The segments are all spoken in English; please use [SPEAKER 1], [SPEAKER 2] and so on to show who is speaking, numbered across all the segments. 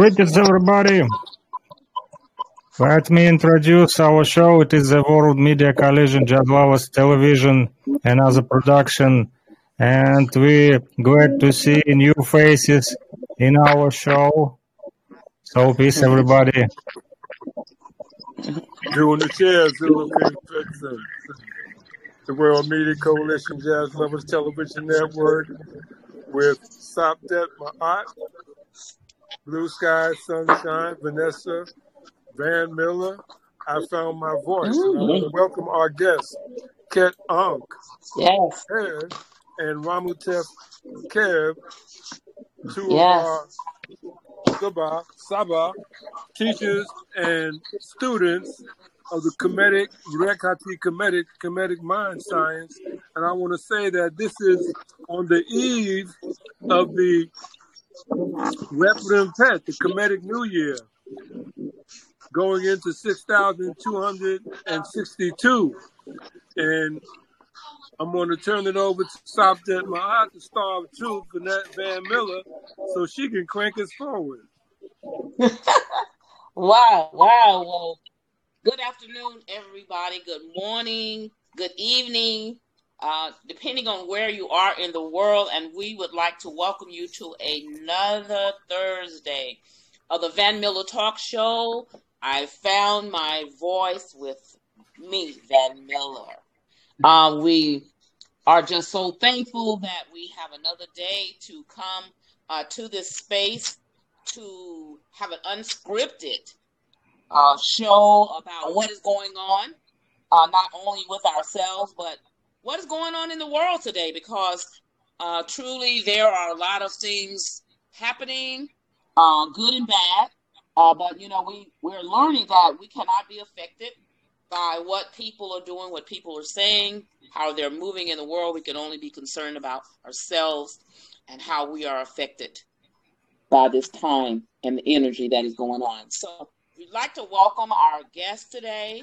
[SPEAKER 1] Greetings, everybody. Let me introduce our show. It is the World Media Coalition Jazz Lovers Television and other production. And we're glad to see new faces in our show. So peace, everybody.
[SPEAKER 2] Doing the chairs. The World Media Coalition Jazz Lovers Television Network with Sapdet Ma'at, Blue Sky, Sunshine, Vanessa, Van Miller. I found my voice. I welcome our guests, Ket Ankh
[SPEAKER 3] Yes.
[SPEAKER 2] and, and Ramutef Kev, two
[SPEAKER 3] Yes.
[SPEAKER 2] of our Sabah, Sabah teachers and students of the Kemetic, Rekati Kemetic, Kemetic Mind Science. And I want to say that this is on the eve of the Reprim Pet, the Kemetic New Year, going into 6,262. And I'm going to turn it over to Sapdet Ma'at, the star of truth, Vanette Van Miller, so she can crank us forward.
[SPEAKER 3] Wow, wow. Well, good afternoon, everybody. Good morning, good evening, uh, depending on where you are in the world. And we would like to welcome you to another Thursday of the Van Miller Talk Show. I found my voice with me, Van Miller. Uh, we are just so thankful that we have another day to come uh, to this space to have an unscripted uh, show about what is going on, uh, not only with ourselves, but what is going on in the world today. Because uh, truly, there are a lot of things happening, uh, good and bad. Uh, but you know, we we're learning that we cannot be affected by what people are doing, what people are saying, how they're moving in the world. We can only be concerned about ourselves and how we are affected by this time and the energy that is going on. So we'd like to welcome our guest today,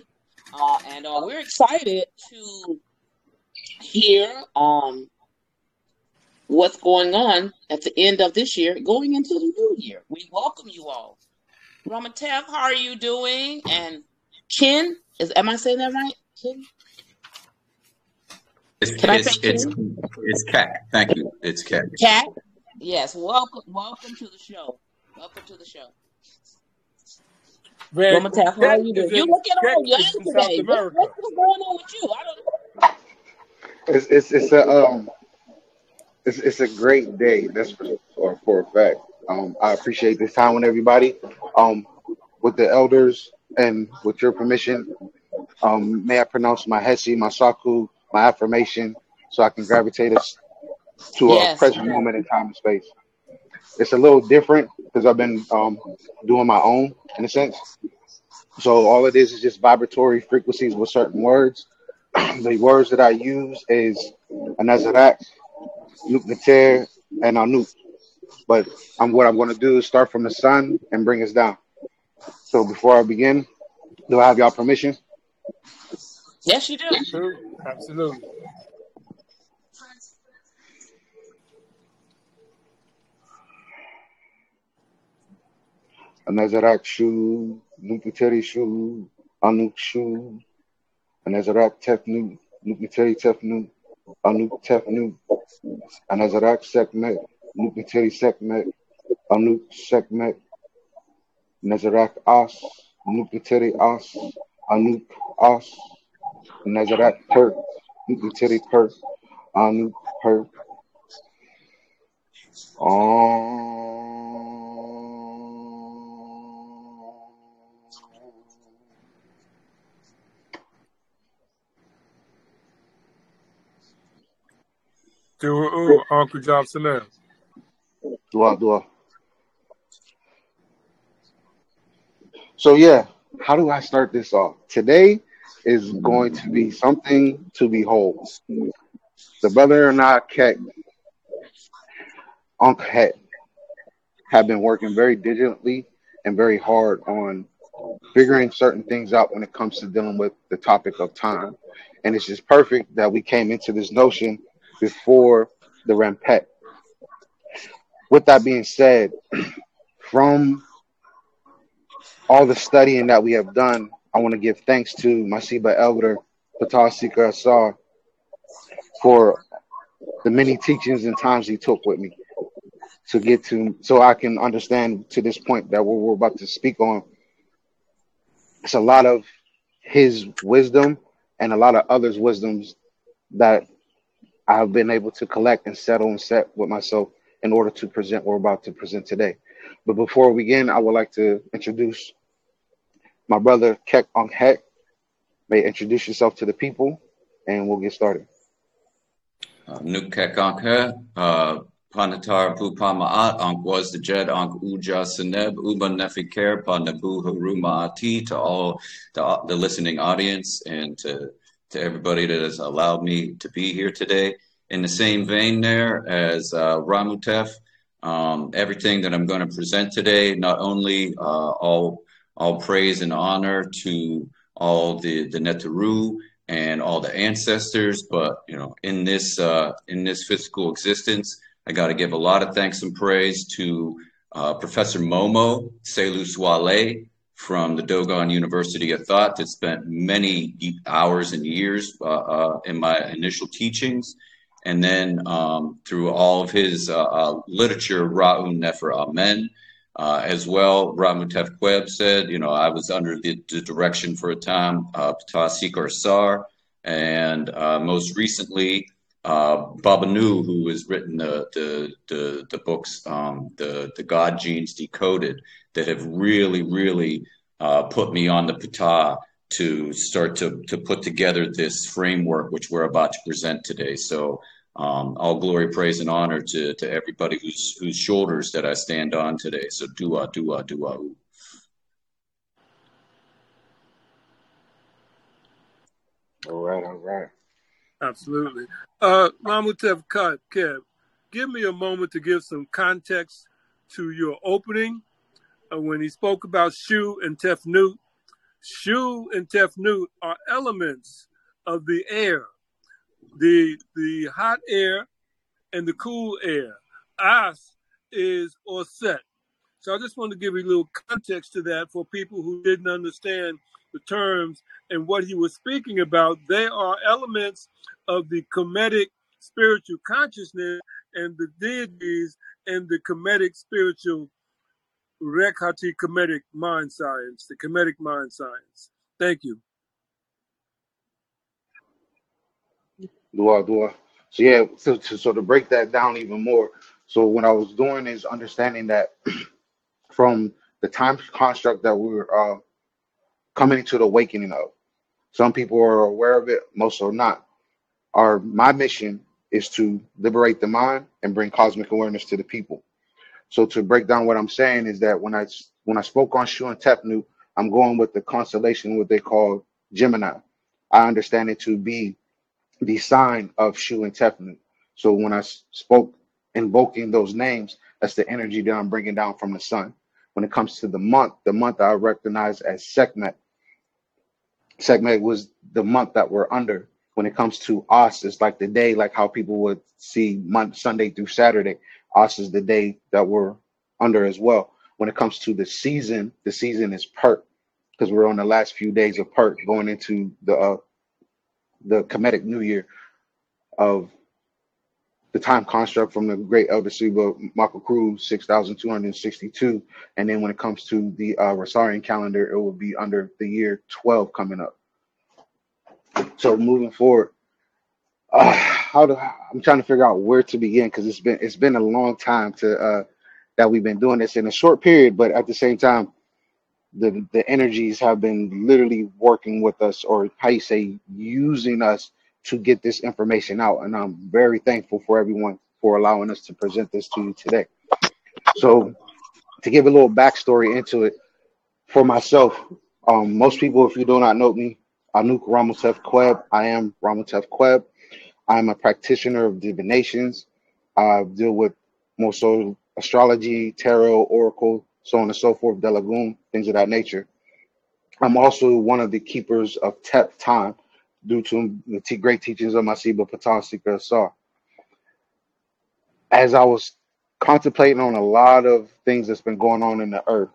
[SPEAKER 3] uh, and uh, we're excited to hear um, what's going on at the end of this year, going into the new year. We welcome you all. Ramatev, how are you doing? And Ken, is am I saying that right? Chin?
[SPEAKER 4] It's
[SPEAKER 3] Can I
[SPEAKER 4] it's
[SPEAKER 3] say
[SPEAKER 4] it's
[SPEAKER 3] Chin?
[SPEAKER 4] it's cat. Thank you. It's cat.
[SPEAKER 3] Cat? Yes, welcome, welcome to the show. Welcome to the show.
[SPEAKER 2] Van
[SPEAKER 3] Ramatev, how are you doing? You
[SPEAKER 2] in
[SPEAKER 3] looking
[SPEAKER 2] Cat
[SPEAKER 3] all young
[SPEAKER 2] is in South
[SPEAKER 3] today. What, what's going on with you? I don't know.
[SPEAKER 5] It's it's it's a um it's it's a great day. That's for for, for a fact. Um, I appreciate this time with everybody. Um, with the elders and with your permission, um, may I pronounce my hesi, my saku, my affirmation, so I can gravitate us to a present moment in time and space. It's a little different because I've been um doing my own in a sense. So all it is is just vibratory frequencies with certain words. The words that I use is Anazarak, Nuknater, and Anuk. But I'm what I'm going to do is start from the sun and bring us down. So before I begin, do I have y'all permission?
[SPEAKER 3] Yes, you do.
[SPEAKER 2] True. Absolutely.
[SPEAKER 5] Anazarak Shu, Nuknateri Shu, Anuk Shu, Anazarak Tefnu, Nuknateri Tefnu, Anuk Tefnu, Anazarak Sekhmet, Nuknateri Sekhmet, Anuk Sekhmet, Nazarak As, Nuknateri As, Anuk As, Nazarak Per, Nuknateri Per, Anuk Per.
[SPEAKER 2] Do ooh, Uncle Johnson now.
[SPEAKER 5] Dua, dua. So yeah, how do I start this off? Today is going to be something to behold. The brother and I, Ket, Uncle Het, have been working very diligently and very hard on figuring certain things out when it comes to dealing with the topic of time. And it's just perfect that we came into this notion before the Rempet. With that being said, from all the studying that we have done, I want to give thanks to Masiba Elder Patah Sika Asar for the many teachings and times he took with me to get to so I can understand to this point that what we're about to speak on. It's a lot of his wisdom and a lot of others' wisdoms that I've been able to collect and settle and set with myself in order to present what we're about to present today. But before we begin, I would like to introduce my brother Kek Ong Hek. May introduce yourself to the people and we'll get started.
[SPEAKER 4] Uh, Nuk Kek Ong He, uh, Panatar Pupamaat, Ankh was the Jed, Ankh Uja Seneb, Uba Nefiker, Panabu Haruma Ati, to all the, the listening audience and to, to everybody that has allowed me to be here today. In the same vein, there as uh, Ramutef, um, everything that I'm going to present today, not only uh, all all praise and honor to all the the Netaru and all the ancestors, but you know, in this uh, in this physical existence, I got to give a lot of thanks and praise to uh, Professor Momo Selu Swale from the Dogon University of Thought that spent many hours and years uh, uh, in my initial teachings. And then um, through all of his uh, uh, literature, Ra'un Nefer Amen, uh, as well, Ramutef Queb said, you know, I was under the, the direction for a time, uh, Patah Sikar Sar, and uh, most recently, uh, Baba Nu, who has written the the the, the books, um, the the God Genes Decoded, that have really really uh, put me on the patah to start to to put together this framework which we're about to present today. So. Um, all glory, praise, and honor to, to everybody whose whose shoulders that I stand on today. So dua, dua, dua.
[SPEAKER 5] All right, all right.
[SPEAKER 2] Absolutely. Uh, Mamutev Kev, give me a moment to give some context to your opening when he spoke about Shu and Tefnut. Shu and Tefnut are elements of the air, the the hot air and the cool air. As is Oset. So I just want to give you a little context to that for people who didn't understand the terms and what he was speaking about. They are elements of the Kemetic spiritual consciousness and the deities and the Kemetic spiritual Rekhati Kemetic mind science, the Kemetic mind science. Thank you.
[SPEAKER 5] Dua, dua. So yeah, so, so, to break that down even more. So what I was doing is understanding that from the time construct that we are uh, coming to the awakening of. Some people are aware of it, most are not. Our my mission is to liberate the mind and bring cosmic awareness to the people. So to break down what I'm saying is that when I when I spoke on Shu and Tefnut, I'm going with the constellation what they call Gemini. I understand it to be the sign of Shu and Tefnut. So when I spoke invoking those names, that's the energy that I'm bringing down from the sun. When it comes to the month, the month I recognize as Sekhmet. Sekhmet was the month that we're under. When it comes to us, it's like the day, like how people would see month, Sunday through Saturday. Us is the day that we're under as well. When it comes to the season, the season is Pert because we're on the last few days of Pert going into the uh, the Kemetic New Year of the time construct from the great Elder Seba Michael Cruz, 6,262. And then when it comes to the uh, Rosarian calendar, it will be under the year 12 coming up. So moving forward, uh, how do I'm trying to figure out where to begin because it's been it's been a long time to uh, that we've been doing this in a short period, but at the same time, the the energies have been literally working with us, or how you say, using us to get this information out. And I'm very thankful for everyone for allowing us to present this to you today. So, to give a little backstory into it, for myself, um, most people, if you do not know me, Anuk Ramotef Queb. I am Ramotef Queb. I'm a practitioner of divinations. I deal with more so astrology, tarot, oracle, so on and so forth, Delagoon, things of that nature. I'm also one of the keepers of Tep time due to the great teachings of my Masiba Patan Sikra Asar. As I was contemplating on a lot of things that's been going on in the earth,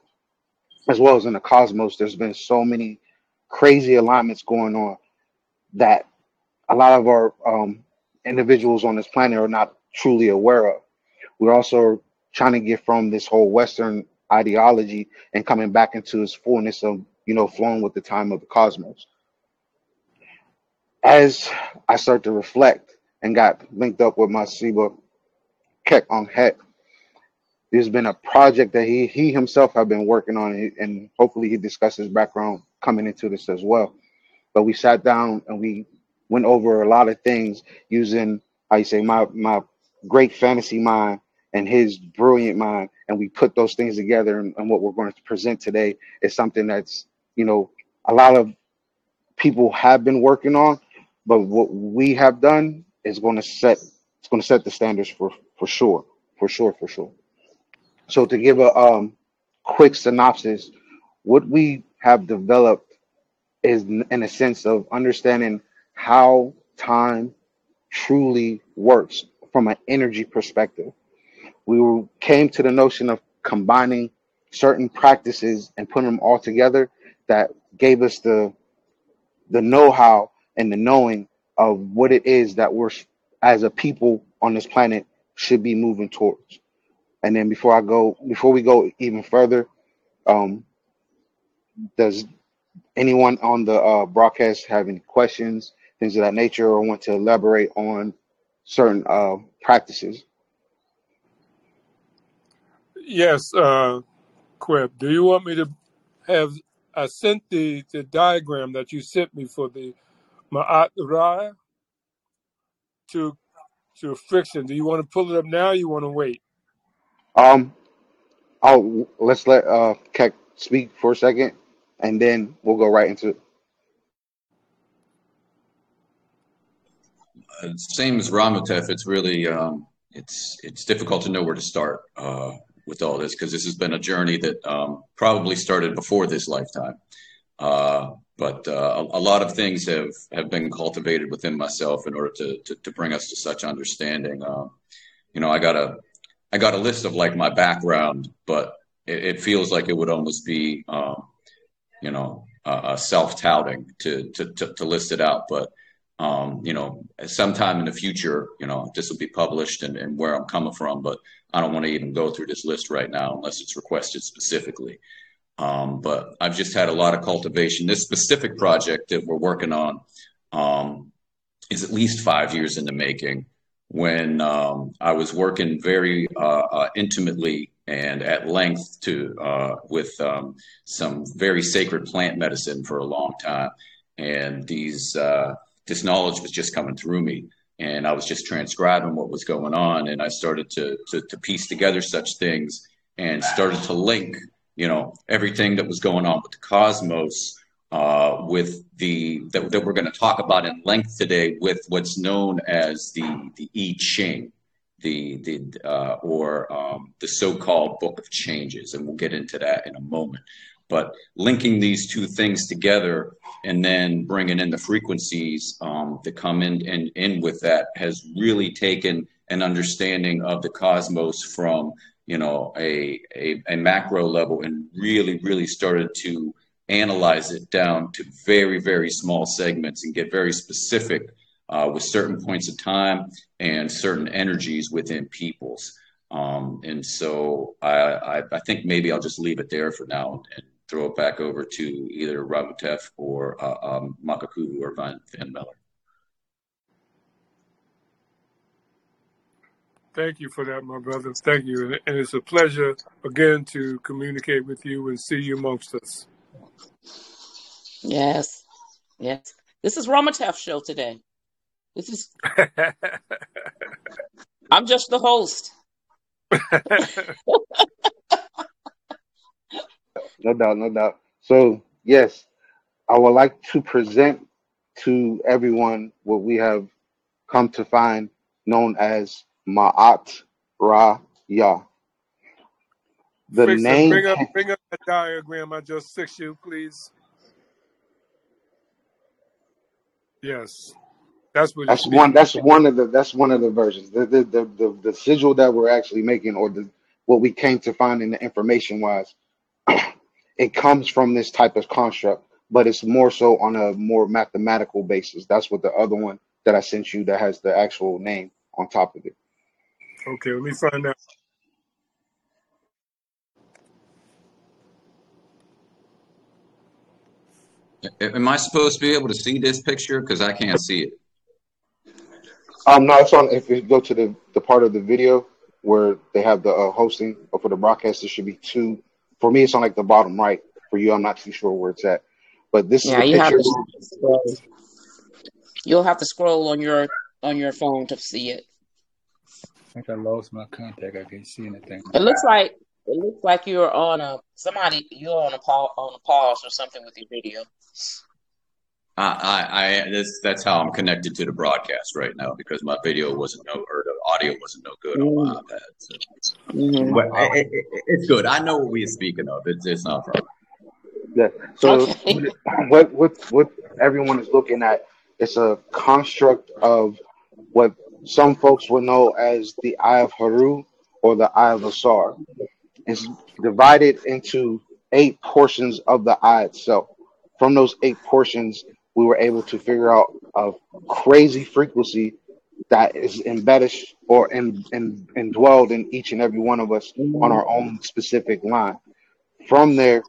[SPEAKER 5] as well as in the cosmos, there's been so many crazy alignments going on that a lot of our um, individuals on this planet are not truly aware of. We're also trying to get from this whole Western ideology and coming back into its fullness of, you know, flowing with the time of the cosmos. As I start to reflect and got linked up with my Siba Kek on Het, there's been a project that he he himself have been working on, and hopefully he discussed his background coming into this as well. But we sat down and we went over a lot of things using how you say my my great fantasy mind and his brilliant mind and we put those things together and, and what we're going to present today is something that's you know a lot of people have been working on but what we have done is going to set it's going to set the standards for for sure for sure for sure. So to give a um quick synopsis what we have developed is in a sense of understanding how time truly works from an energy perspective. We came to the notion of combining certain practices and putting them all together that gave us the the know-how and the knowing of what it is that we're as a people on this planet should be moving towards. And then before I go, before we go even further, um, does anyone on the uh, broadcast have any questions, things of that nature, or want to elaborate on certain uh, practices?
[SPEAKER 2] Yes, uh, Queb. Do you want me to have? I sent the the diagram that you sent me for the Ma'at Ra to to friction. Do you want to pull it up now? Or you want to wait?
[SPEAKER 5] Um, I'll let's let uh Keck speak for a second, and then we'll go right into it.
[SPEAKER 4] Uh, same as Ramatef, it's really um, it's it's difficult to know where to start uh, with all this because this has been a journey that um, probably started before this lifetime. Uh, but uh, a, a lot of things have have been cultivated within myself in order to to, to bring us to such understanding. Um, you know, I got a I got a list of like my background, but it, it feels like it would almost be um, you know uh, self touting to, to to to list it out, but um, you know, sometime in the future, you know, this will be published and, and where I'm coming from, but I don't want to even go through this list right now unless it's requested specifically. Um, but I've just had a lot of cultivation. This specific project that we're working on um, is at least five years in the making. When um, I was working very uh, uh, intimately and at length to uh, with um, some very sacred plant medicine for a long time, and these uh, this knowledge was just coming through me and I was just transcribing what was going on and I started to to, to piece together such things and started to link you know everything that was going on with the cosmos uh, with the that, that we're going to talk about in length today with what's known as the the I Ching the the uh, or um, the so-called Book of Changes and we'll get into that in a moment but linking these two things together and then bringing in the frequencies um, that come in, in in with that has really taken an understanding of the cosmos from you know a, a, a macro level and really really started to analyze it down to very very small segments and get very specific uh, with certain points of time and certain energies within peoples. Um, and so I, I, I think maybe I'll just leave it there for now and throw it back over to either Ramutef or uh, um, Makaku or Van, Van Miller.
[SPEAKER 2] Thank you for that, my brother. Thank you. And it's a pleasure again to communicate with you and see you amongst us.
[SPEAKER 3] Yes. Yes. This is Ramatef show today. This is I'm just the host.
[SPEAKER 5] No doubt, no doubt. So, yes, I would like to present to everyone what we have come to find known as Ma'at Ra Ya. The
[SPEAKER 2] Fix
[SPEAKER 5] name,
[SPEAKER 2] Bring up bring up that diagram I just sent you, please. Yes. That's what
[SPEAKER 5] that's one. That's one of the. That's one of the versions. The the the the, the sigil that we're actually making, or the what we came to find in the information wise, it comes from this type of construct, but it's more so on a more mathematical basis. That's what the other one that I sent you that has the actual name on top of it.
[SPEAKER 2] Okay, let me find out.
[SPEAKER 4] Am I supposed to be able to see this picture? Because I can't see it.
[SPEAKER 5] Um, no, it's on. If you go to the the part of the video where they have the uh, hosting or for the broadcast, there should be two. For me, it's on like the bottom right. For you, I'm not too sure where it's at. But this
[SPEAKER 3] Yeah,
[SPEAKER 5] is
[SPEAKER 3] you
[SPEAKER 5] the
[SPEAKER 3] have
[SPEAKER 5] picture.
[SPEAKER 3] to scroll. You'll have to scroll on your on your phone to see it.
[SPEAKER 6] I think I lost my contact. I can't see anything.
[SPEAKER 3] It looks like it looks like you're on a somebody you're on a pause on a pause or something with your video.
[SPEAKER 4] I, I, I this that's how I'm connected to the broadcast right now because my video wasn't no or the audio wasn't no good on my iPad. So.
[SPEAKER 3] Mm-hmm.
[SPEAKER 4] But it, it, it- it's good. I know what we are speaking of. It's it's not a problem.
[SPEAKER 5] Yeah. So
[SPEAKER 3] Okay.
[SPEAKER 5] what what what everyone is looking at it's a construct of what some folks would know as the Eye of Haru or the Eye of Asar. It's divided into eight portions of the eye itself. From those eight portions, we were able to figure out a crazy frequency that is embedded or in, in, indwelled in each and every one of us on our own specific line. From there,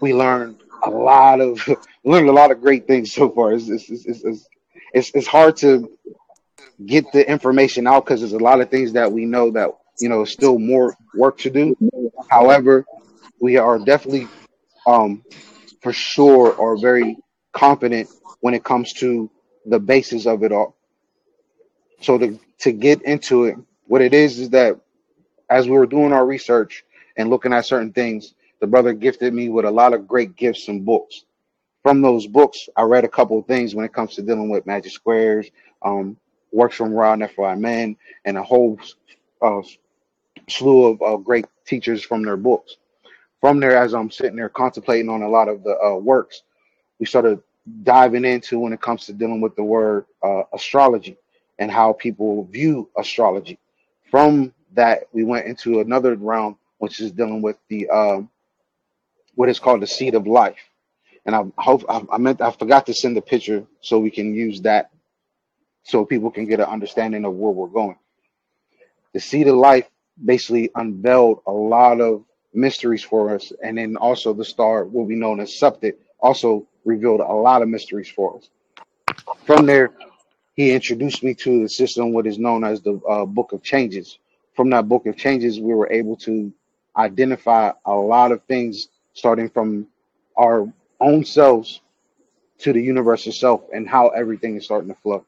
[SPEAKER 5] we learned a lot of learned a lot of great things so far. It's it's it's, it's, it's, it's, hard to get the information out because there's a lot of things that we know that you know still more work to do. However, we are definitely um for sure are very confident when it comes to the basis of it all. So to to get into it, what it is is that as we were doing our research and looking at certain things, the brother gifted me with a lot of great gifts and books. From those books, I read a couple of things when it comes to dealing with magic squares, um, works from Ra Nephi Men, and a whole uh, slew of uh, great teachers from their books. From there, as I'm sitting there contemplating on a lot of the uh, works, we started diving into when it comes to dealing with the word uh, astrology and how people view astrology. From that, we went into another realm, which is dealing with the um, what is called the seed of life. And I hope I, meant I forgot to send the picture so we can use that so people can get an understanding of where we're going. The seed of life basically unveiled a lot of mysteries for us, and then also the star, what we known as Septet, also revealed a lot of mysteries for us. From there, he introduced me to the system, what is known as the uh, Book of Changes. From that Book of Changes, we were able to identify a lot of things, starting from our own selves to the universe itself, and how everything is starting to flow.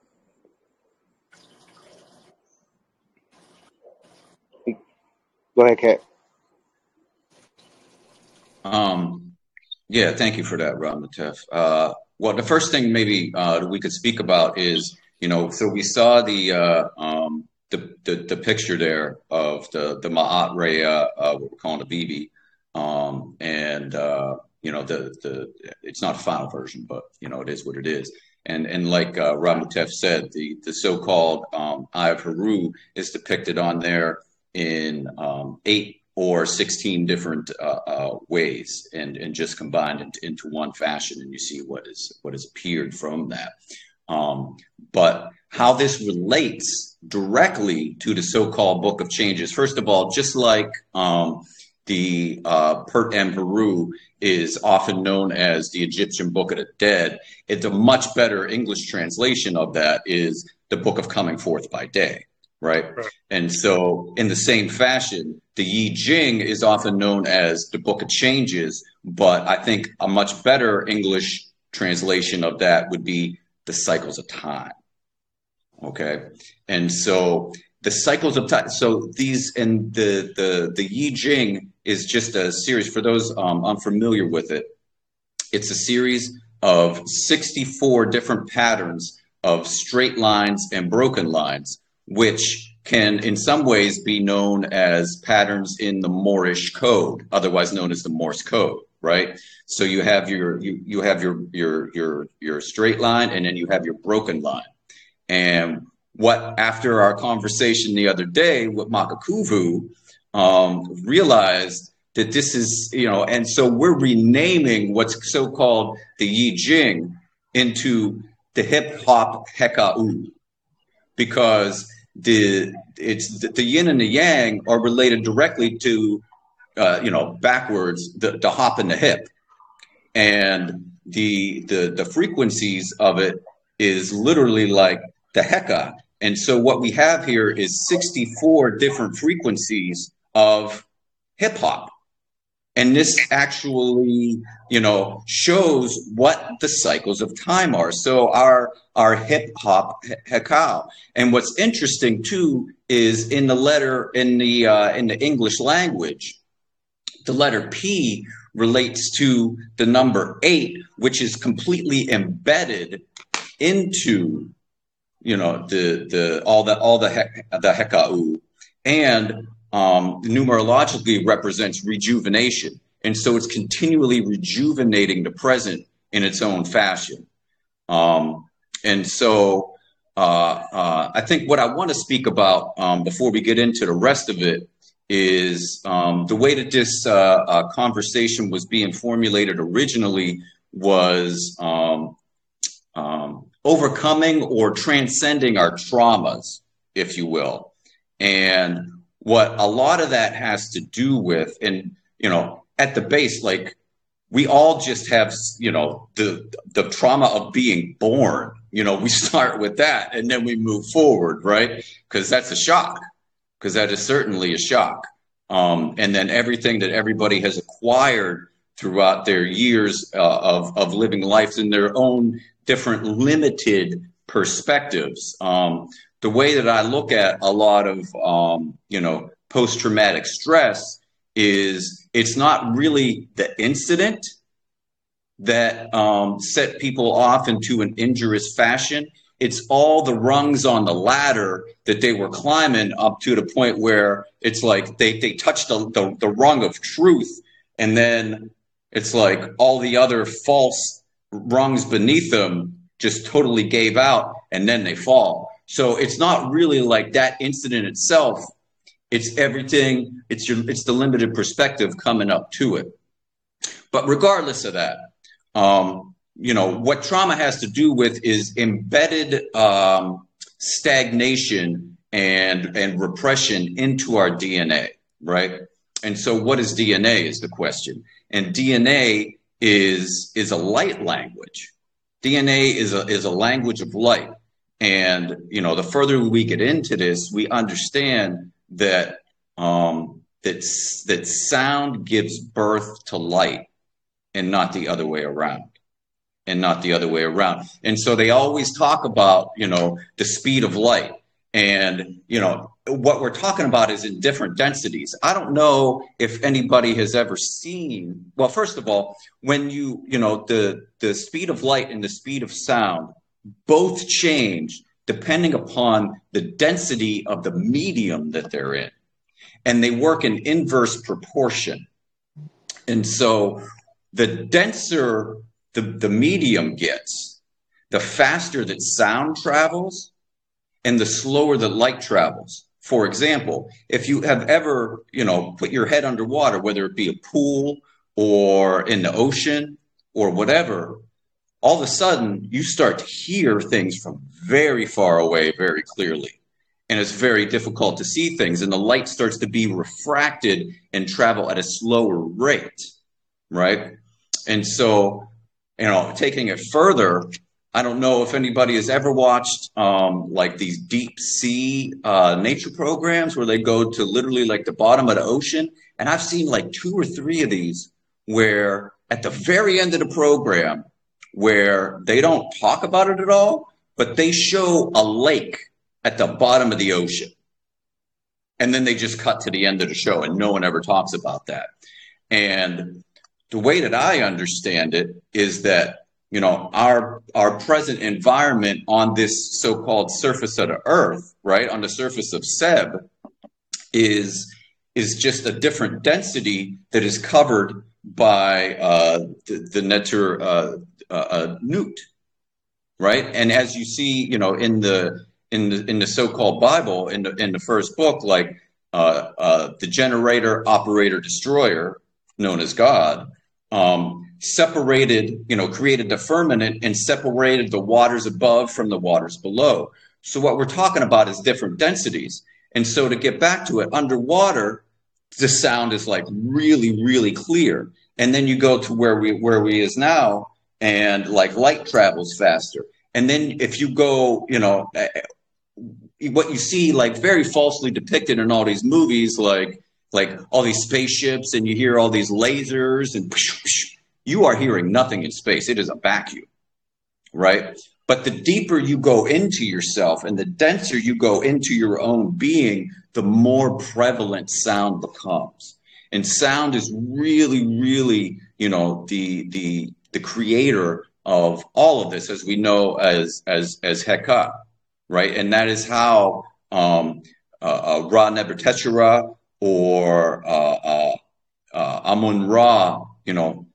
[SPEAKER 5] Go ahead, Kat.
[SPEAKER 4] Um, yeah, thank you for that, Ramatef. Uh, well, the first thing maybe uh, we could speak about is, you know, so we saw the uh, um, the, the the picture there of the the Ma'at Raya, uh, what we're calling the BB, um, and uh, you know the the it's not a final version, but you know it is what it is. And and like uh, Ramutef said, the the so-called um, Eye of Haru is depicted on there in um, eight or 16 different uh, uh, ways and, and just combined into, into one fashion and you see what is what has appeared from that. Um, but how this relates directly to the so-called book of changes. First of all just like um, the uh, Pert em Heru is often known as the Egyptian Book of the Dead. It's a much better English translation of that is the Book of Coming Forth by Day, right? And so, in the same fashion, the Yi Jing is often known as the Book of Changes, but I think a much better English translation of that would be the Cycles of Time. Okay, and so the cycles of time. So these and the the the Yi Jing is just a series for those um, unfamiliar with it. It's a series of 64 different patterns of straight lines and broken lines, which can in some ways be known as patterns in the Moorish code, otherwise known as the Morse code, right? So you have your you, you have your your your your straight line and then you have your broken line. And what after our conversation the other day with Makakuvu, um, realized that this is, you know, and so we're renaming what's so called the Yi Jing into the hip hop hekau because the it's the, the yin and the yang are related directly to uh, you know backwards the, the hop and the hip. And the the the frequencies of it is literally like the heka and so what we have here is 64 different frequencies of hip hop and this actually you know shows what the cycles of time are. So our our hip hop hekau and what's interesting too is in the letter in the uh, in the english language the letter p relates to the number 8 which is completely embedded into you know the the all the all the the hekau. And um, numerologically represents rejuvenation. And so it's continually rejuvenating the present in its own fashion. Um, and so uh, uh, I think what I want to speak about um, before we get into the rest of it is um, the way that this uh, uh conversation was being formulated originally was um, um, overcoming or transcending our traumas, if you will. And what a lot of that has to do with, and you know, at the base, like we all just have, you know, the the trauma of being born. You know, we start with that, and then we move forward, right? Because that's a shock. Because that is certainly a shock. Um, and then everything that everybody has acquired throughout their years uh, of of living life in their own different limited perspectives. Um, the way that I look at a lot of um, you know post traumatic stress is it's not really the incident that um, set people off into an injurious fashion. It's all the rungs on the ladder that they were climbing up to the point where it's like they, they touched the, the, the rung of truth. And then it's like all the other false rungs beneath them just totally gave out and then they fall. So it's not really like that incident itself. It's everything. It's your. It's the limited perspective coming up to it. But regardless of that, um, you know what trauma has to do with is embedded um, stagnation and and repression into our DNA, right? And so, what is DNA? Is the question. And DNA is is a light language. DNA is a is a language of light. And you know, the further we get into this, we understand that um, that that sound gives birth to light, and not the other way around, and not the other way around. And so they always talk about you know the speed of light, and you know what we're talking about is in different densities. I don't know if anybody has ever seen. Well, first of all, when you you know the the speed of light and the speed of sound both change depending upon the density of the medium that they're in. And they work in inverse proportion. And so the denser the, the medium gets, the faster that sound travels and the slower that light travels. For example, if you have ever, you know, put your head underwater, whether it be a pool or in the ocean or whatever, all of a sudden you start to hear things from very far away very clearly. And it's very difficult to see things, and the light starts to be refracted and travel at a slower rate, right? And so, you know, taking it further, I don't know if anybody has ever watched um, like these deep sea uh, nature programs where they go to literally like the bottom of the ocean. And I've seen like two or three of these where at the very end of the program, where they don't talk about it at all, but they show a lake at the bottom of the ocean. And then they just cut to the end of the show and no one ever talks about that. And the way that I understand it is that, you know, our our present environment on this so-called surface of the earth, right, on the surface of Seb, is is just a different density that is covered by uh, the, the uh, uh, Nut, right? And as you see, you know, in the in the in the so-called Bible, in the in the first book, like uh, uh, the generator, operator, destroyer, known as God, um, separated, you know, created the firmament and separated the waters above from the waters below. So what we're talking about is different densities. And so to get back to it, underwater, the sound is like really, really clear. And then you go to where we where we is now, and like light travels faster. And then if you go, you know, eh, eh, what you see like very falsely depicted in all these movies, like like all these spaceships, and you hear all these lasers, and you are hearing nothing in space. It is a vacuum, right? But the deeper you go into yourself and the denser you go into your own being, the more prevalent sound becomes. And sound is really, really, you know, the the the creator of all of this, as we know as as as Heka, right? And that is how um, uh, uh, Ra Nebuchadnezzar or uh, uh, uh, Amun Ra, you know,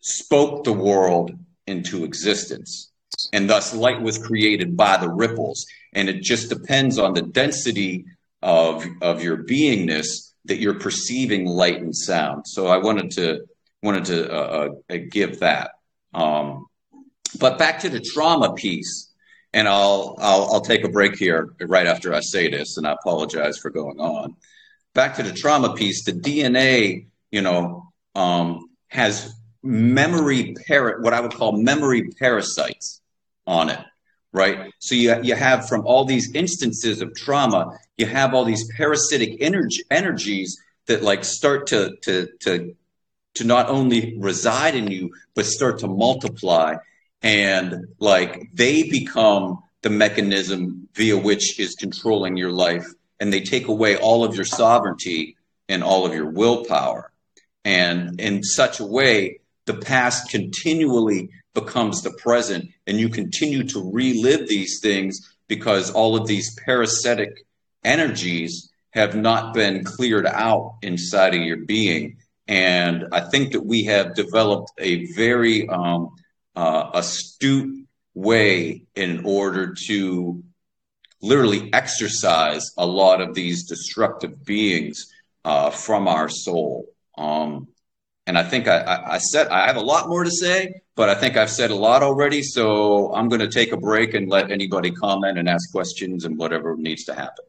[SPEAKER 4] spoke the world into existence. And thus, light was created by the ripples. And it just depends on the density of, of your beingness that you're perceiving light and sound. So I wanted to wanted to uh, uh, give that. Um, but back to the trauma piece, and I'll, I'll I'll take a break here right after I say this, and I apologize for going on. Back to the trauma piece, the DNA, you know, um, has memory par- what I would call memory parasites on it, right? So you you have from all these instances of trauma, you have all these parasitic energy energies that like start to to to to not only reside in you but start to multiply. And like they become the mechanism via which is controlling your life. And they take away all of your sovereignty and all of your willpower. And in such a way the past continually becomes the present. And you continue to relive these things because all of these parasitic energies have not been cleared out inside of your being and i think that we have developed a very um, uh, astute way in order to literally exercise a lot of these destructive beings uh, from our soul um, and I think I, I, I, said I have a lot more to say, but I think I've said a lot already. So I'm going to take a break and let anybody comment and ask questions and whatever needs to happen.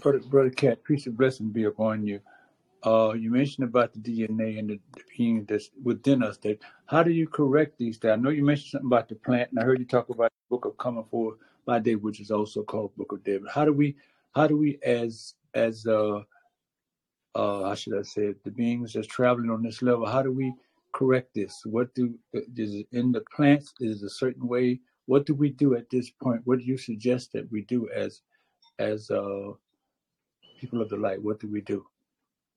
[SPEAKER 6] Brother, Brother Cat, peace and blessing be upon you. Uh, you mentioned about the DNA and the being that's within us. That how do you correct these? I know you mentioned something about the plant, and I heard you talk about the book of coming forward by day, which is also called Book of David. How do we how do we as as uh uh how should I say it, the beings that's traveling on this level, how do we correct this? What do is it in the plants is a certain way? What do we do at this point? What do you suggest that we do as as uh people of the light? What do we do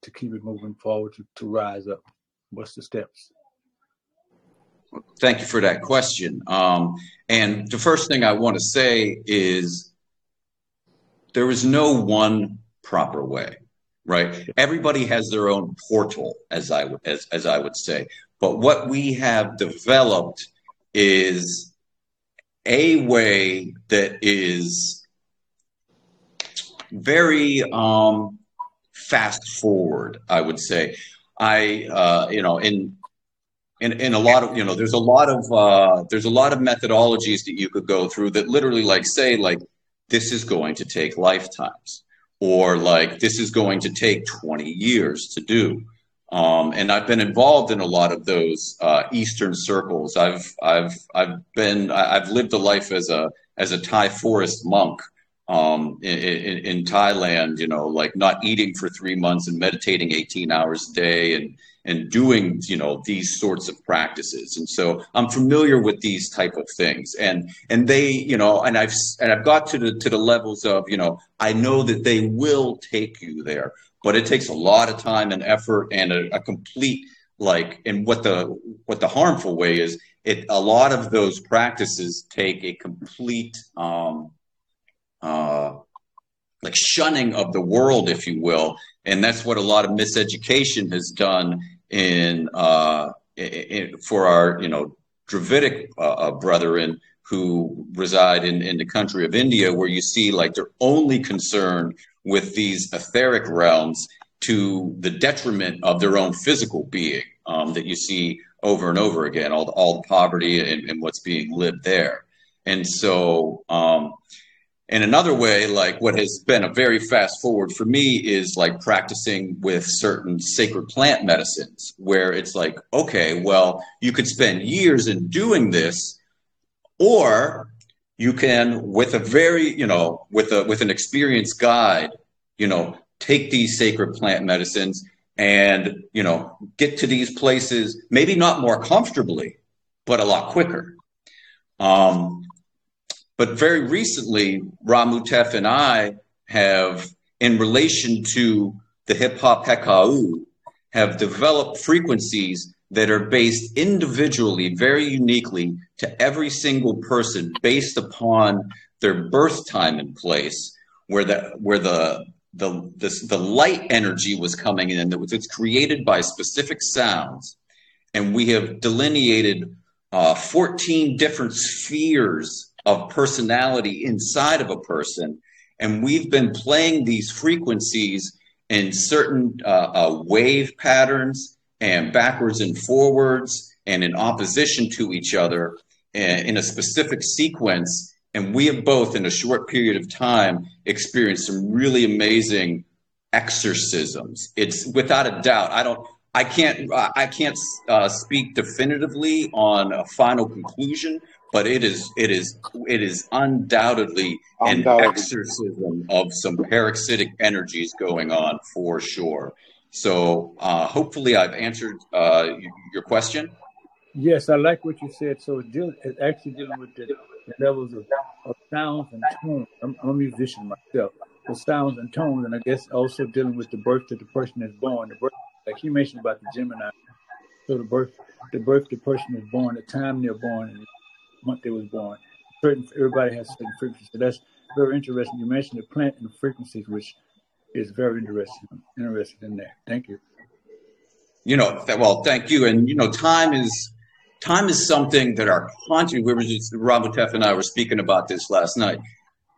[SPEAKER 6] to keep it moving forward to, to rise up? What's the steps?
[SPEAKER 4] Thank you for that question. Um, and the first thing I want to say is there is no one proper way right everybody has their own portal as i as, as i would say but what we have developed is a way that is very um, fast forward i would say i uh, you know in in, a lot of you know there's a lot of uh, there's a lot of methodologies that you could go through that literally like say like this is going to take lifetimes or like this is going to take 20 years to do um, and I've been involved in a lot of those uh, Eastern circles. I've I've I've been I've lived a life as a as a Thai forest monk um, in, in, Thailand. You know, like not eating for three months and meditating 18 hours a day and and doing you know these sorts of practices and so i'm familiar with these type of things and and they you know and i've and i've got to the to the levels of you know i know that they will take you there but it takes a lot of time and effort and a, a complete like and what the what the harmful way is it a lot of those practices take a complete um uh like shunning of the world, if you will. And that's what a lot of miseducation has done in, uh, in, for our, you know, Dravidic uh, uh, brethren who reside in, in the country of India, where you see like they're only concerned with these etheric realms to the detriment of their own physical being um, that you see over and over again, all the, all the poverty and, and what's being lived there. And so, um, in another way, like what has been a very fast forward for me is like practicing with certain sacred plant medicines, where it's like, okay, well, you could spend years in doing this, or you can, with a very, you know, with a with an experienced guide, you know, take these sacred plant medicines and you know get to these places maybe not more comfortably but a lot quicker. Um, but very recently ramutef and i have in relation to the hip hop hekau have developed frequencies that are based individually very uniquely to every single person based upon their birth time and place where the where the the this, the light energy was coming in that was it's created by specific sounds, and we have delineated uh, 14 different spheres of personality inside of a person, and we've been playing these frequencies in certain uh, uh, wave patterns and backwards and forwards and in opposition to each other in a specific sequence and we have both, in a short period of time, experienced some really amazing exorcisms. It's without a doubt. I don't. I can't. I can't uh, speak definitively on a final conclusion, but it is. It is. It is undoubtedly, undoubtedly. an exorcism of some parasitic energies going on for sure. So uh, hopefully, I've answered uh, your question.
[SPEAKER 6] Yes, I like what you said. So it's actually dealing with the the levels of, of sounds and tones. I'm, I'm, a musician myself. The sounds and tones, and I guess also dealing with the birth that the person is born. The birth, like you mentioned about the Gemini. So the birth, the birth the person is born, the time they're born, and the month they was born. Certain everybody has certain frequencies. So that's very interesting. You mentioned the plant and the frequencies, which is very interesting. Interested in that. Thank you.
[SPEAKER 4] You know, well, thank you. And you know, time is time is something that our conscious, we were just, Ramutef and I were speaking about this last night.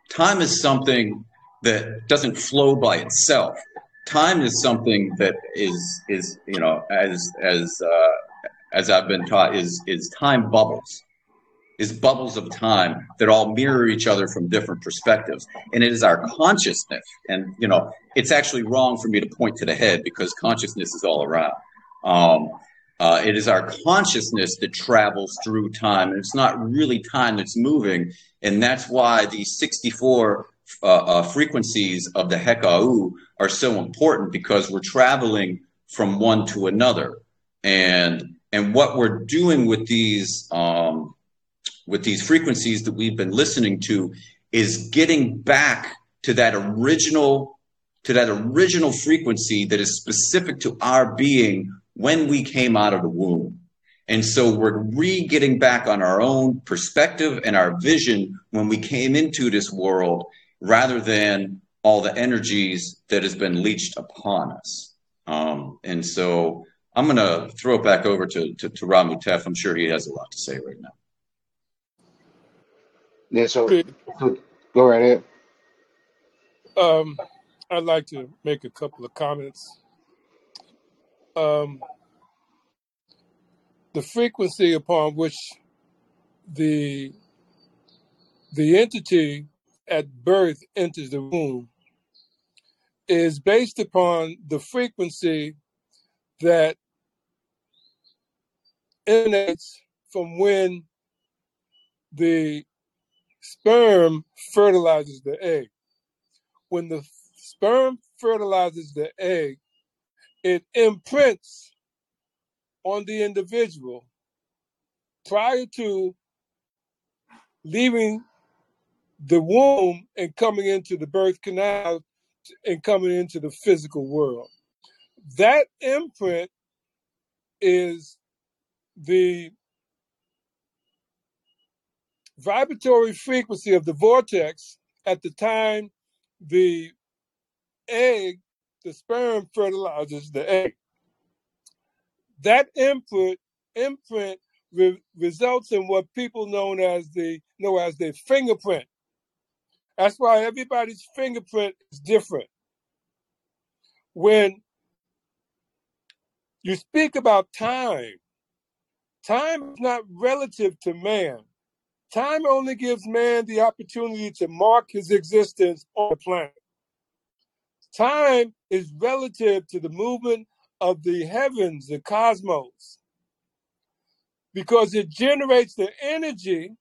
[SPEAKER 4] Time is something that doesn't flow by itself. Time is something that is, is you know, as, as, uh, as I've been taught, is, is time bubbles, is bubbles of time that all mirror each other from different perspectives. And it is our consciousness. And, you know, it's actually wrong for me to point to the head because consciousness is all around. Um, uh, it is our consciousness that travels through time, and it's not really time that's moving. And that's why these 64 uh, uh, frequencies of the Hekau are so important because we're traveling from one to another. And and what we're doing with these um, with these frequencies that we've been listening to is getting back to that original to that original frequency that is specific to our being when we came out of the womb. And so we're re getting back on our own perspective and our vision when we came into this world rather than all the energies that has been leached upon us. Um, and so I'm going to throw it back over to, to, to. I'm sure he has a lot to say right now.
[SPEAKER 5] Yeah, so, so go right ahead.
[SPEAKER 2] Um, I'd like to make a couple of comments um, the frequency upon which the the entity at birth enters the womb is based upon the frequency that emanates from when the sperm fertilizes the egg. When the sperm fertilizes the egg, it imprints on the individual prior to leaving the womb and coming into the birth canal and coming into the physical world. That imprint is the vibratory frequency of the vortex at the time the egg the sperm fertilizes the egg. That input imprint re- results in what people known as the know as the fingerprint. That's why everybody's fingerprint is different. When you speak about time, time is not relative to man. Time only gives man the opportunity to mark his existence on the planet. Time is relative to the movement of the heavens, the cosmos, because it generates the energy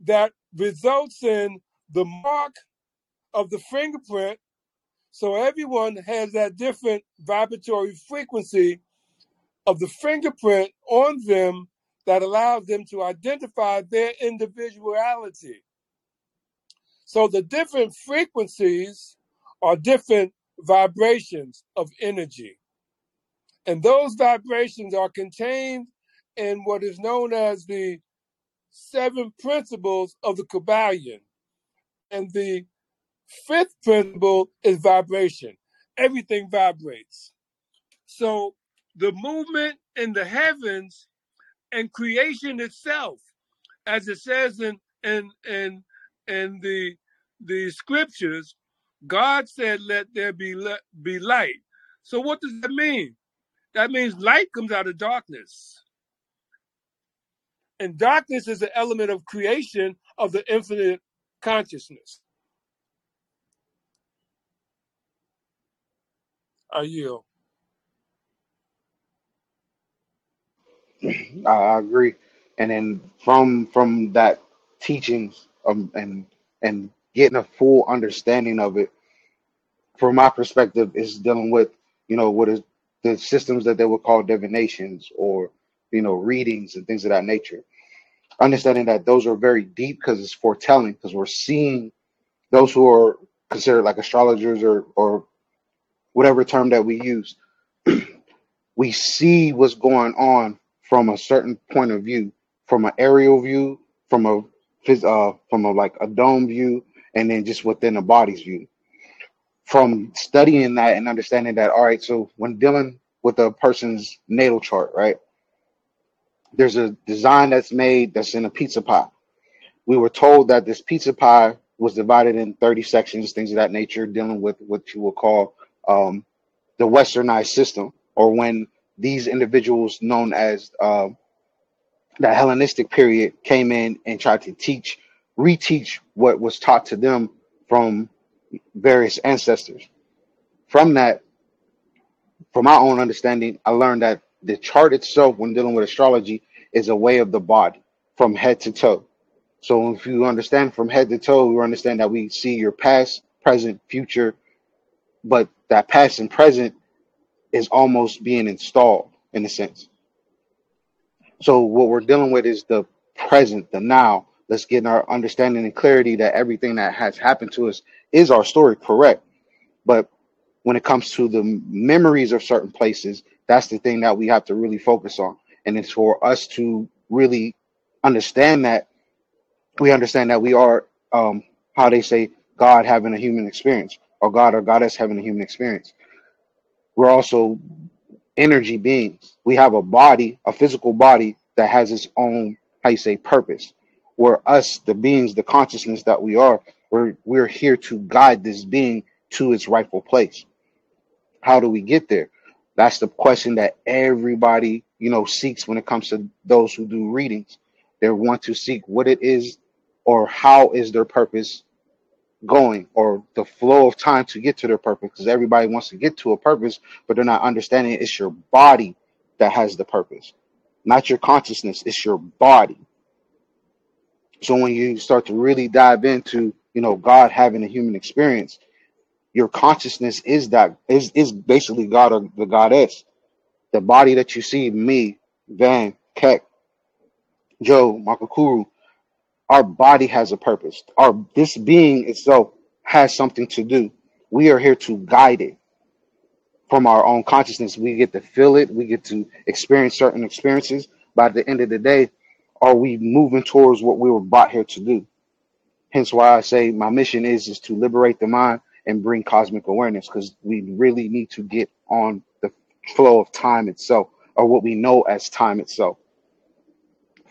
[SPEAKER 2] that results in the mark of the fingerprint. So everyone has that different vibratory frequency of the fingerprint on them that allows them to identify their individuality. So the different frequencies are different vibrations of energy. And those vibrations are contained in what is known as the seven principles of the Kybalion. And the fifth principle is vibration. Everything vibrates. So the movement in the heavens and creation itself, as it says in in in in the the scriptures, God said, "Let there be let, be light." So what does that mean? That means light comes out of darkness, and darkness is an element of creation of the infinite consciousness. I yield.
[SPEAKER 5] I, agree. And then from from that teachings um, and and getting a full understanding of it, from my perspective, is dealing with you know what is the systems that they would call divinations or you know readings and things of that nature. Understanding that those are very deep because it's foretelling because we're seeing those who are considered like astrologers or or whatever term that we use, we see what's going on from a certain point of view, from an aerial view, from a uh, from a like a dome view, and then just within a body's view. From studying that and understanding that, all right, so when dealing with a person's natal chart, right, there's a design that's made that's in a pizza pie. We were told that this pizza pie was divided in 30 sections, things of that nature, dealing with what you will call um, the westernized system, or when these individuals known as uh, the Hellenistic period came in and tried to teach, reteach what was taught to them from various ancestors. From that, from my own understanding, I learned that the chart itself, when dealing with astrology, is a way of the body from head to toe. So if you understand from head to toe, you understand that we see your past, present, future, but that past and present is almost being installed in a sense. So what we're dealing with is the present, the now. Let's get our understanding and clarity that everything that has happened to us is our story, correct? But when it comes to the memories of certain places, that's the thing that we have to really focus on. And it's for us to really understand that we understand that we are um how they say God having a human experience or God or goddess having a human experience. We're also energy beings. We have a body, a physical body that has its own, how you say, purpose. Where us, the beings, the consciousness that we are, we're we're here to guide this being to its rightful place. How do we get there? That's the question that everybody, you know, seeks when it comes to those who do readings. They want to seek what it is or how is their purpose going or the flow of time to get to their purpose because everybody wants to get to a purpose but they're not understanding it's your body that has the purpose not your consciousness it's your body. So when you start to really dive into you know god having a human experience your consciousness is that is is basically god or the goddess. The body that you see me van keck joe makakuru our body has a purpose. Our this being itself has something to do. We are here to guide it from our own consciousness. We get to feel it. We get to experience certain experiences. By the end of the day, are we moving towards what we were brought here to do? Hence why I say my mission is is to liberate the mind and bring cosmic awareness because we really need to get on the flow of time itself or what we know as time itself.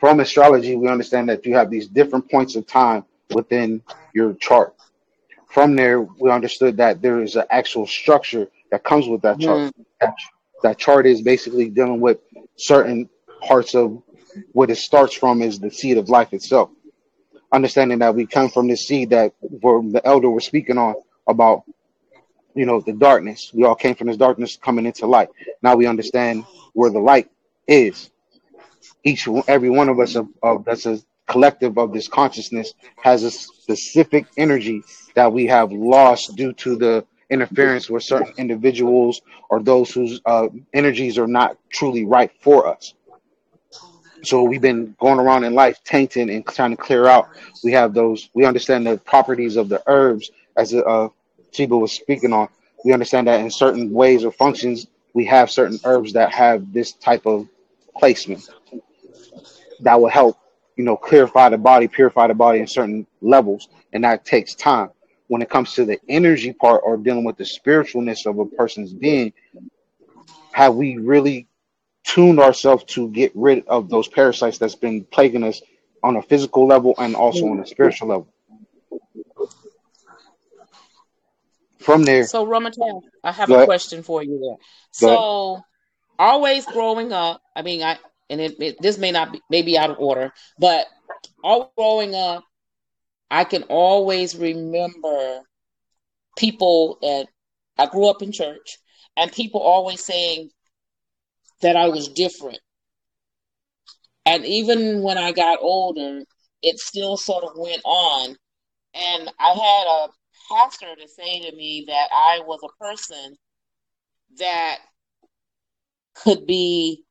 [SPEAKER 5] From astrology, we understand that you have these different points of time within your chart. From there, we understood that there is an actual structure that comes with that chart.
[SPEAKER 3] Mm,
[SPEAKER 5] That, that chart is basically dealing with certain parts of what it starts from is the seed of life itself. Understanding that we come from this seed that where the elder was speaking on about, you know, the darkness. We all came from this darkness coming into light. Now we understand where the light is. Each every one of us of, of that's a collective of this consciousness has a specific energy that we have lost due to the interference with certain individuals or those whose uh, energies are not truly right for us. So we've been going around in life tainting and trying to clear out. We have those. We understand the properties of the herbs, as uh, was speaking on. We understand that in certain ways or functions, we have certain herbs that have this type of placement that will help, you know, clarify the body, purify the body in certain levels, and that takes time. When it comes to the energy part or dealing with the spiritualness of a person's being, have we really tuned ourselves to get rid of those parasites that's been plaguing us on a physical level and also on a spiritual level? From there,
[SPEAKER 3] So, Ramadan, I have a question for you there. So, always growing up, I mean, I and it, it this may not be maybe out of order, but all growing up, I can always remember people that I grew up in church, and people always saying that I was different. And even when I got older, it still sort of went on. And I had a pastor to say to me that I was a person that could be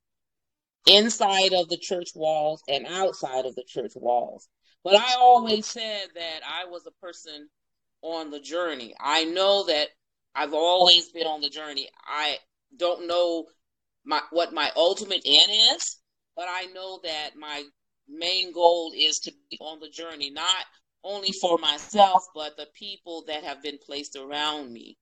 [SPEAKER 3] inside of the church walls and outside of the church walls. But I always said that I was a person on the journey. I know that I've always been on the journey. I don't know my what my ultimate end is, but I know that my main goal is to be on the journey, not only for myself, but the people that have been placed around me.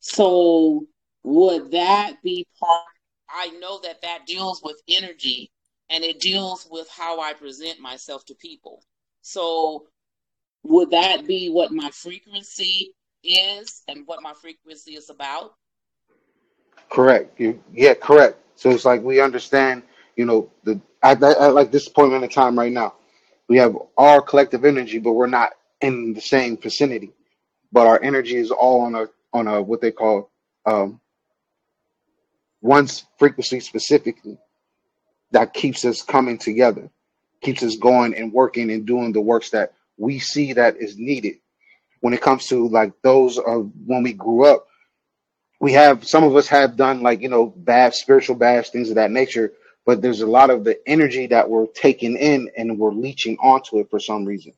[SPEAKER 3] So, would that be part? I know that that deals with energy and it deals with how I present myself to people. So, would that be what my frequency is and what my frequency is about?
[SPEAKER 5] Correct. Yeah, correct. So it's like we understand, you know, the at, at, at like this point in the time right now, we have our collective energy, but we're not in the same vicinity. But our energy is all on a on a what they call um, one frequency specifically that keeps us coming together, keeps us going and working and doing the works that we see that is needed. When it comes to like those of when we grew up, we have some of us have done like you know baths, spiritual baths, things of that nature. But there's a lot of the energy that we're taking in and we're leeching onto it for some reason.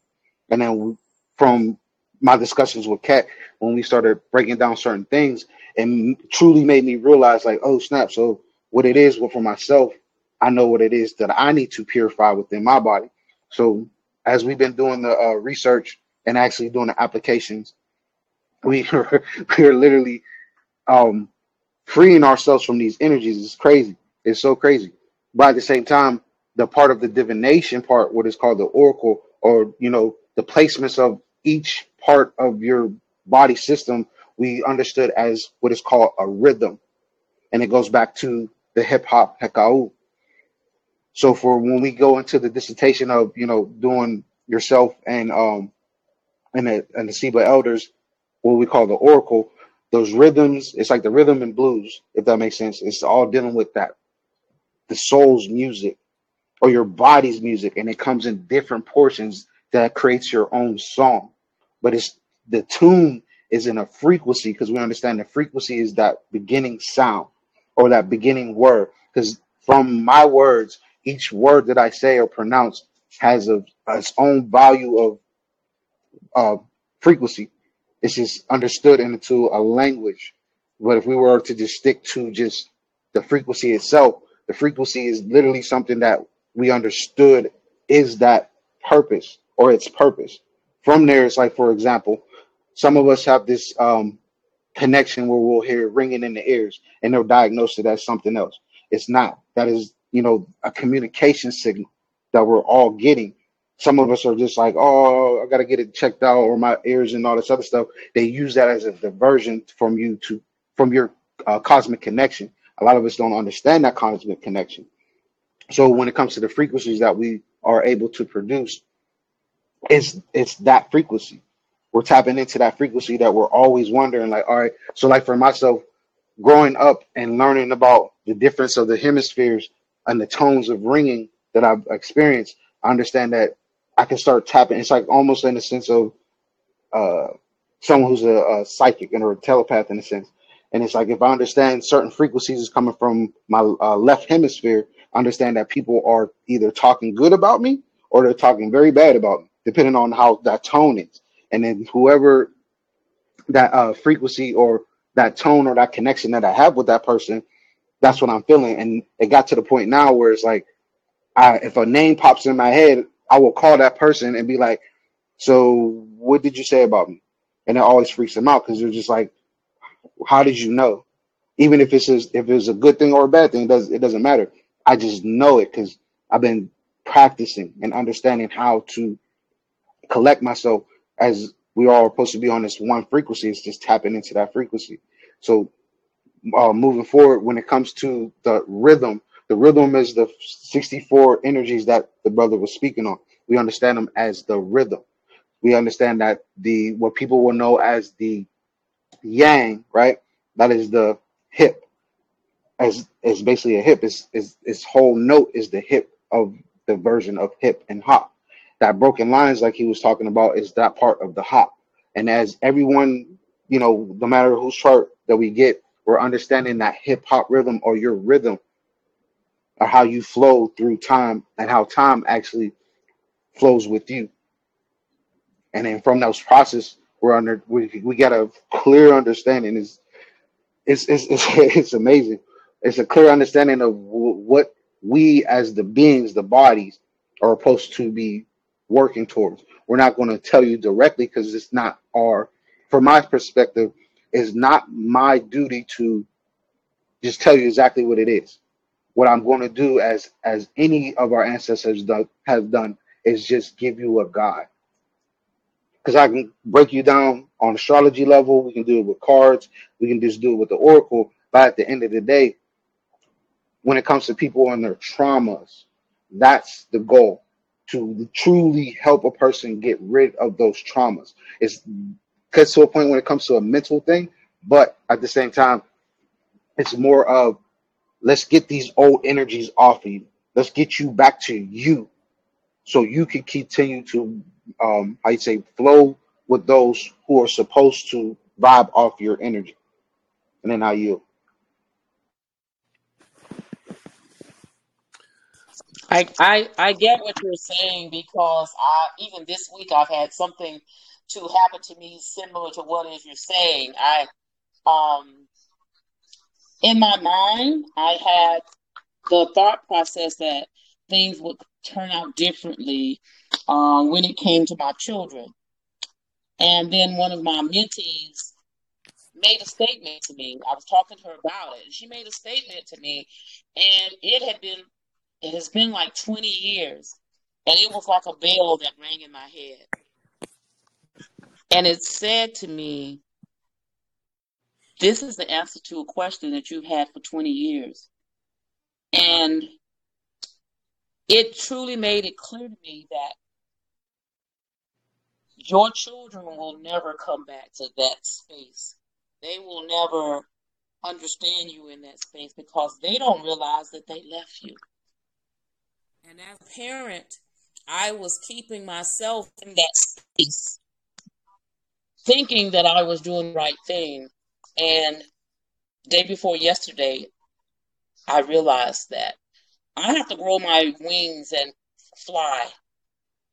[SPEAKER 5] And then from my discussions with Kat, when we started breaking down certain things, and truly made me realize like, oh snap! So what it is, well, for myself, I know what it is that I need to purify within my body. So as we've been doing the uh, research and actually doing the applications, we are, we are literally um, freeing ourselves from these energies It's crazy. It's so crazy. But at the same time, the part of the divination part, what is called the oracle, or you know, the placements of each part of your body system, we understood as what is called a rhythm, and it goes back to the hip hop hekau. So for when we go into the dissertation of you know doing yourself and um and the and the Seba elders, what we call the oracle, those rhythms, it's like the rhythm and blues, if that makes sense. It's all dealing with that, the soul's music or your body's music, and it comes in different portions that creates your own song. But it's the tune is in a frequency because we understand the frequency is that beginning sound or that beginning word. Because from my words, each word that I say or pronounce has a its own value of uh, frequency. It's just understood into a language. But if we were to just stick to just the frequency itself, the frequency is literally something that we understood is that purpose or its purpose. From there, it's like, for example, some of us have this um, connection where we'll hear ringing in the ears and they'll diagnose it as something else. It's not. That is, you know, a communication signal that we're all getting. Some of us are just like, oh, I gotta get it checked out, or my ears and all this other stuff. They use that as a diversion from you to from your uh, cosmic connection. A lot of us don't understand that cosmic connection. So when it comes to the frequencies that we are able to produce, it's it's that frequency. We're tapping into that frequency that we're always wondering, like, all right, so like for myself, growing up and learning about the difference of the hemispheres and the tones of ringing that I've experienced, I understand that I can start tapping. It's like almost in the sense of uh, someone who's a, a psychic and or a telepath in a sense. And it's like if I understand certain frequencies is coming from my uh, left hemisphere, I understand that people are either talking good about me or they're talking very bad about me, depending on how that tone is. And then whoever that uh, frequency or that tone or that connection that I have with that person, that's what I'm feeling. And it got to the point now where it's like, I, if a name pops in my head, I will call that person and be like, "So, what did you say about me?" And it always freaks them out because they're just like, "How did you know?" Even if it's a, if it's a good thing or a bad thing, it does it doesn't matter. I just know it because I've been practicing and understanding how to collect myself as we all are supposed to be on this one frequency. It's just tapping into that frequency. So uh, moving forward, when it comes to the rhythm, the rhythm is the 64 energies that the brother was speaking on. We understand them as the rhythm. We understand that the what people will know as the yang, right? That is the hip. As is basically a hip. Is is its whole note is the hip of the version of hip and hop. That broken lines, like he was talking about, is that part of the hop. And as everyone, you know, no matter whose chart that we get, we're understanding that hip hop rhythm or your rhythm or how you flow through time and how time actually flows with you. And then from those process, we're under we we got a clear understanding. Is it's it's it's, it's amazing. It's a clear understanding of what we as the beings, the bodies, are supposed to be working towards. We're not going to tell you directly because it's not our, from my perspective, it's not my duty to just tell you exactly what it is what I'm going to do, as as any of our ancestors do, have done, is just give you a guide. Because I can break you down on astrology level. We can do it with cards. We can just do it with the oracle. But at the end of the day, when it comes to people and their traumas, that's the goal to truly help a person get rid of those traumas. It's gets to a point when it comes to a mental thing, but at the same time, it's more of let's get these old energies off of you. Let's get you back to you so you can continue to um you say flow with those who are supposed to vibe off your energy. And then I yield.
[SPEAKER 3] I, I I get what you're saying because I even this week I've had something to happen to me similar to what is you're saying. I um in my mind I had the thought process that things would turn out differently um, when it came to my children. And then one of my mentees made a statement to me. I was talking to her about it, and she made a statement to me, and it had been it has been like 20 years, and it was like a bell that rang in my head. And it said to me, This is the answer to a question that you've had for 20 years. And it truly made it clear to me that your children will never come back to that space. They will never understand you in that space because they don't realize that they left you. And as a parent, I was keeping myself in that space, thinking that I was doing the right thing. And day before yesterday, I realized that I have to grow my wings and fly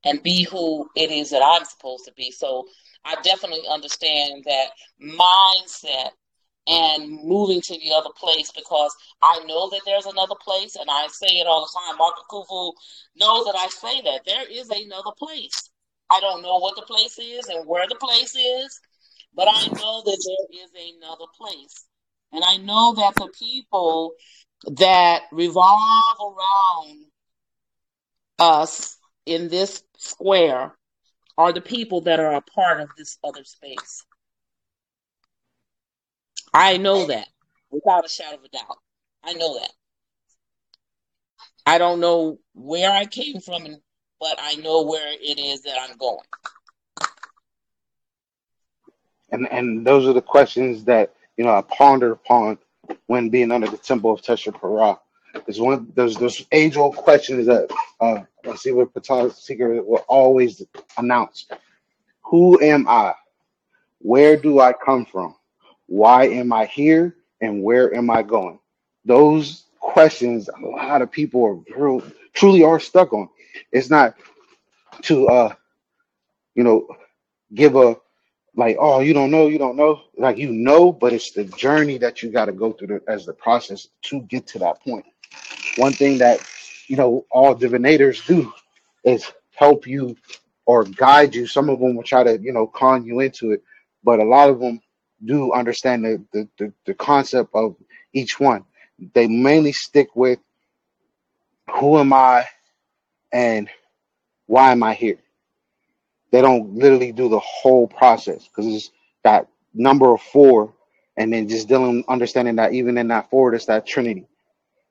[SPEAKER 3] and be who it is that I'm supposed to be. So I definitely understand that mindset and moving to the other place because I know that there's another place, and I say it all the time. Mark Kufu knows that I say that there is another place. I don't know what the place is and where the place is, but I know that there is another place. And I know that the people that revolve around us in this square are the people that are a part of this other space. I know that without a shadow of a doubt. I know that. I don't know where I came from, but I know where it is that I'm going.
[SPEAKER 5] And and those are the questions that you know I pondered upon when being under the temple of Tesher Para. There's one there's those age old questions that uh what Patel Seeker will always announce. Who am I? Where do I come from? Why am I here? And where am I going? Those questions a lot of people are real, truly are stuck on. It's not to uh you know give a like oh you don't know you don't know like you know but it's the journey that you got to go through the, as the process to get to that point one thing that you know all divinators do is help you or guide you some of them will try to you know con you into it but a lot of them do understand the the, the, the concept of each one. They mainly stick with who am i and why am i here? They don't literally do the whole process because it's that number of four and then just dealing understanding that even in that four it's that trinity.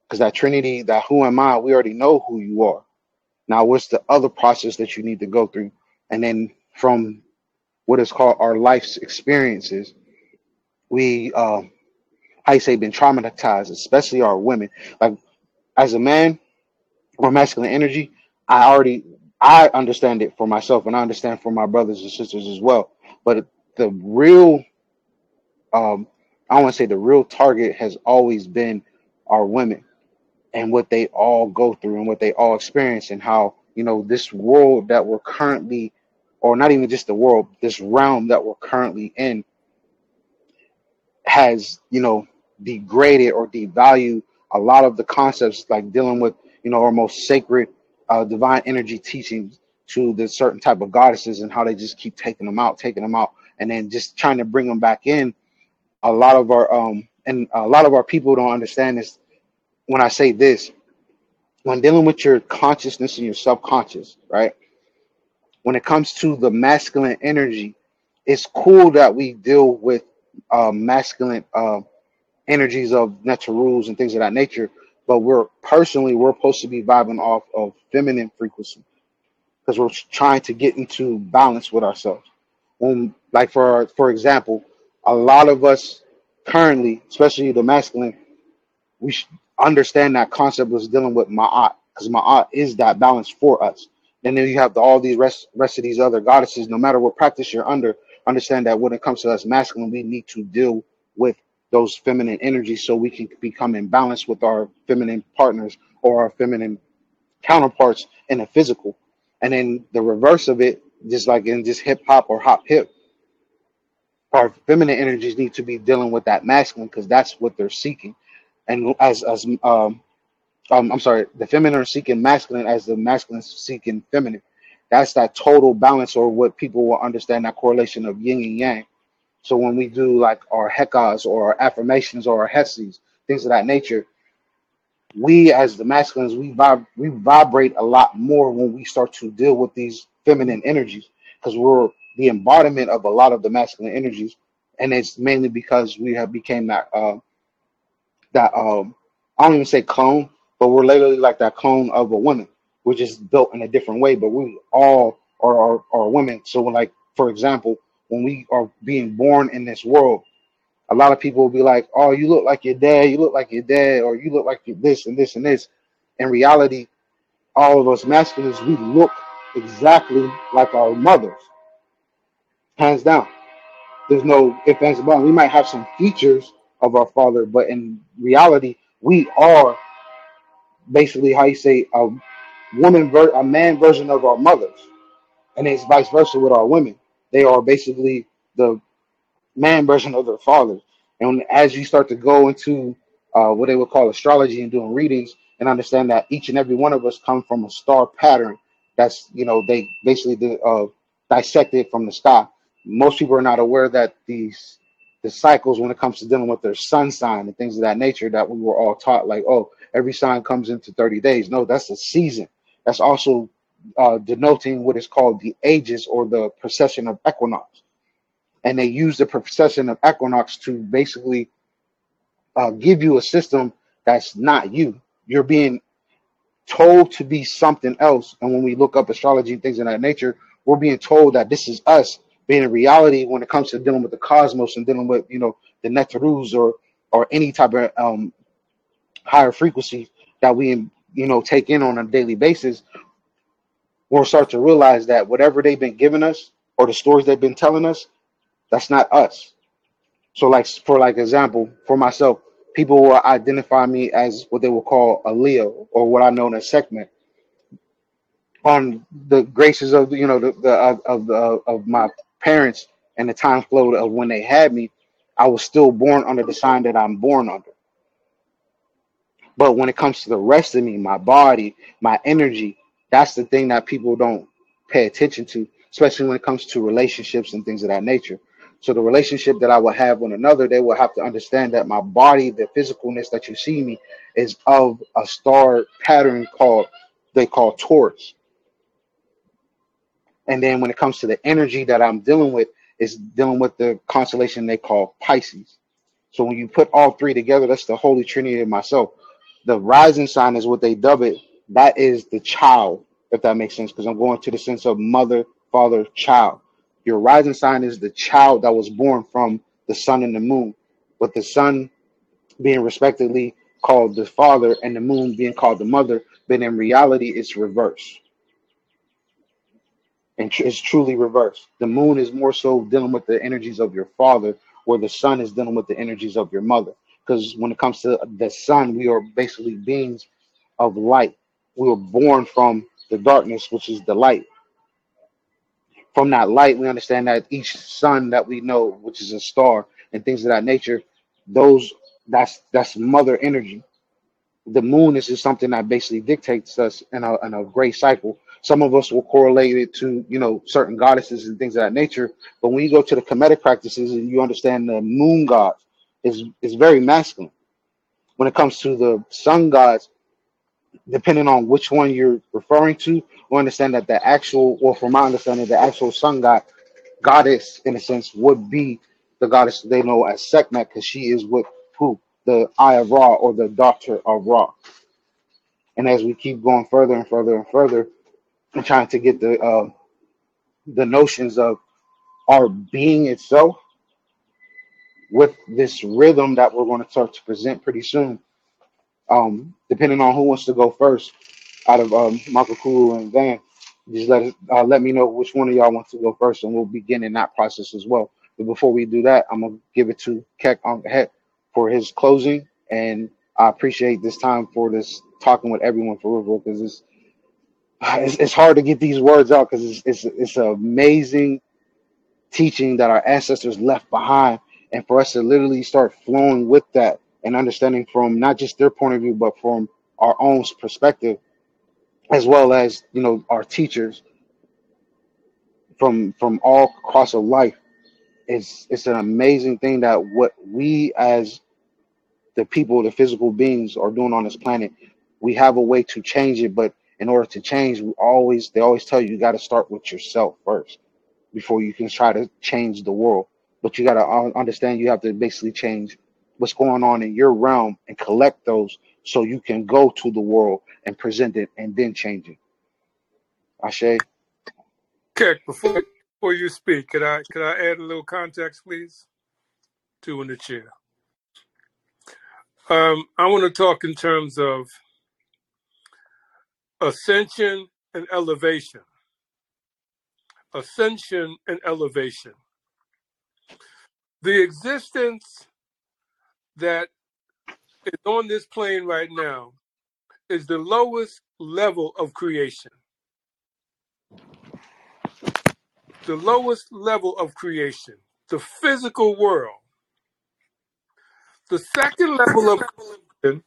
[SPEAKER 5] Because that trinity that who am i we already know who you are. Now what's the other process that you need to go through? And then from what is called our life's experiences we um how you say been traumatized especially our women. Like as a man or masculine energy i already i understand it for myself and i understand for my brothers and sisters as well. But the real um i want to say the real target has always been our women and what they all go through and what they all experience and how you know this world that we're currently or not even just the world this realm that we're currently in has you know degraded or devalued a lot of the concepts like dealing with you know our most sacred uh, divine energy teachings to the certain type of goddesses and how they just keep taking them out taking them out and then just trying to bring them back in. A lot of our um and a lot of our people don't understand this when i say this. When dealing with your consciousness and your subconscious right? When it comes to the masculine energy it's cool that we deal with uh, masculine uh, energies of natural rules and things of that nature. But we're personally we're supposed to be vibing off of feminine frequency because we're trying to get into balance with ourselves. When, like for for example, a lot of us currently, especially the masculine, we understand that concept was dealing with ma'at because ma'at is that balance for us. And then you have the, all these rest rest of these other goddesses. No matter what practice you're under, understand that when it comes to us masculine, we need to deal with those feminine energies so we can become in balance with our feminine partners or our feminine counterparts in the physical. And then the reverse of it, just like in just hip hop or hop hip, our feminine energies need to be dealing with that masculine because that's what they're seeking. And as as um, um I'm sorry, the feminine are seeking masculine as the masculine seeking feminine. That's that total balance, or what people will understand that correlation of yin and yang. So when we do like our hekas or our affirmations or our heses, things of that nature, we as the masculines, we vib- we vibrate a lot more when we start to deal with these feminine energies because we're the embodiment of a lot of the masculine energies, and it's mainly because we have became that uh, that um I don't even say clone, but we're literally like that clone of a woman. We're just built in a different way, but we all are are, are women. So like for example, when we are being born in this world, a lot of people will be like, "Oh, you look like your dad. You look like your dad, or you look like this and this and this." In reality, all of us masculines, we look exactly like our mothers, hands down. There's no ifs, ands, or buts. We might have some features of our father, but in reality, we are basically how you say a woman, ver- a man version of our mothers, and it's vice versa with our women. They are basically the man version of their fathers. And as you start to go into uh, what they would call astrology and doing readings, and understand that each and every one of us come from a star pattern. That's you know they basically the, uh, dissect it from the sky. Most people are not aware that these the cycles when it comes to dealing with their sun sign and things of that nature that we were all taught like oh every sign comes into 30 days no that's a season that's also uh, denoting what is called the ages or the procession of equinox. And they use the procession of equinox to basically uh, give you a system that's not you. You're being told to be something else. And when we look up astrology and things of that nature, we're being told that this is us. Being in reality, when it comes to dealing with the cosmos and dealing with, you know, the Neterus or or any type of um, higher frequency that we, you know, take in on a daily basis, we'll start to realize that whatever they've been giving us or the stories they've been telling us, that's not us. So, like for like example, for myself, people will identify me as what they will call a Leo or what I know as Sekhmet On the graces of you know the, the of of, the, of my parents and the time flow of when they had me, I was still born under the sign that I'm born under. But when it comes to the rest of me, my body, my energy, that's the thing that people don't pay attention to, especially when it comes to relationships and things of that nature. So the relationship that I will have with another, they will have to understand that my body, the physicalness that you see me, is of a star pattern called they call Taurus. And then when it comes to the energy that I'm dealing with, is dealing with the constellation they call Pisces. So when you put all three together, that's the holy trinity of myself. The rising sign is what they dub it. That is the child, if that makes sense, because I'm going to the sense of mother, father, child. Your rising sign is the child that was born from the sun and the moon, with the sun being respectively called the father and the moon being called the mother, but in reality, it's reverse. And it's truly reversed. The moon is more so dealing with the energies of your father, where the sun is dealing with the energies of your mother. Because when it comes to the sun, we are basically beings of light. We were born from the darkness, which is the light from that light, we understand that each sun that we know, which is a star and things of that nature, those that's that's mother energy. The moon is just something that basically dictates us in a in a great cycle. Some of us will correlate it to you know certain goddesses and things of that nature. But when you go to the Kemetic practices and you understand the moon gods is is very masculine. When it comes to the sun gods, depending on which one you're referring to, we understand that the actual, or from my understanding, the actual sun god goddess, in a sense, would be the goddess they know as Sekhmet, because she is with who the Eye of Ra or the Daughter of Ra. And as we keep going further and further and further, and trying to get the uh, the notions of our being itself with this rhythm that we're going to start to present pretty soon um, depending on who wants to go first, out of um, Michael Kulu and Van, just let uh, let me know which one of y'all wants to go first, and we'll begin in that process as well. But before we do that, I'm gonna give it to Keck on head for his closing, and I appreciate this time for this talking with everyone for real because it's, it's it's hard to get these words out because it's it's it's amazing teaching that our ancestors left behind, and for us to literally start flowing with that and understanding from not just their point of view, but from our own perspective, as well as you know our teachers from from all across of life. It's it's an amazing thing that what we as the people, the physical beings, are doing on this planet. We have a way to change it, but in order to change, we always they always tell you you got to start with yourself first before you can try to change the world. But you got to understand you have to basically change what's going on in your realm and collect those so you can go to the world and present it and then change it. Ashe.
[SPEAKER 2] Okay, before before you speak, could I could I add a little context, please? Two in the chair. Um, I want to talk in terms of ascension and elevation. Ascension and elevation. The existence that is on this plane right now is the lowest level of creation. The lowest level of creation, the physical world. The second level of creation,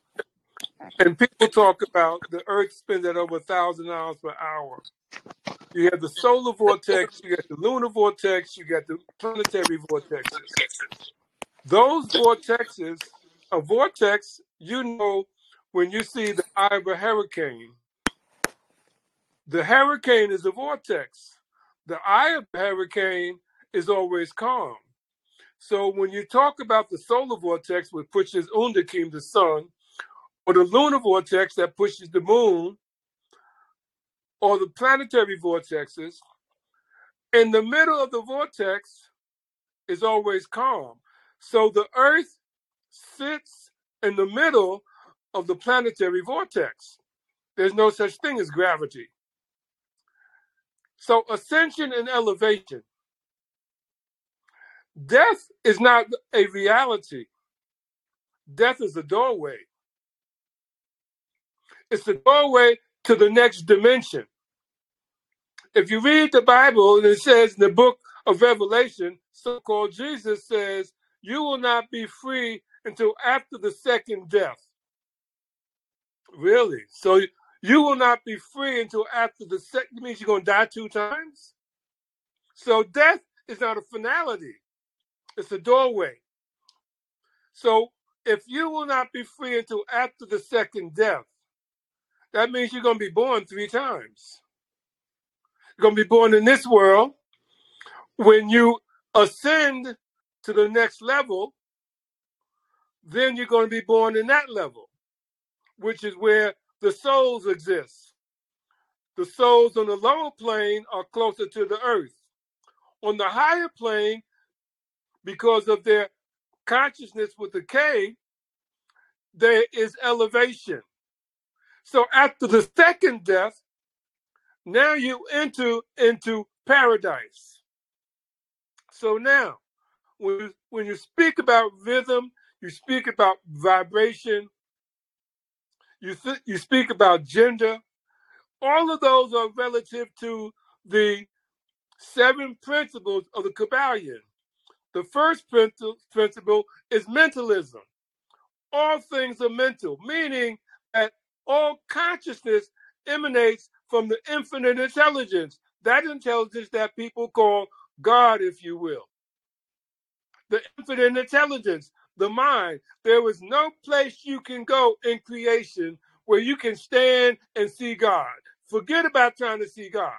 [SPEAKER 2] and people talk about the earth spins at over a thousand miles per hour. You have the solar vortex, you got the lunar vortex, you got the planetary vortexes. Those vortexes, a vortex, you know, when you see the eye of a hurricane, The hurricane is a vortex. The eye of the hurricane is always calm. So when you talk about the solar vortex, which pushes Undakim, the sun, or the lunar vortex that pushes the moon, or the planetary vortexes, in the middle of the vortex is always calm. So the Earth sits in the middle of the planetary vortex. There's no such thing as gravity. So ascension and elevation. Death is not a reality. Death is a doorway. It's the doorway to the next dimension. If you read the Bible, and it says in the book of Revelation, so called Jesus says, You will not be free until after the second death. Really? So you will not be free until after the second means you're gonna die two times? So death is not a finality, it's a doorway. So if you will not be free until after the second death, that means you're gonna be born three times. You're gonna be born in this world. When you ascend to the next level, then you're going to be born in that level, which is where the souls exist. The souls on the lower plane are closer to the earth. On the higher plane, because of their consciousness with the K, there is elevation. So after the second death, now you enter into paradise. So now, when you, when you speak about rhythm, you speak about vibration, you th- you speak about gender. All of those are relative to the seven principles of the Kybalion. The first principle, principle is mentalism. All things are mental, meaning that all consciousness emanates from the infinite intelligence, that intelligence that people call God, if you will. The infinite intelligence, the mind. There is no place you can go in creation where you can stand and see God. Forget about trying to see God.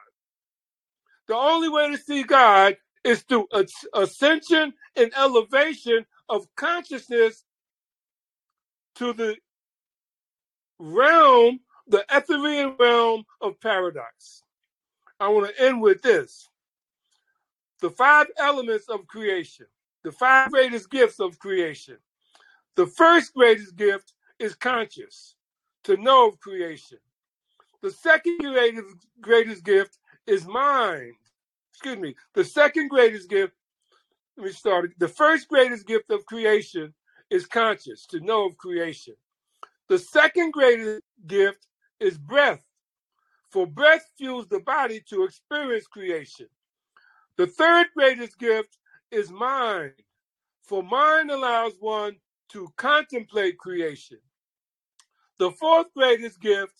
[SPEAKER 2] The only way to see God is through ascension and elevation of consciousness to the realm, the ethereal realm of paradise. I want to end with this the five elements of creation, the five greatest gifts of creation. The first greatest gift is conscious, to know of creation. The second greatest, greatest gift is mind. Excuse me. The second greatest gift, let me start. The first greatest gift of creation is conscious, to know of creation. The second greatest gift is breath, for breath fuels the body to experience creation. The third greatest gift is mind, for mind allows one to contemplate creation. The fourth greatest gift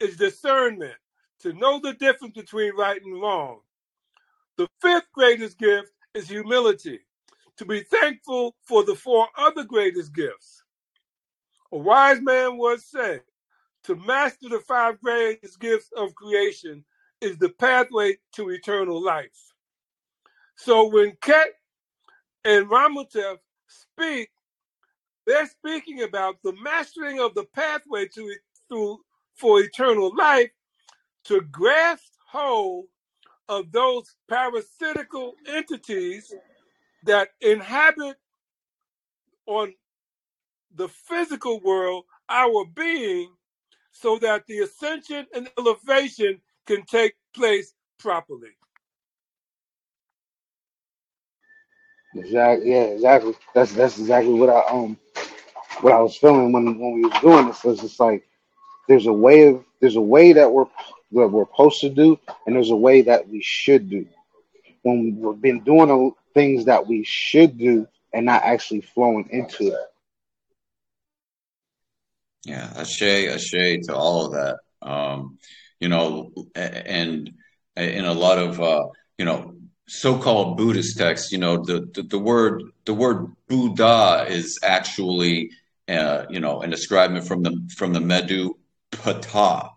[SPEAKER 2] is discernment, to know the difference between right and wrong. The fifth greatest gift is humility, to be thankful for the four other greatest gifts. A wise man once said, to master the five greatest gifts of creation is the pathway to eternal life. So when Ket and Ramutef speak, they're speaking about the mastering of the pathway to through for eternal life to grasp hold of those parasitical entities that inhabit on the physical world our being so that the ascension and elevation can take place properly.
[SPEAKER 5] Exactly. Yeah, exactly. That's that's exactly what I um what I was feeling when when we was doing this. Was just like there's a way of there's a way that we're that we're supposed to do, and there's a way that we should do. When we've been doing things that we should do and not actually flowing into it.
[SPEAKER 4] Yeah, ashe, ashe to all of that. Um, you know, and in a lot of uh, you know so-called Buddhist texts, you know, the, the, the word the word Buddha is actually uh, you know an ascribement from the from the Medu Pata.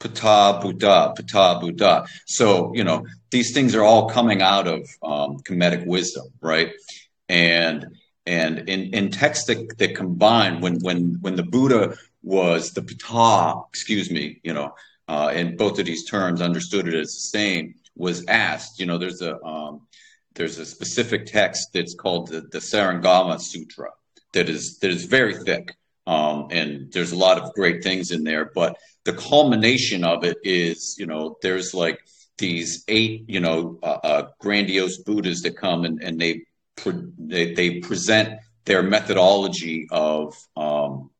[SPEAKER 4] Pata Buddha, Pata Buddha. So, you know, these things are all coming out of um, Kemetic wisdom, right? And and in, in texts that, that combine when when when the Buddha was the Pata, excuse me, you know, uh, both of these terms understood it as the same, was asked, you know, there's a um, there's a specific text that's called the, the Surangama Sutra that is that is very thick. Um, and there's a lot of great things in there, but the culmination of it is, you know, there's like these eight, you know, uh, uh, grandiose Buddhas that come and, and they, pre- they, they present their methodology of um,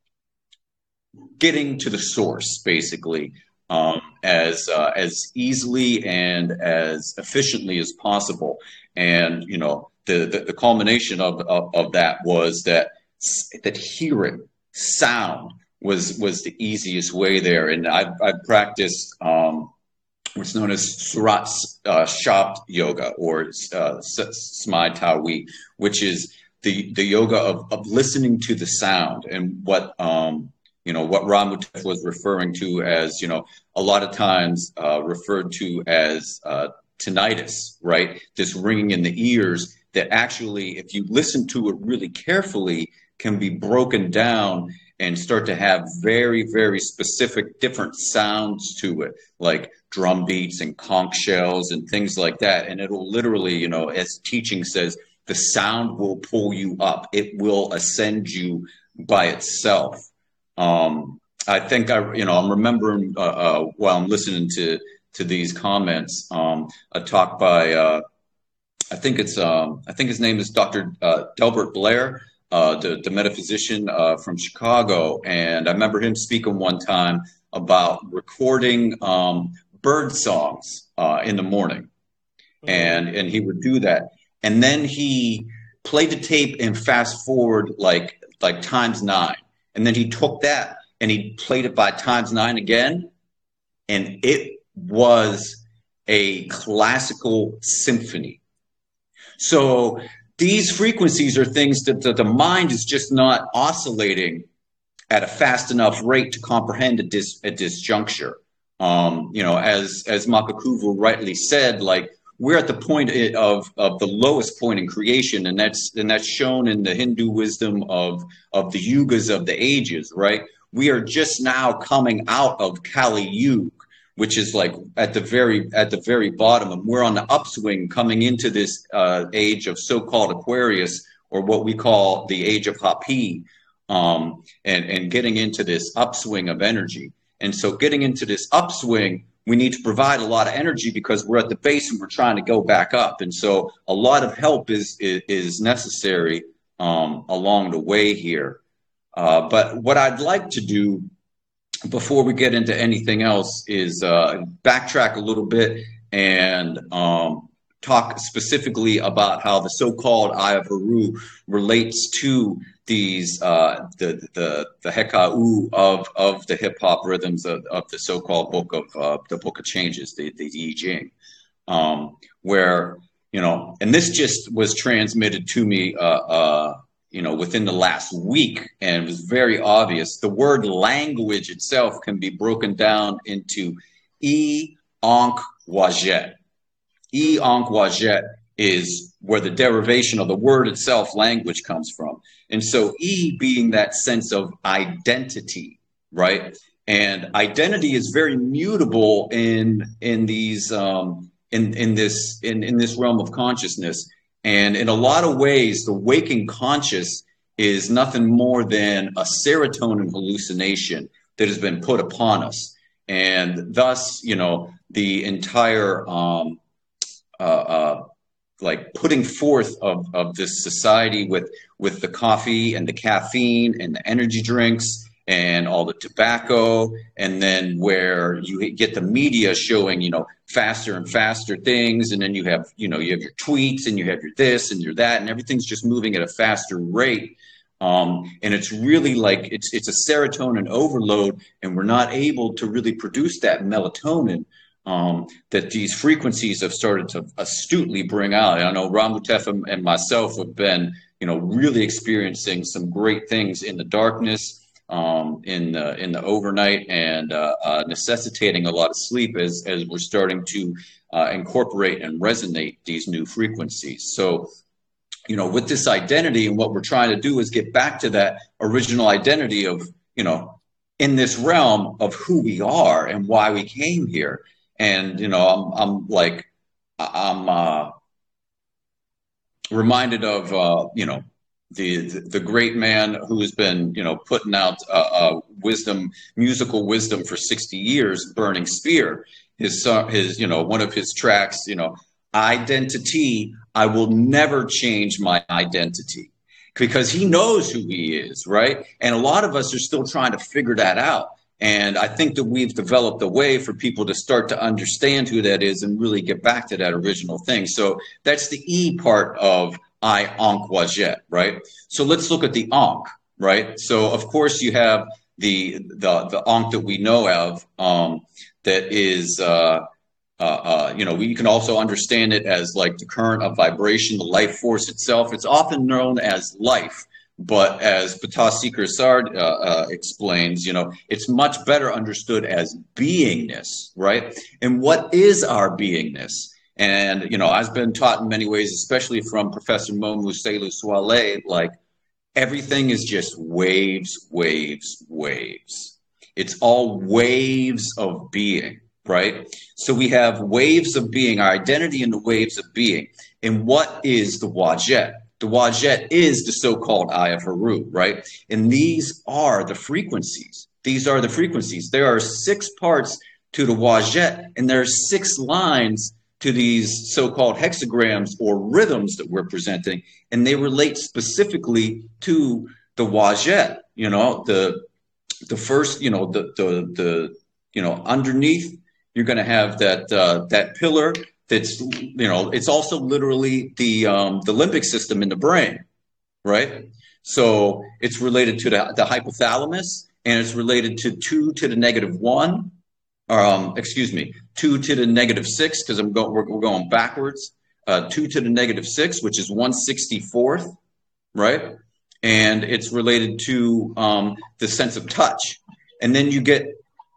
[SPEAKER 4] getting to the source, basically, um, as uh, as easily and as efficiently as possible. And you know, the the, the culmination of, of, of that was that that hearing sound was was the easiest way there. And I've, I've practiced um, what's known as Surat uh, Shabd Yoga or uh, Tawi, which is the the yoga of, of listening to the sound and what um, you know what Ramutef was referring to as you know a lot of times uh, referred to as uh, tinnitus, right? This ringing in the ears that actually, if you listen to it really carefully, can be broken down and start to have very, very specific different sounds to it, like drum beats and conch shells and things like that. And it'll literally, you know, as teaching says, the sound will pull you up. It will ascend you by itself. Um, I think I, you know, I'm remembering uh, uh, while I'm listening to to these comments, um, a talk by, uh, I think it's, um, I think his name is Dr. Uh, Delbert Blair, uh, the, the metaphysician uh, from Chicago. And I remember him speaking one time about recording um, bird songs uh, in the morning. And, and he would do that. And then he played the tape and fast forward like, like times nine. And then he took that and he played it by times nine again. And it was a classical symphony. So these frequencies are things that the, mind is just not oscillating at a fast enough rate to comprehend at this at this juncture. Um, you know, as as Makakuvu rightly said, like we're at the point of of the lowest point in creation, and that's and that's shown in the Hindu wisdom of of the yugas of the ages, right? We are just now coming out of Kali Yuga, which is like at the very at the very bottom. And we're on the upswing coming into this uh, age of so-called aquarius or what we call the age of hapi um, and and getting into this upswing of energy. And so getting into this upswing we need to provide a lot of energy because we're at the base and we're trying to go back up. And so a lot of help is is, is necessary um, along the way here. Uh, but what i'd like to do before we get into anything else is uh, backtrack a little bit and um, talk specifically about how the so-called Eye of Heru relates to these uh, the the the hekau of of the hip hop rhythms of, of the so-called book of uh, the book of changes, the the I Ching, um, where you know, and this just was transmitted to me uh, uh you know, within the last week, and it was very obvious. The word language itself can be broken down into e onk wajet. E onk wajet is where the derivation of the word itself, language, comes from. And so E being that sense of identity, right? And identity is very mutable in in these um, in in this in in this realm of consciousness. And in a lot of ways, the waking conscious is nothing more than a serotonin hallucination that has been put upon us. And thus, you know, the entire um, uh, uh, like putting forth of, of this society with with the coffee and the caffeine and the energy drinks and all the tobacco and then where you get the media showing you know faster and faster things and then you have you know you have your tweets and you have your this and your that and everything's just moving at a faster rate um, and it's really like it's it's a serotonin overload and we're not able to really produce that melatonin um, that these frequencies have started to astutely bring out. And I know Ramutef and myself have been, you know, really experiencing some great things in the darkness um, in the in the overnight and uh, uh, necessitating a lot of sleep as as we're starting to uh, incorporate and resonate these new frequencies. So, you know, with this identity and what we're trying to do is get back to that original identity of you know in this realm of who we are and why we came here. And you know, I'm I'm like I'm uh, reminded of uh, you know the, the great man who has been you know putting out uh, uh, wisdom musical wisdom for 60 years burning spear his his you know one of his tracks you know identity i will never change my identity because he knows who he is right? And a lot of us are still trying to figure that out. And i think that we've developed a way for people to start to understand who that is and really get back to that original thing. So that's the e part of I Ankh Wajet, right? So let's look at the Ankh, right? So of course you have the the the Ankh that we know of um, that is. Uh, uh, uh, you know, we can also understand it as like the current of vibration, the life force itself. It's often known as life, but as Seeker Sard uh, uh, explains, you know, it's much better understood as beingness, right? And what is our beingness? And, you know, I've been taught in many ways, especially from Professor Momu Selu Swale, like everything is just waves, waves, waves. It's all waves of being, right? So we have waves of being, our identity in the waves of being. And what is the Wajet? The Wajet is the so-called Eye of Heru, right? And these are the frequencies. These are the frequencies. There are six parts to the Wajet, and there are six lines to these so-called hexagrams or rhythms that we're presenting, and they relate specifically to the wajet. You know, the the first, you know, the the the you know underneath, you're going to have that uh, that pillar. That's you know, it's also literally the um, the limbic system in the brain, right? So it's related to the, the hypothalamus, and it's related to two to the negative one, um, excuse me, two to the negative six, because I'm we're, we're, going backwards. Uh, two to the negative six, which is 164th, right? And it's related to um, the sense of touch. And then you get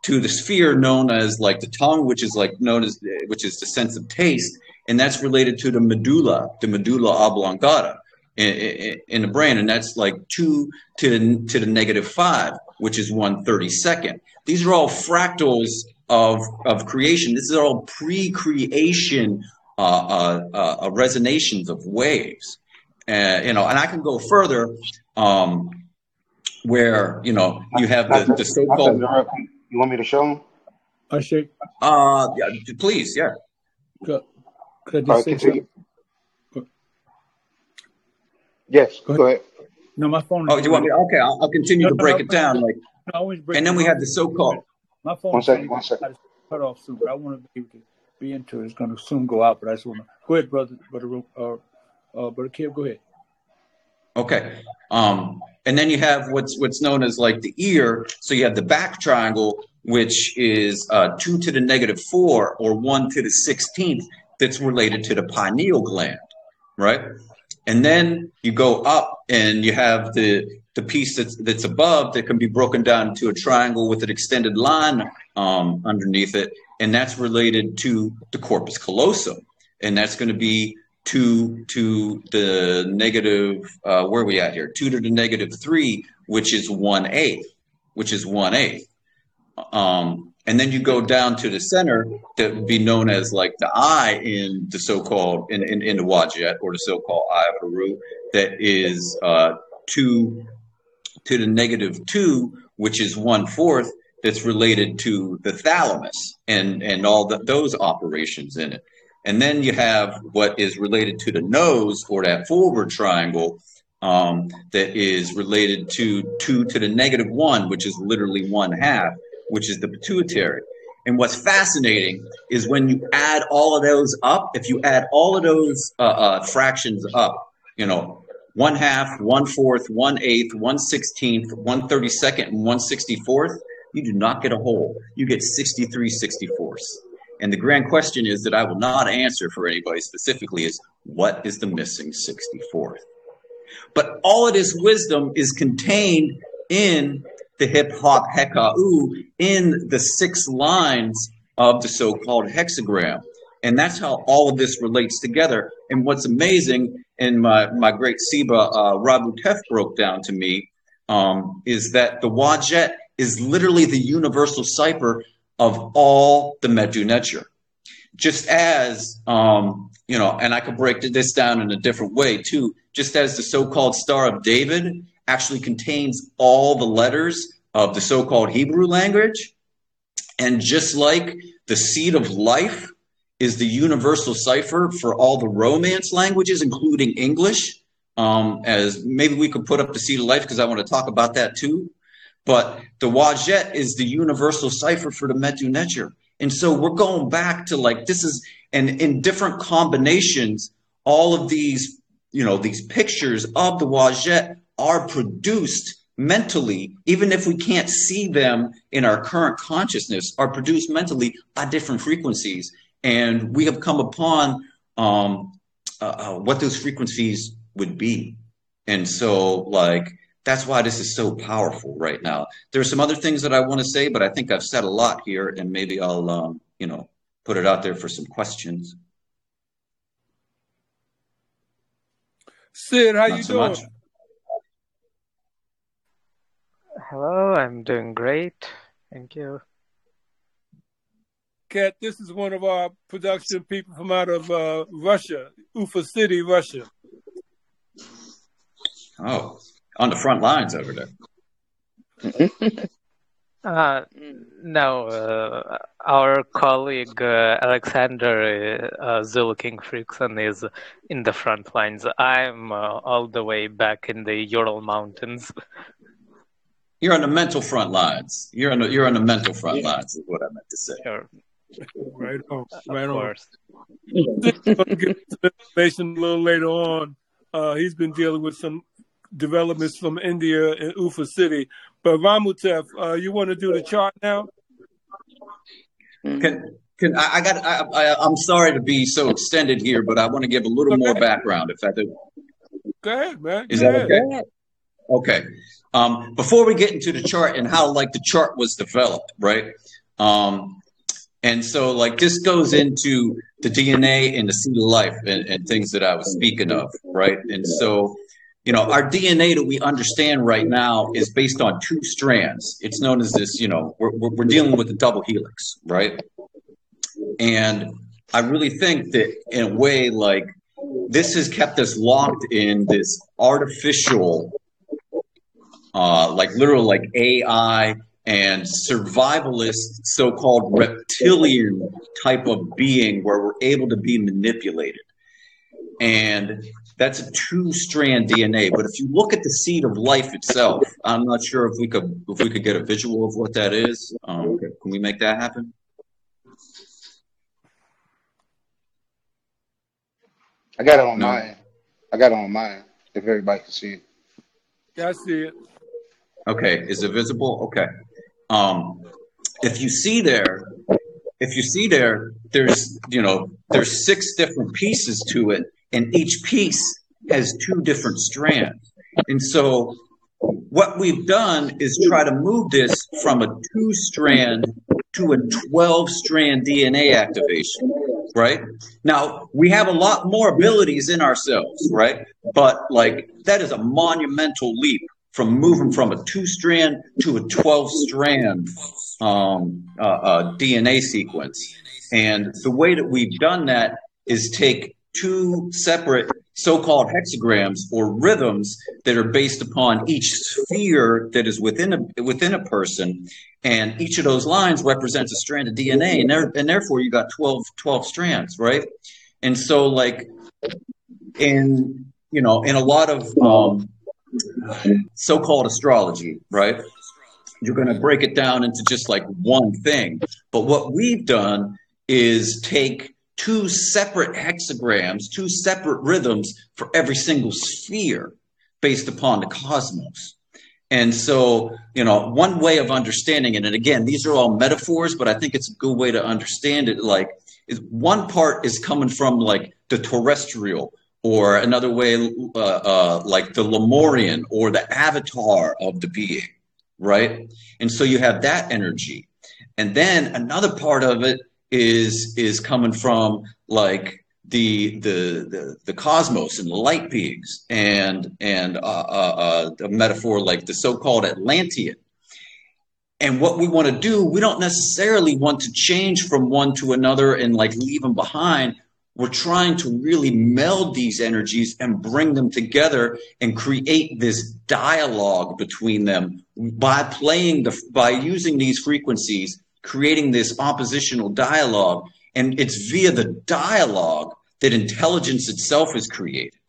[SPEAKER 4] to the sphere known as like the tongue, which is like known as, which is the sense of taste. And that's related to the medulla, the medulla oblongata in, in, in the brain. And that's like two to the, to the negative five, which is 132nd. These are all fractals of of creation. This is all pre-creation uh, uh, uh, resonations of waves, uh, you know. And I can go further, um, where you know you have the, the so-called.
[SPEAKER 5] You want me to show them?
[SPEAKER 6] I should.
[SPEAKER 4] Uh, yeah, please, yeah.
[SPEAKER 6] Could, could I just say
[SPEAKER 5] Yes, go ahead. go ahead.
[SPEAKER 6] No, my phone.
[SPEAKER 4] Oh, do you want me? Okay, I'll, I'll continue no, to break no, it down. Like, and then we have the so-called.
[SPEAKER 6] My phone. One second. One second. Cut off soon, but I want to be able to be into it. It's going to soon go out, but I just want to go ahead, brother, brother, uh, uh, brother Kib, go ahead.
[SPEAKER 4] Okay. Um, and then you have what's what's known as like the ear. So you have the back triangle, which is uh, two to the negative four or one to the sixteenth. That's related to the pineal gland, right? And then you go up and you have the the piece that's that's above that can be broken down into a triangle with an extended line um, underneath it, and that's related to the corpus callosum, and that's going to be two to the negative. Uh, where are we at here? Two to the negative three, which is one eighth, which is one eighth. Um, and then you go down to the center that would be known as like the eye in the so-called in, in, in the Wajet or the so-called eye of Heru that is uh, two to the negative two, which is one fourth, that's related to the thalamus and and all the, those operations in it. And then you have what is related to the nose or that forward triangle um, that is related to two to the negative one, which is literally one half, which is the pituitary. And what's fascinating is when you add all of those up, if you add all of those uh, uh, fractions up, you know, one half, one fourth, one eighth, one sixteenth, one thirty second, and one sixty fourth, you do not get a whole. You get 63 64ths. And the grand question is that I will not answer for anybody specifically is what is the missing 64th? But all of this wisdom is contained in the hip hop hekau in the six lines of the so-called hexagram. And that's how all of this relates together. And what's amazing, and my, my great Siba uh, Tef broke down to me, um, is that the Wajet is literally the universal cipher of all the Medu. Just as, um, you know, and I could break this down in a different way too, just as the so called Star of David actually contains all the letters of the so called Hebrew language, and just like the seed of life is the universal cipher for all the Romance languages, including English, um, as maybe we could put up the seed of life because I want to talk about that too. But the Wajet is the universal cipher for the Neter. And so we're going back to like this is and in different combinations, all of these, you know, these pictures of the Wajet are produced mentally, even if we can't see them in our current consciousness, are produced mentally at different frequencies. And we have come upon um, uh, uh, what those frequencies would be. And so, like, that's why this is so powerful right now. There are some other things that I want to say, but I think I've said a lot here, and maybe I'll, um, you know, put it out there for some questions.
[SPEAKER 2] Sid, how Not you so doing? Much.
[SPEAKER 7] Hello, I'm doing great. Thank you.
[SPEAKER 2] Kat, this is one of our production people from out of uh, Russia, Ufa City, Russia.
[SPEAKER 4] Oh, on the front lines over there.
[SPEAKER 7] uh, no, uh, our colleague uh, Alexander uh, Zulu King Frickson is in the front lines. I'm uh, all the way back in the Ural Mountains.
[SPEAKER 4] You're on the mental front lines. You're on the you're on the mental front yeah. lines. Is what I meant to say.
[SPEAKER 7] Sure.
[SPEAKER 2] Right on. Right of on. Course. get information a little later on. Uh, he's been dealing with some developments from India and Ufa City. But Ramutef, uh, you want to do the chart now?
[SPEAKER 4] Can can I, I got I, I am sorry to be so extended here, but I want to give a little more background if I do.
[SPEAKER 2] Go ahead, man.
[SPEAKER 4] Is Go that ahead. okay? Okay. Um, before we get into the chart and how like the chart was developed, right? Um, and so like this goes into the DNA and the seed of life and, and things that I was speaking of, right? And so you know, our DNA that we understand right now is based on two strands. It's known as this, you know, we're, we're dealing with a double helix, right? And I really think that in a way, like, this has kept us locked in this artificial, uh, like literal, like AI and survivalist, so called reptilian type of being where we're able to be manipulated. And that's a two strand DNA. But if you look at the seed of life itself, I'm not sure if we could if we could get a visual of what that is. Um, can we make that happen?
[SPEAKER 5] I got it on no. mine. I got it on mine. If everybody can see it.
[SPEAKER 2] Yeah, I see it.
[SPEAKER 4] Okay, is it visible? Okay. Um, if you see there, if you see there, there's you know there's six different pieces to it, and each piece has two different strands. And so what we've done is try to move this from a two strand to a 12 strand DNA activation, right? Now, we have a lot more abilities in ourselves, right? But like that is a monumental leap from moving from a two strand to a 12 strand um, uh, uh, DNA sequence. And the way that we've done that is take two separate so-called hexagrams or rhythms that are based upon each sphere that is within a within a person and each of those lines represents a strand of dna and, there, and therefore you got 12, 12 strands right and so like in you know in a lot of um, so-called astrology right you're going to break it down into just like one thing but what we've done is take two separate hexagrams, two separate rhythms for every single sphere based upon the cosmos. And so, you know, one way of understanding it, and again, these are all metaphors, but I think it's a good way to understand it. Like, is one part is coming from like the terrestrial, or another way, uh, uh, like the Lemurian or the avatar of the being, right? And so you have that energy. And then another part of it is is coming from like the the the, the cosmos and the light beings and and uh, uh, uh, a metaphor like the so-called Atlantean. And what we want to do, we don't necessarily want to change from one to another and like leave them behind. We're trying to really meld these energies and bring them together and create this dialogue between them by playing the by using these frequencies, creating this oppositional dialogue. And it's via the dialogue that intelligence itself is created.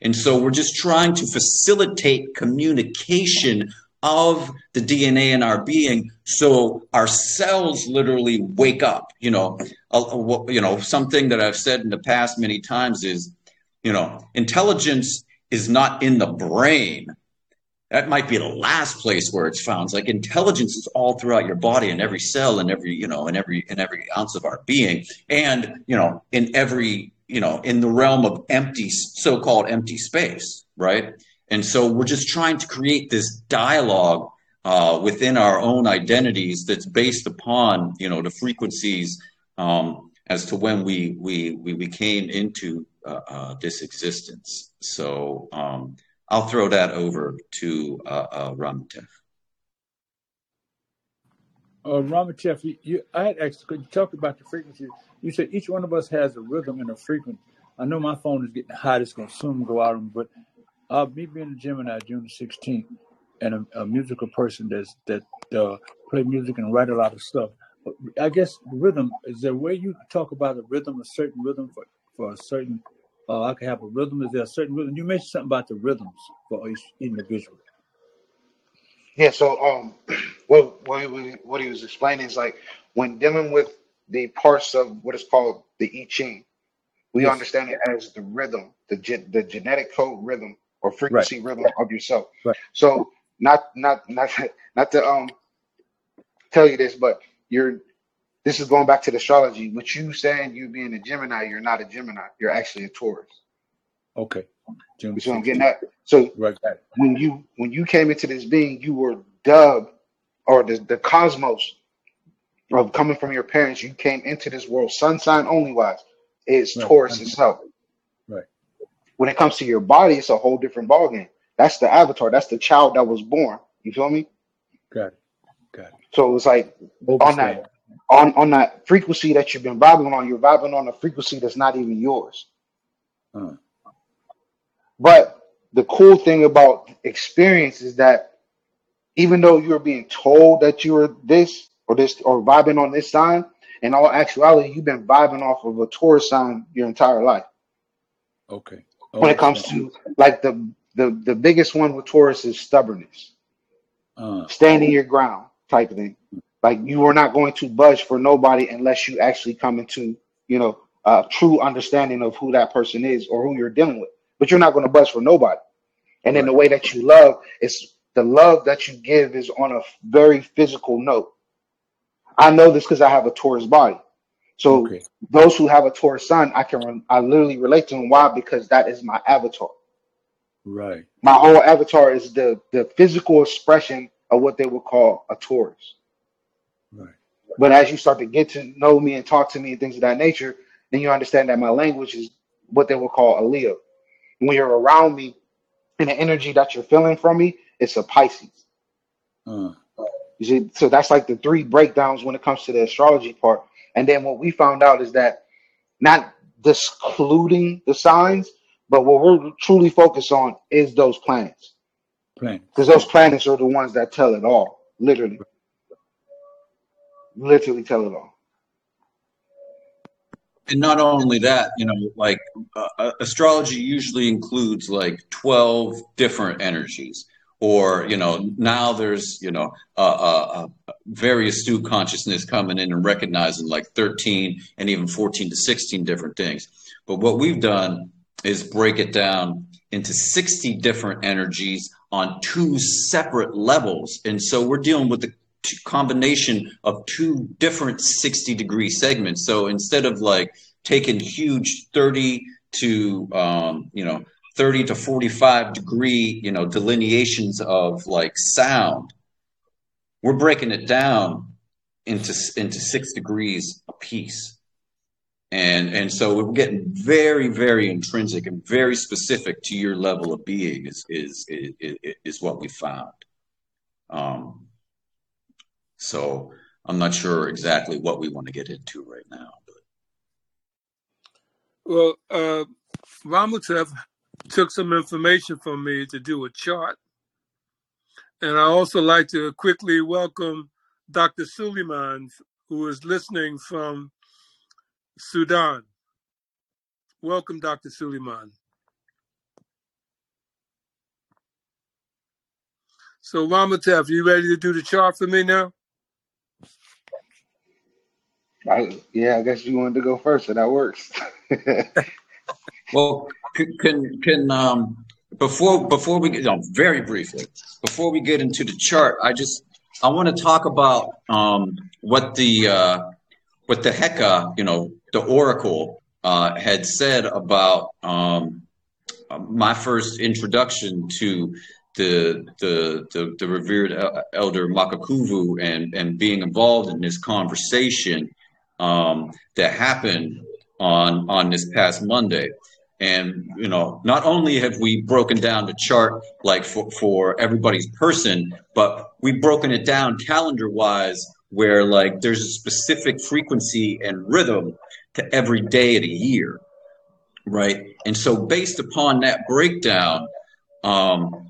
[SPEAKER 4] And so we're just trying to facilitate communication of the DNA in our being so our cells literally wake up. You know, you know, something that I've said in the past many times is, you know, intelligence is not in the brain. That might be the last place where it's found. It's like intelligence is all throughout your body and every cell and every, you know, in every in every ounce of our being. And, you know, in every you know, in the realm of empty, so-called empty space, right? And so we're just trying to create this dialogue uh, within our own identities that's based upon, you know, the frequencies um, as to when we we we, we came into uh, uh, this existence. So um, I'll throw that over to uh, uh, Ramatev.
[SPEAKER 6] Uh, you, you, I had asked, you talked about the frequencies you said each one of us has a rhythm and a frequency. I know my phone is getting hot; it's gonna soon go out. But uh, me being a Gemini, June 16th, and a, a musical person that's that uh, play music and write a lot of stuff. I guess rhythm is there a way you talk about a rhythm, a certain rhythm for for a certain. Uh, I can have a rhythm. Is there a certain rhythm? You mentioned something about the rhythms for each individual.
[SPEAKER 5] Yeah. So um, what what he, what he was explaining is like when dealing with the parts of what is called the I Ching. We yes. understand it as the rhythm, the ge- the genetic code rhythm or frequency right. rhythm of yourself. Right. So not not not not to um tell you this, but you're this is going back to the astrology. What you saying you being a Gemini, you're not a Gemini. You're actually a Taurus.
[SPEAKER 6] Okay.
[SPEAKER 5] June so I'm getting that. So right. when you when you came into this being, you were dubbed or the, the cosmos of coming from your parents, you came into this world, sun sign only wise, is right. Taurus itself. When it comes to your body, it's a whole different ballgame. That's the avatar. That's the child that was born. You feel me?
[SPEAKER 6] Got it. Got it.
[SPEAKER 5] So it's like on that on on that frequency that you've been vibing on, you're vibing on a frequency that's not even yours. But the cool thing about experience is that even though you're being told that you're this, or this or vibing on this sign. In all actuality, you've been vibing off of a Taurus sign your entire life.
[SPEAKER 6] Okay.
[SPEAKER 5] Oh, when it comes to like the the the biggest one with Taurus is stubbornness, uh, standing your ground type of thing. Like you are not going to budge for nobody unless you actually come into you know a true understanding of who that person is or who you're dealing with. But you're not going to budge for nobody. And then the way that you love is the love that you give is on a very physical note. I know this because I have a Taurus body. So okay. those who have a Taurus sun, I can I literally relate to them. Why? Because that is my avatar.
[SPEAKER 6] Right.
[SPEAKER 5] My whole avatar is the the physical expression of what they would call a Taurus.
[SPEAKER 6] Right.
[SPEAKER 5] But as you start to get to know me and talk to me and things of that nature, then you understand that my language is what they would call a Leo. When you're around me and the energy that you're feeling from me, it's a Pisces. Uh. You see, so that's like the three breakdowns when it comes to the astrology part. And then what we found out is that not discluding the signs, but what we're truly focused on is those planets.
[SPEAKER 6] Planets.
[SPEAKER 5] Because those planets are the ones that tell it all, literally. Literally tell it all.
[SPEAKER 4] And not only that, you know, like uh, uh astrology usually includes like 12 different energies or you know now there's you know a, very astute consciousness coming in and recognizing like 13 and even 14 to 16 different things. But what we've done is break it down into 60 different energies on two separate levels. And so we're dealing with the combination of two different 60 degree segments. So instead of like taking huge 30 to um, you know 30 to 45 degree, you know, delineations of like sound. we're breaking it down into into six degrees a piece and and so we're getting very very intrinsic and very specific to your level of being is is is, is what we found um so i'm not sure exactly what we want to get into right now
[SPEAKER 2] but. well uh Ramatev took some information from me to do a chart and i also like to quickly welcome dr suleiman who is listening from Sudan. Welcome, Dr. Suleiman. So, Ramatev, you ready to do the chart for me now?
[SPEAKER 5] I, yeah, I guess you wanted to go first, so that works.
[SPEAKER 4] well, can can um before before we get no, very briefly before we get into the chart, I just I want to talk about um what the uh, what the Heka, you know, the Oracle uh, had said about um, my first introduction to the the the, the revered elder Makakuvu and and being involved in this conversation um, that happened on on this past Monday. And you know, not only have we broken down the chart like for, for everybody's person, but we've broken it down calendar wise where like there's a specific frequency and rhythm to every day of the year right? And so based upon that breakdown um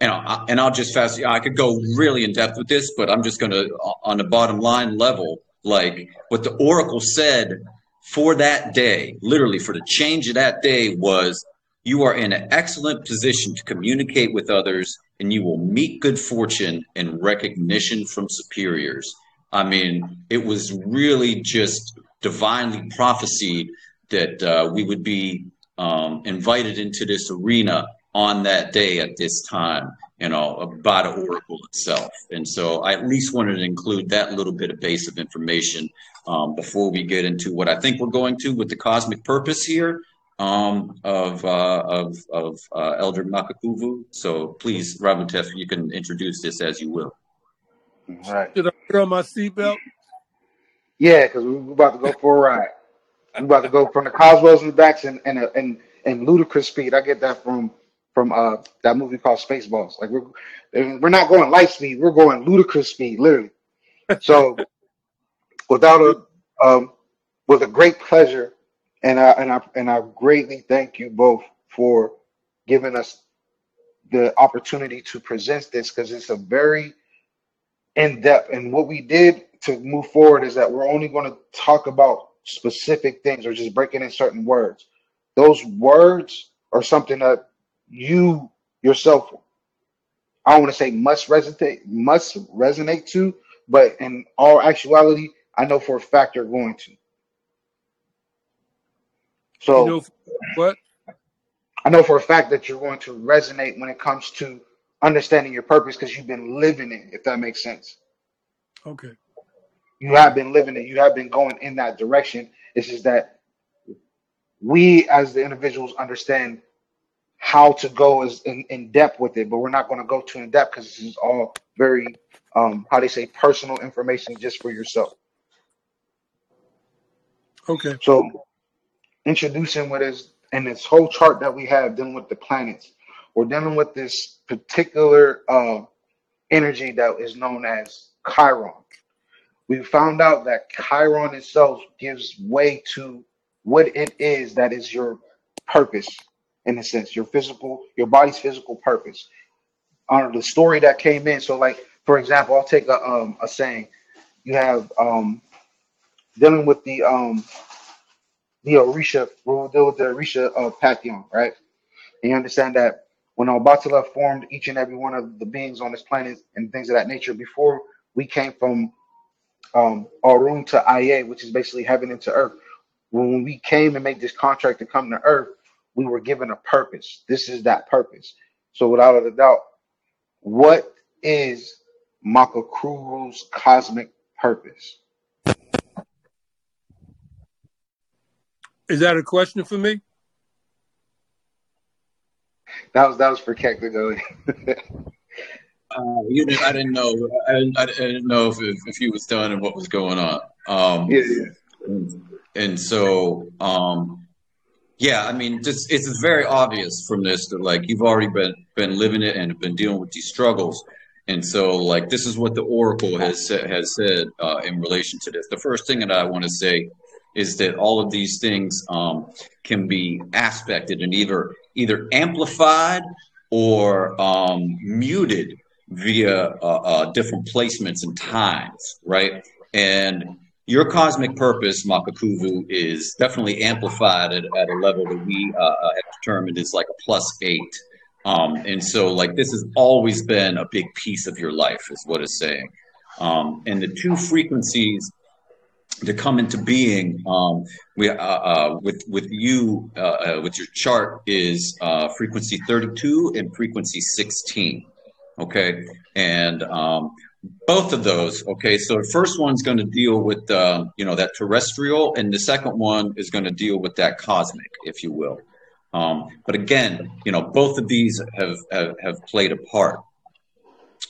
[SPEAKER 4] and I, and I'll just fast I could go really in depth with this but I'm just going to on the bottom line level like what the oracle said for that day literally for the change of that day was you are in an excellent position to communicate with others and you will meet good fortune and recognition from superiors. I mean, it was really just divinely prophesied that uh, we would be um, invited into this arena on that day at this time, you know, by the oracle itself. And so I at least wanted to include that little bit of base of information um, before we get into what I think we're going to with the cosmic purpose here um, of, uh, of, of uh, Elder Makakuvu. So please, Ramatev, you can introduce this as you will.
[SPEAKER 2] Right. Should I put on my seatbelt?
[SPEAKER 5] Yeah, because we're about to go for a ride. We're about to go from the Coswells and the backs and and and, and ludicrous speed. I get that from from uh that movie called Spaceballs. Like we're we're not going light speed, we're going ludicrous speed, literally. So without a um with a great pleasure and I and I and I greatly thank you both for giving us the opportunity to present this because it's a very in depth. And what we did to move forward is that we're only going to talk about specific things or just breaking in certain words. Those words are something that you yourself, I don't want to say must resonate, must resonate to, but in all actuality, I know for a fact you're going to. So,
[SPEAKER 2] you know, what?
[SPEAKER 5] I know for a fact that you're going to resonate when it comes to understanding your purpose because you've been living it, if that makes sense.
[SPEAKER 2] Okay.
[SPEAKER 5] You have been living it. You have been going in that direction. It's just that we as the individuals understand how to go as in, in depth with it, but we're not going to go too in depth because this is all very um how they say personal information just for yourself.
[SPEAKER 2] Okay.
[SPEAKER 5] So introducing what is in this whole chart that we have dealing with the planets we're dealing with this particular uh, energy that is known as Chiron. We found out that Chiron itself gives way to what it is that is your purpose, in a sense, your physical, your body's physical purpose. On the story that came in, so like for example, I'll take a um a saying. You have um dealing with the um the Orisha, we'll deal with the Orisha of Pantheon, right? And you understand that when Obatala formed each and every one of the beings on this planet and things of that nature, before we came from um, Orun to Aye, which is basically heaven into earth, when we came and made this contract to come to earth, we were given a purpose. This is that purpose. So without a doubt, what is Makakuvu's cosmic purpose?
[SPEAKER 2] Is that a question for me?
[SPEAKER 5] That was that was for Keck to go.
[SPEAKER 4] Uh, you didn't, I didn't know. I didn't, I didn't know if, if, if he was done and what was going on. Um,
[SPEAKER 5] Yeah, yeah.
[SPEAKER 4] and, and so, um, yeah, I mean, just it's very obvious from this that like you've already been been living it and been dealing with these struggles. And so, like, this is what the Oracle has said, has said uh, in relation to this. The first thing that I want to say is that all of these things um, can be aspected and either either amplified or um, muted via uh, uh, different placements and times, right? And your cosmic purpose, Makakuvu, is definitely amplified at, at a level that we uh, uh, have determined is like a plus eight. Um, and so, like, this has always been a big piece of your life, is what it's saying. Um, and the two frequencies to come into being um, we uh, uh, with with you uh, uh, with your chart is uh, frequency 32 and frequency 16 okay and um, both of those okay? So the first one's going to deal with uh, you know that terrestrial and the second one is going to deal with that cosmic if you will. Um, but again you know both of these have have, have played a part.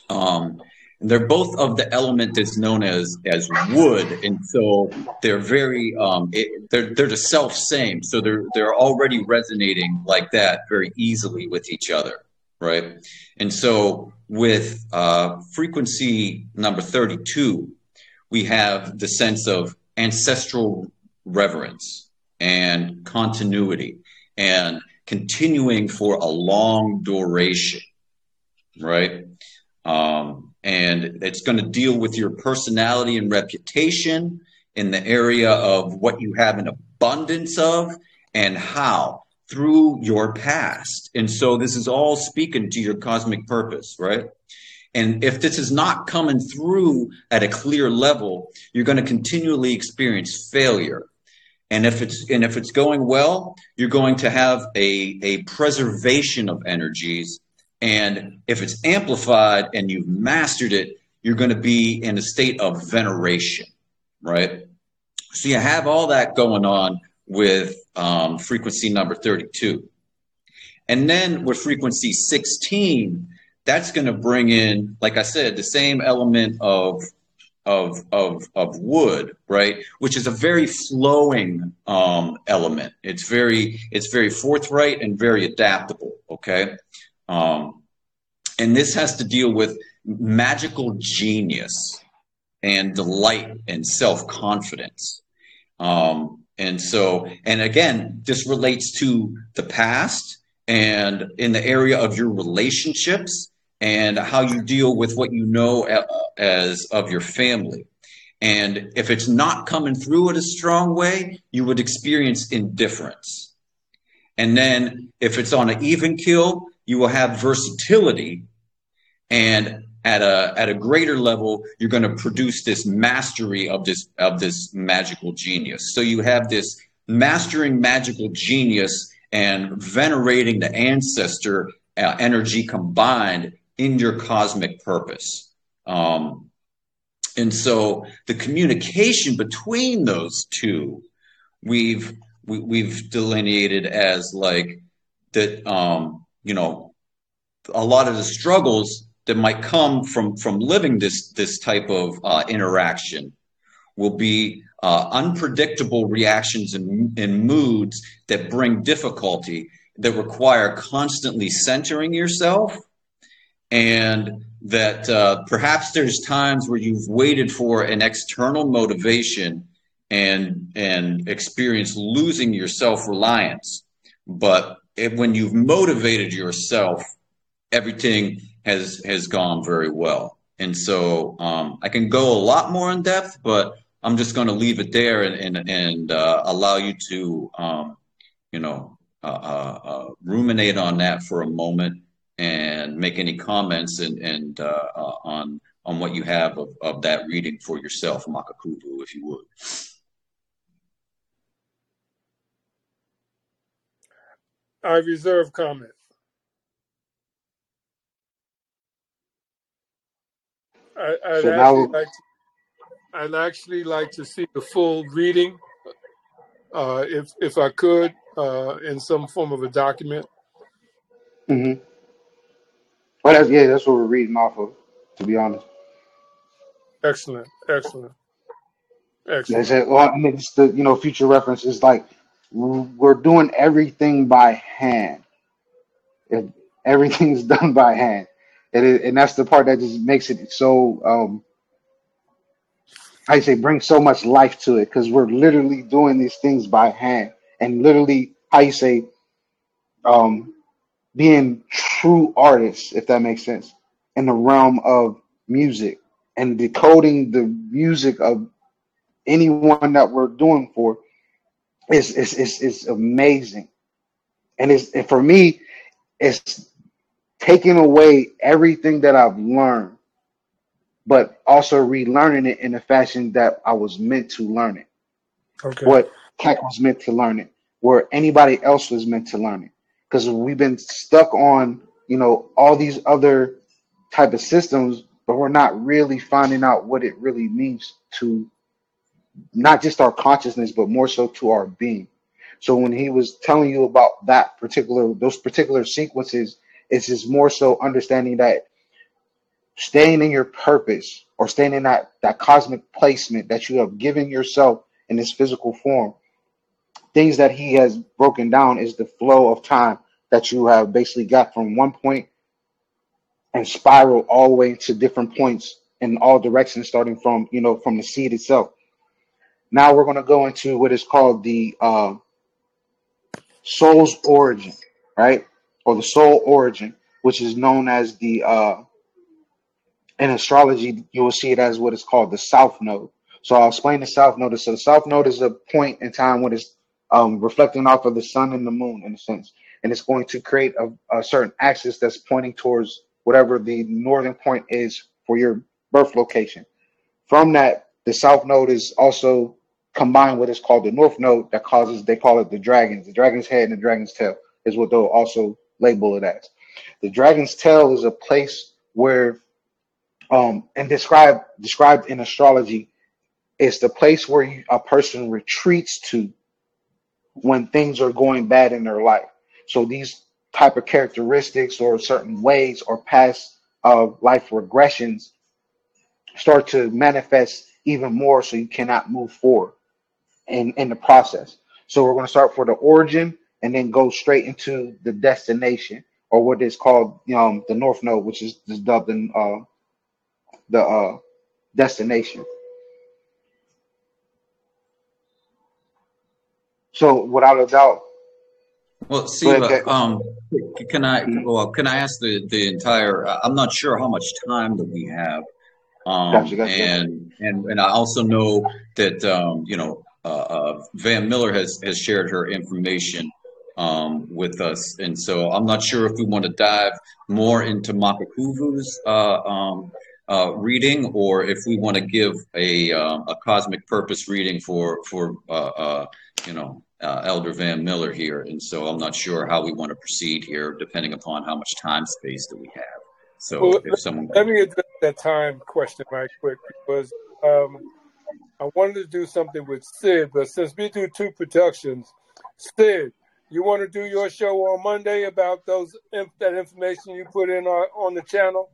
[SPEAKER 4] Um, and they're both of the element that's known as as wood, and so they're very um, it, they're they're the self same. So they're they're already resonating like that very easily with each other, right? And so with uh, frequency number thirty two, we have the sense of ancestral reverence and continuity and continuing for a long duration, right? Um, and it's going to deal with your personality and reputation in the area of what you have an abundance of and how through your past. And so this is all speaking to your cosmic purpose, right? And if this is not coming through at a clear level, you're going to continually experience failure. And if it's and if it's going well, you're going to have a, a preservation of energies and if it's amplified and you've mastered it, you're going to be in a state of veneration, right? So you have all that going on with um, frequency number 32. And then with frequency 16, that's going to bring in, like I said, the same element of of of of wood, right? Which is a very flowing um, element. It's very it's very forthright and very adaptable. Okay, um, and this has to deal with magical genius and delight and self confidence. Um, and so, and again, this relates to the past and in the area of your relationships and how you deal with what you know as of your family. And if it's not coming through in a strong way, you would experience indifference. And then if it's on an even kill, you will have versatility and at a at a greater level you're going to produce this mastery of this of this magical genius. So you have this mastering magical genius and venerating the ancestor uh, energy combined in your cosmic purpose. Um, and so the communication between those two we've we, have we have delineated as like that um, you know a lot of the struggles that might come from from living this this type of uh, interaction will be uh, unpredictable reactions and, and moods that bring difficulty that require constantly centering yourself and that uh, perhaps there's times where you've waited for an external motivation and and experience losing your self-reliance. But it, when you've motivated yourself everything has has gone very well. And so um, I can go a lot more in depth, but I'm just going to leave it there and and, and uh, allow you to um, you know uh, uh, uh, ruminate on that for a moment and make any comments and and uh, uh, on on what you have of, of that reading for yourself, Makakuvu, if you would.
[SPEAKER 2] I reserve comment. I, I'd,
[SPEAKER 5] So
[SPEAKER 2] actually
[SPEAKER 5] now,
[SPEAKER 2] like to, I'd actually like to see the full reading, uh, if if I could, uh, in some form of a document.
[SPEAKER 5] mhm. But that's, yeah, that's what we're reading off of. To be honest,
[SPEAKER 2] Excellent, excellent, excellent.
[SPEAKER 5] said, well, I mean, it's the you know future reference is like we're doing everything by hand. If everything's done by hand, and it, and that's the part that just makes it so um I say bring so much life to it. Because we're literally doing these things by hand. And literally how you say um being true artists, if that makes sense, in the realm of music. And decoding the music of anyone that we're doing for is is is, is amazing. And it's and for me, it's taking away everything that I've learned, but also relearning it in a fashion that I was meant to learn it.
[SPEAKER 2] Okay.
[SPEAKER 5] What Cat was meant to learn it, where anybody else was meant to learn it. Because we've been stuck on, you know, all these other type of systems, but we're not really finding out what it really means to not just our consciousness, but more so to our being. So when he was telling you about that particular, those particular sequences, it's just more so understanding that staying in your purpose or staying in that, that cosmic placement that you have given yourself in this physical form, things that he has broken down is the flow of time that you have basically got from one point and spiral all the way to different points in all directions, starting from, you know, from the seed itself. Now we're going to go into what is called the uh, soul's origin, right? Or the soul origin, which is known as the uh, in astrology, you will see it as what is called the south node. So I'll explain the south node. So the south node is a point in time when it's um, reflecting off of the sun and the moon, in a sense, and it's going to create a, a certain axis that's pointing towards whatever the northern point is for your birth location. From that, the south node is also combined with what's called the north node that causes they call it the dragons. The dragon's head and the dragon's tail is what they'll also label it as. The dragon's tail is a place where um and described described in astrology it's the place where a person retreats to when things are going bad in their life. So these type of characteristics or certain ways or past uh, life regressions start to manifest even more so you cannot move forward in in the process. So we're going to start for the origin and then go straight into the destination or what is called um, the north node which is, is dubbed in uh, the uh, destination. So without a doubt,
[SPEAKER 4] Well. Siva, um, can I, well, can I ask the, the entire, uh, I'm not sure how much time that we have.
[SPEAKER 5] Gotcha,
[SPEAKER 4] Um,
[SPEAKER 5] gotcha.
[SPEAKER 4] and, and, and I also know that, um, you know, uh, uh, Van Miller has, has shared her information, um, with us. And so I'm not sure if we want to dive more into Makakuvu's, uh, um, uh, reading or if we want to give a, uh, a cosmic purpose reading for, for, uh, uh, you know, uh, Elder Van Miller here. And so I'm not sure how we want to proceed here, depending upon how much time space that we have. So
[SPEAKER 2] Well,
[SPEAKER 4] if someone
[SPEAKER 2] let me address that time question right quick because um, I wanted to do something with Sid, but since we do two productions, Sid, you want to do your show on Monday about those that information you put in our, on the channel?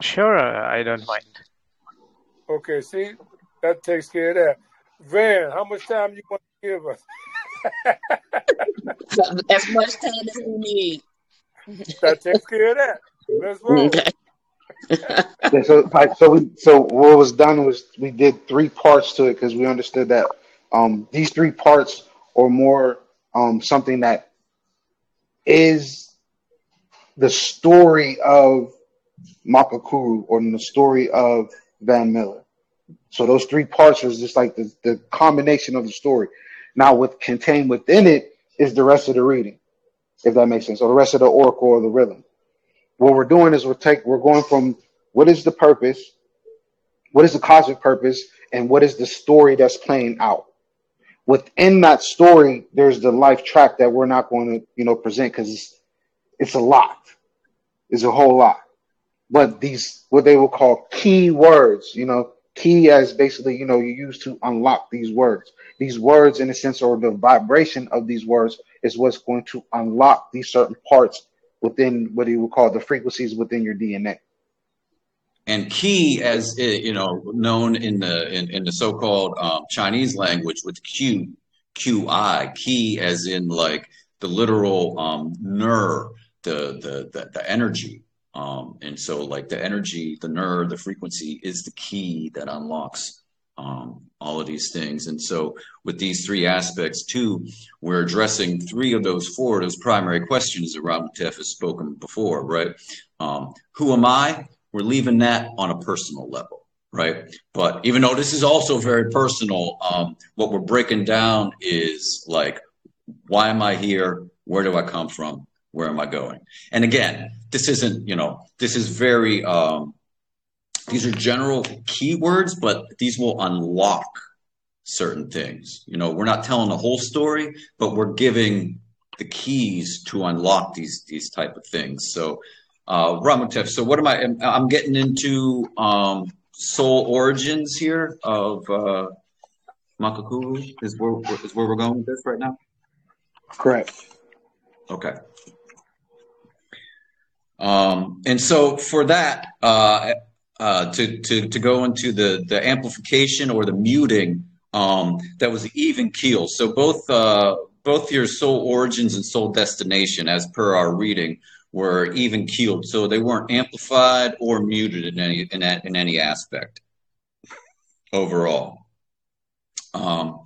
[SPEAKER 7] Sure, I don't mind.
[SPEAKER 2] Okay, see, that takes care of that. Van, how much time you want to give us?
[SPEAKER 3] As much time as we need.
[SPEAKER 2] That takes care of that. Let's roll.
[SPEAKER 3] Okay.
[SPEAKER 5] Yeah, so so we so what was done was we did three parts to it because we understood that um these three parts or more um something that is the story of Makakuvu or the story of Van Miller. So those three parts is just like the, the combination of the story. Now what contained within it is the rest of the reading, if that makes sense. or the rest of the oracle or the rhythm. What we're doing is we're take we're going from what is the purpose, what is the cosmic purpose, and what is the story that's playing out. Within that story, there's the life track that we're not going to, you know, present because it's, it's a lot. It's a whole lot. But these what they will call key words, you know, key as basically, you know, you use to unlock these words. These words, in a sense, or the vibration of these words is what's going to unlock these certain parts within what you would call the frequencies within your DNA.
[SPEAKER 4] And key, as eh, you know, known in the in, in the so-called um, Chinese language with Q, QI, key as in like the literal um, nerve, the, the the the energy. Um, and so, like the energy, the nerve, the frequency is the key that unlocks um, all of these things. And so, with these three aspects, too, we're addressing three of those four, those primary questions that Ramatef has spoken before, right? Um, who am I? We're leaving that on a personal level, right? But even though this is also very personal, um, what we're breaking down is like, why am I here? Where do I come from? Where am I going? And again, this isn't, you know, this is very, um, these are general keywords, but these will unlock certain things. You know, we're not telling the whole story, but we're giving the keys to unlock these these type of things. So, uh, so what am I? I'm getting into um, soul origins here of uh, Makakuvu. Is where is where we're going with this right now?
[SPEAKER 5] Correct.
[SPEAKER 4] Okay. Um, and so for that, uh, uh, to, to, to go into the, the amplification or the muting, um, that was even keel. So both, uh, both your soul origins and soul destination, as per our reading, were even keeled. So they weren't amplified or muted in any, in, in any aspect overall. Um,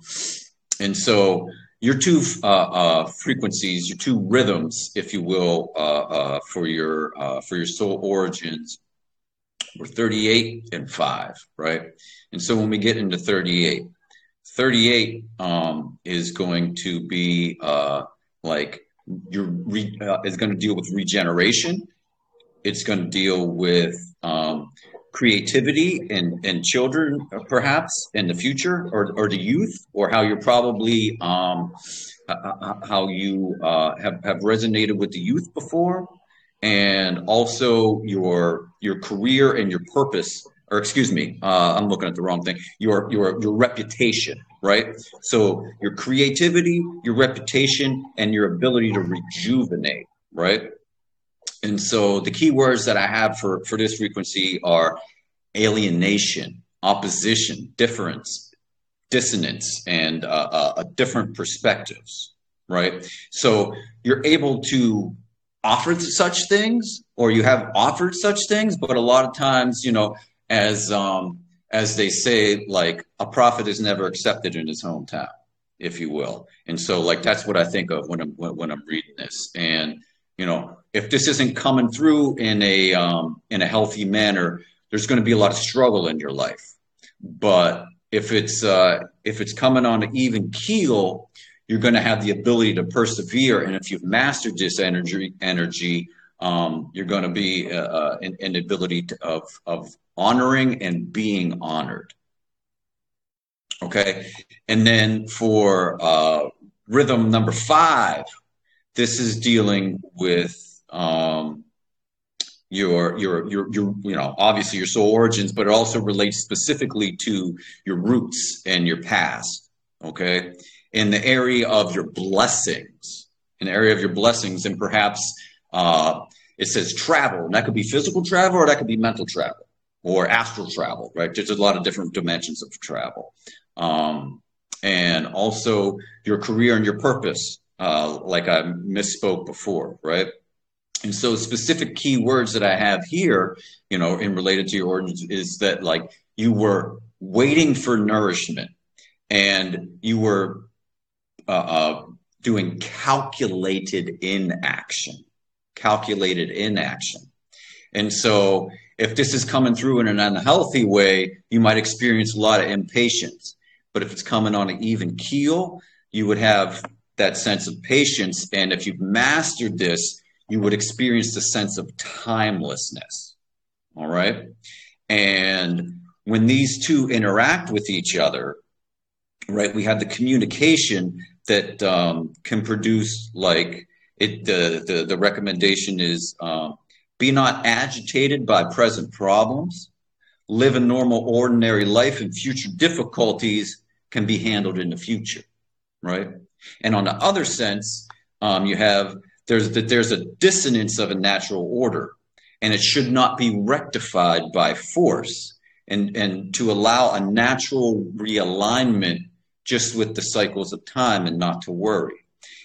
[SPEAKER 4] and so your two uh, uh, frequencies, your two rhythms, if you will, uh, uh for your uh, for your soul origins we're 38 and 5, right? And so when we get into 38, 38 um, is going to be uh, like your re- uh, is going to deal with regeneration. It's going to deal with um, creativity and and children, perhaps in the future, or or the youth, or how you're probably um, how you uh, have have resonated with the youth before and also your your career and your purpose or excuse me uh, i'm looking at the wrong thing your your your reputation right? So your creativity your reputation and your ability to rejuvenate right? And so the key words that i have for for this frequency are alienation opposition difference dissonance and uh, uh, different perspectives right? So you're able to offer such things or you have offered such things but a lot of times you know as um as they say like a prophet is never accepted in his hometown if you will. And so like that's what i think of when i'm when i'm reading this. And you know if this isn't coming through in a um in a healthy manner there's going to be a lot of struggle in your life. But if it's uh if it's coming on an even keel you're going to have the ability to persevere. And if you've mastered this energy, energy, um, you're going to be uh, uh, an, an, ability to, of of honoring and being honored. Okay, and then for uh, rhythm number five, this is dealing with um, your your your your you know obviously your soul origins, but it also relates specifically to your roots and your past. Okay, in the area of your blessings, in the area of your blessings, and perhaps uh, it says travel, and that could be physical travel or that could be mental travel or astral travel, right? There's a lot of different dimensions of travel. Um, and also your career and your purpose, uh, like I misspoke before, right? And so specific keywords that I have here, you know, in related to your origins is that like you were waiting for nourishment and you were uh, uh, doing calculated inaction, calculated inaction. And so, if this is coming through in an unhealthy way, you might experience a lot of impatience. But if it's coming on an even keel, you would have that sense of patience. And if you've mastered this, you would experience the sense of timelessness. All right. And when these two interact with each other, right, we have the communication that um, can produce like it. The the, the recommendation is um, be not agitated by present problems. Live a normal, ordinary life, and future difficulties can be handled in the future, right? And on the other sense, um, you have there's that there's a dissonance of a natural order, and it should not be rectified by force, and and to allow a natural realignment just with the cycles of time and not to worry.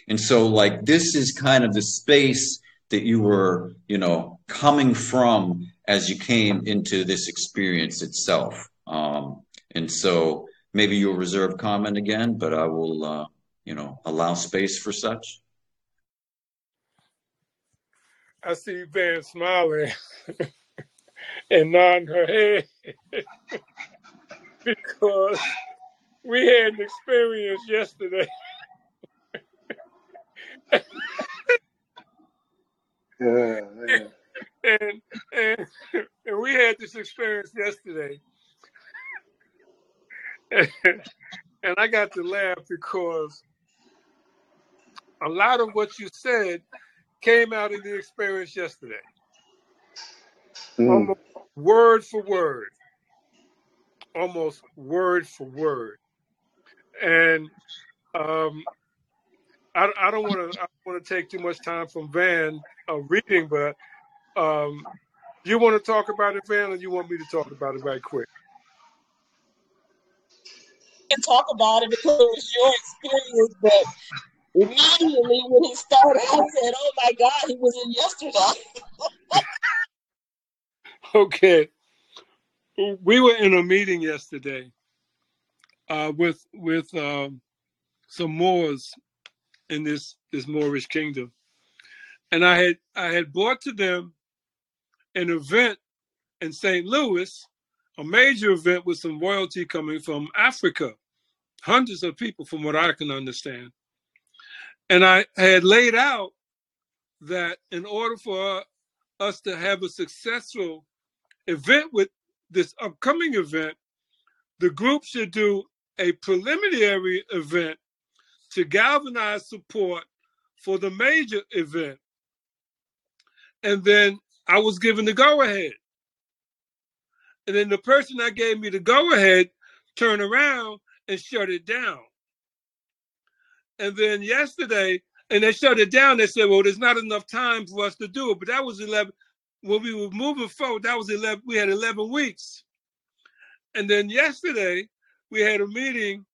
[SPEAKER 4] And so, like, this is kind of the space that you were, you know, coming from as you came into this experience itself. Um, and so, maybe you'll reserve comment again, but I will, uh, you know, allow space for such.
[SPEAKER 2] I see Van smiling and nodding her head because we had an experience yesterday.
[SPEAKER 5] Yeah, yeah.
[SPEAKER 2] and, and and we had this experience yesterday. and I got to laugh because a lot of what you said came out of the experience yesterday.
[SPEAKER 5] Mm.
[SPEAKER 2] Almost word for word. Almost word for word. And um, I, I don't want to I don't want to take too much time from Van uh, reading, but um, you want to talk about it, Van, or you want me to talk about it right quick?
[SPEAKER 3] And talk about it because it was your experience, but immediately when he started, I said, "Oh my God, he was in yesterday."
[SPEAKER 2] Okay, we were in a meeting yesterday uh, with with um, some Moors in this this Moorish kingdom, and I had I had brought to them an event in St. Louis, a major event with some royalty coming from Africa, hundreds of people, from what I can understand. And I had laid out that in order for us to have a successful event with this upcoming event, the group should do a preliminary event to galvanize support for the major event. And then I was given the go ahead. And then the person that gave me the go ahead turned around and shut it down. And then yesterday, and they shut it down, they said, well, there's not enough time for us to do it. But that was 11, when we were moving forward, that was 11, we had 11 weeks. And then yesterday, we had a meeting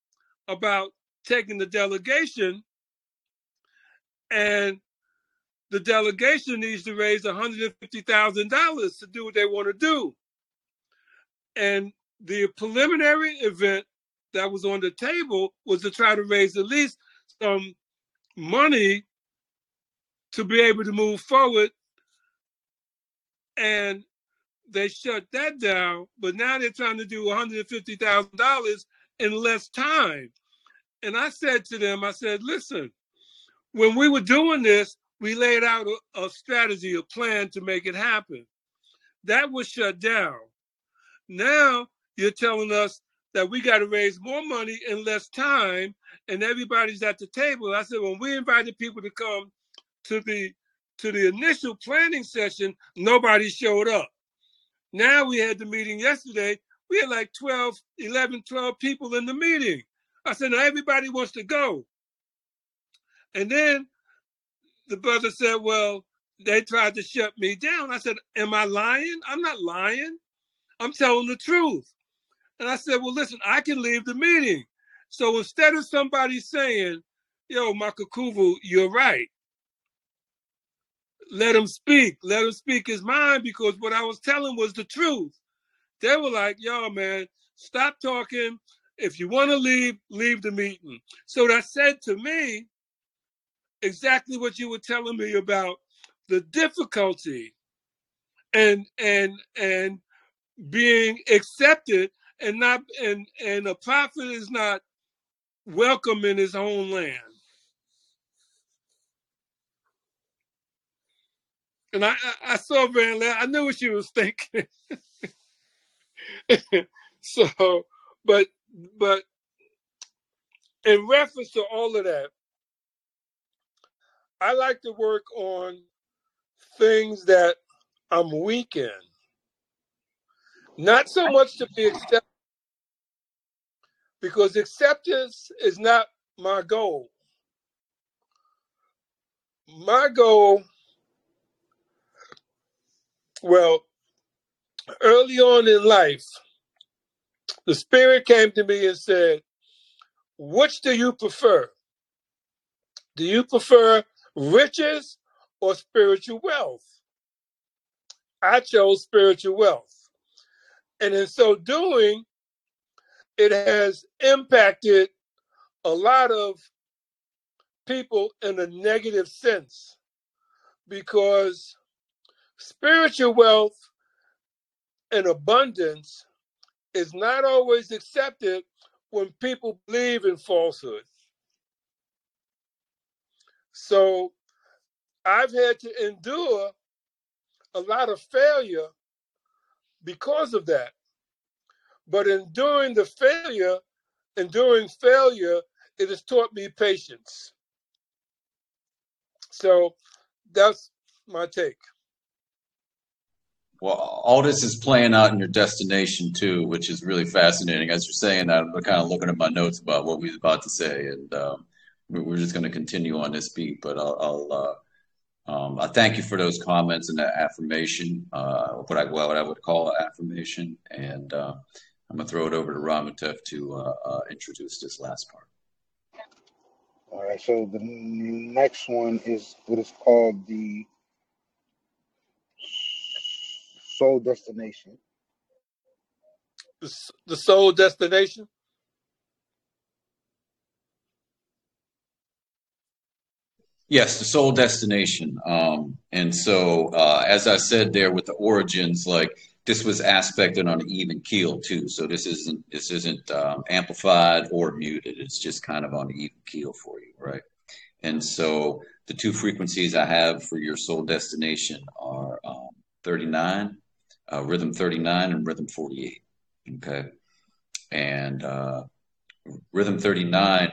[SPEAKER 2] about taking the delegation, and the delegation needs to raise $150,000 to do what they want to do. And the preliminary event that was on the table was to try to raise at least some money to be able to move forward. And they shut that down, but now they're trying to do $150,000 in less time. And I said to them, I said, listen, when we were doing this, we laid out a, a strategy, a plan to make it happen. That was shut down. Now you're telling us that we got to raise more money in less time, and everybody's at the table. I said, when we invited people to come to the to the initial planning session, nobody showed up. Now we had the meeting yesterday. We had like 12, 11, 12 people in the meeting. I said, now everybody wants to go. And then the brother said, well, they tried to shut me down. I said, am I lying? I'm not lying. I'm telling the truth. And I said, well, listen, I can leave the meeting. So instead of somebody saying, yo, Makakuvu, you're right. Let him speak. Let him speak his mind because what I was telling was the truth. They were like, yo, man, stop talking. If you want to leave, leave the meeting. So that said to me exactly what you were telling me about the difficulty and and and being accepted and not and and a prophet is not welcome in his own land. And I, I, I saw Van I knew what she was thinking. so, but but in reference to all of that, I like to work on things that I'm weak in. Not so much to be accepted, because acceptance is not my goal. my goal, well, early on in life, the spirit came to me and said, Which do you prefer? Do you prefer riches or spiritual wealth? I chose spiritual wealth. And in so doing, it has impacted a lot of people in a negative sense because spiritual wealth and abundance is not always accepted when people believe in falsehood. So I've had to endure a lot of failure because of that. But enduring the failure, enduring failure, it has taught me patience. So that's my take.
[SPEAKER 4] Well, all this is playing out in your destination too, which is really fascinating. As you're saying that, I'm kind of looking at my notes about what we was about to say, and um, we're just going to continue on this beat. But I'll, I'll uh, um, I thank you for those comments and that affirmation, uh, what I what I would call affirmation, and uh, I'm gonna throw it over to Ramatef to uh, uh, introduce this last part.
[SPEAKER 5] All right. So the next one is what is called the soul destination.
[SPEAKER 2] The, the soul destination.
[SPEAKER 4] Yes, the soul destination. Um, and so, uh, as I said there with the origins, like this was aspected on an even keel too. So this isn't this isn't um, amplified or muted. It's just kind of on an even keel for you, right? And so the two frequencies I have for your soul destination are um, 39, uh, rhythm 39, and rhythm 48. Okay, and uh, rhythm 39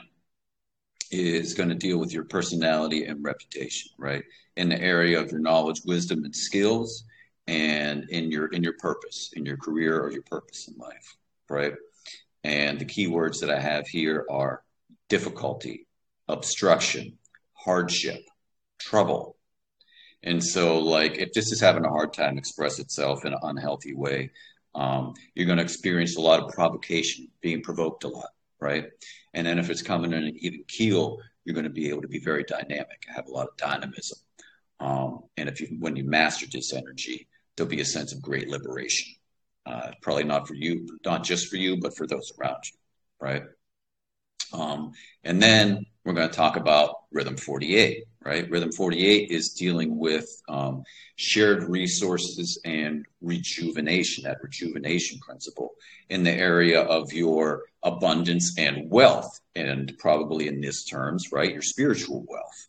[SPEAKER 4] is going to deal with your personality and reputation, right? In the area of your knowledge, wisdom, and skills, and in your in your purpose, in your career or your purpose in life, right? And the key words that I have here are difficulty, obstruction, hardship, trouble. And so, like, if this is having a hard time express itself in an unhealthy way, um, you're going to experience a lot of provocation, being provoked a lot, right? And then if it's coming in an even keel, you're going to be able to be very dynamic, have a lot of dynamism. Um, and if you, when you master this energy, there'll be a sense of great liberation. Uh, probably not for you, not just for you, but for those around you, right? Um, and then we're going to talk about Rhythm 48, right? Rhythm 48 is dealing with um, shared resources and rejuvenation, that rejuvenation principle in the area of your abundance and wealth, and probably in this terms, right? Your spiritual wealth.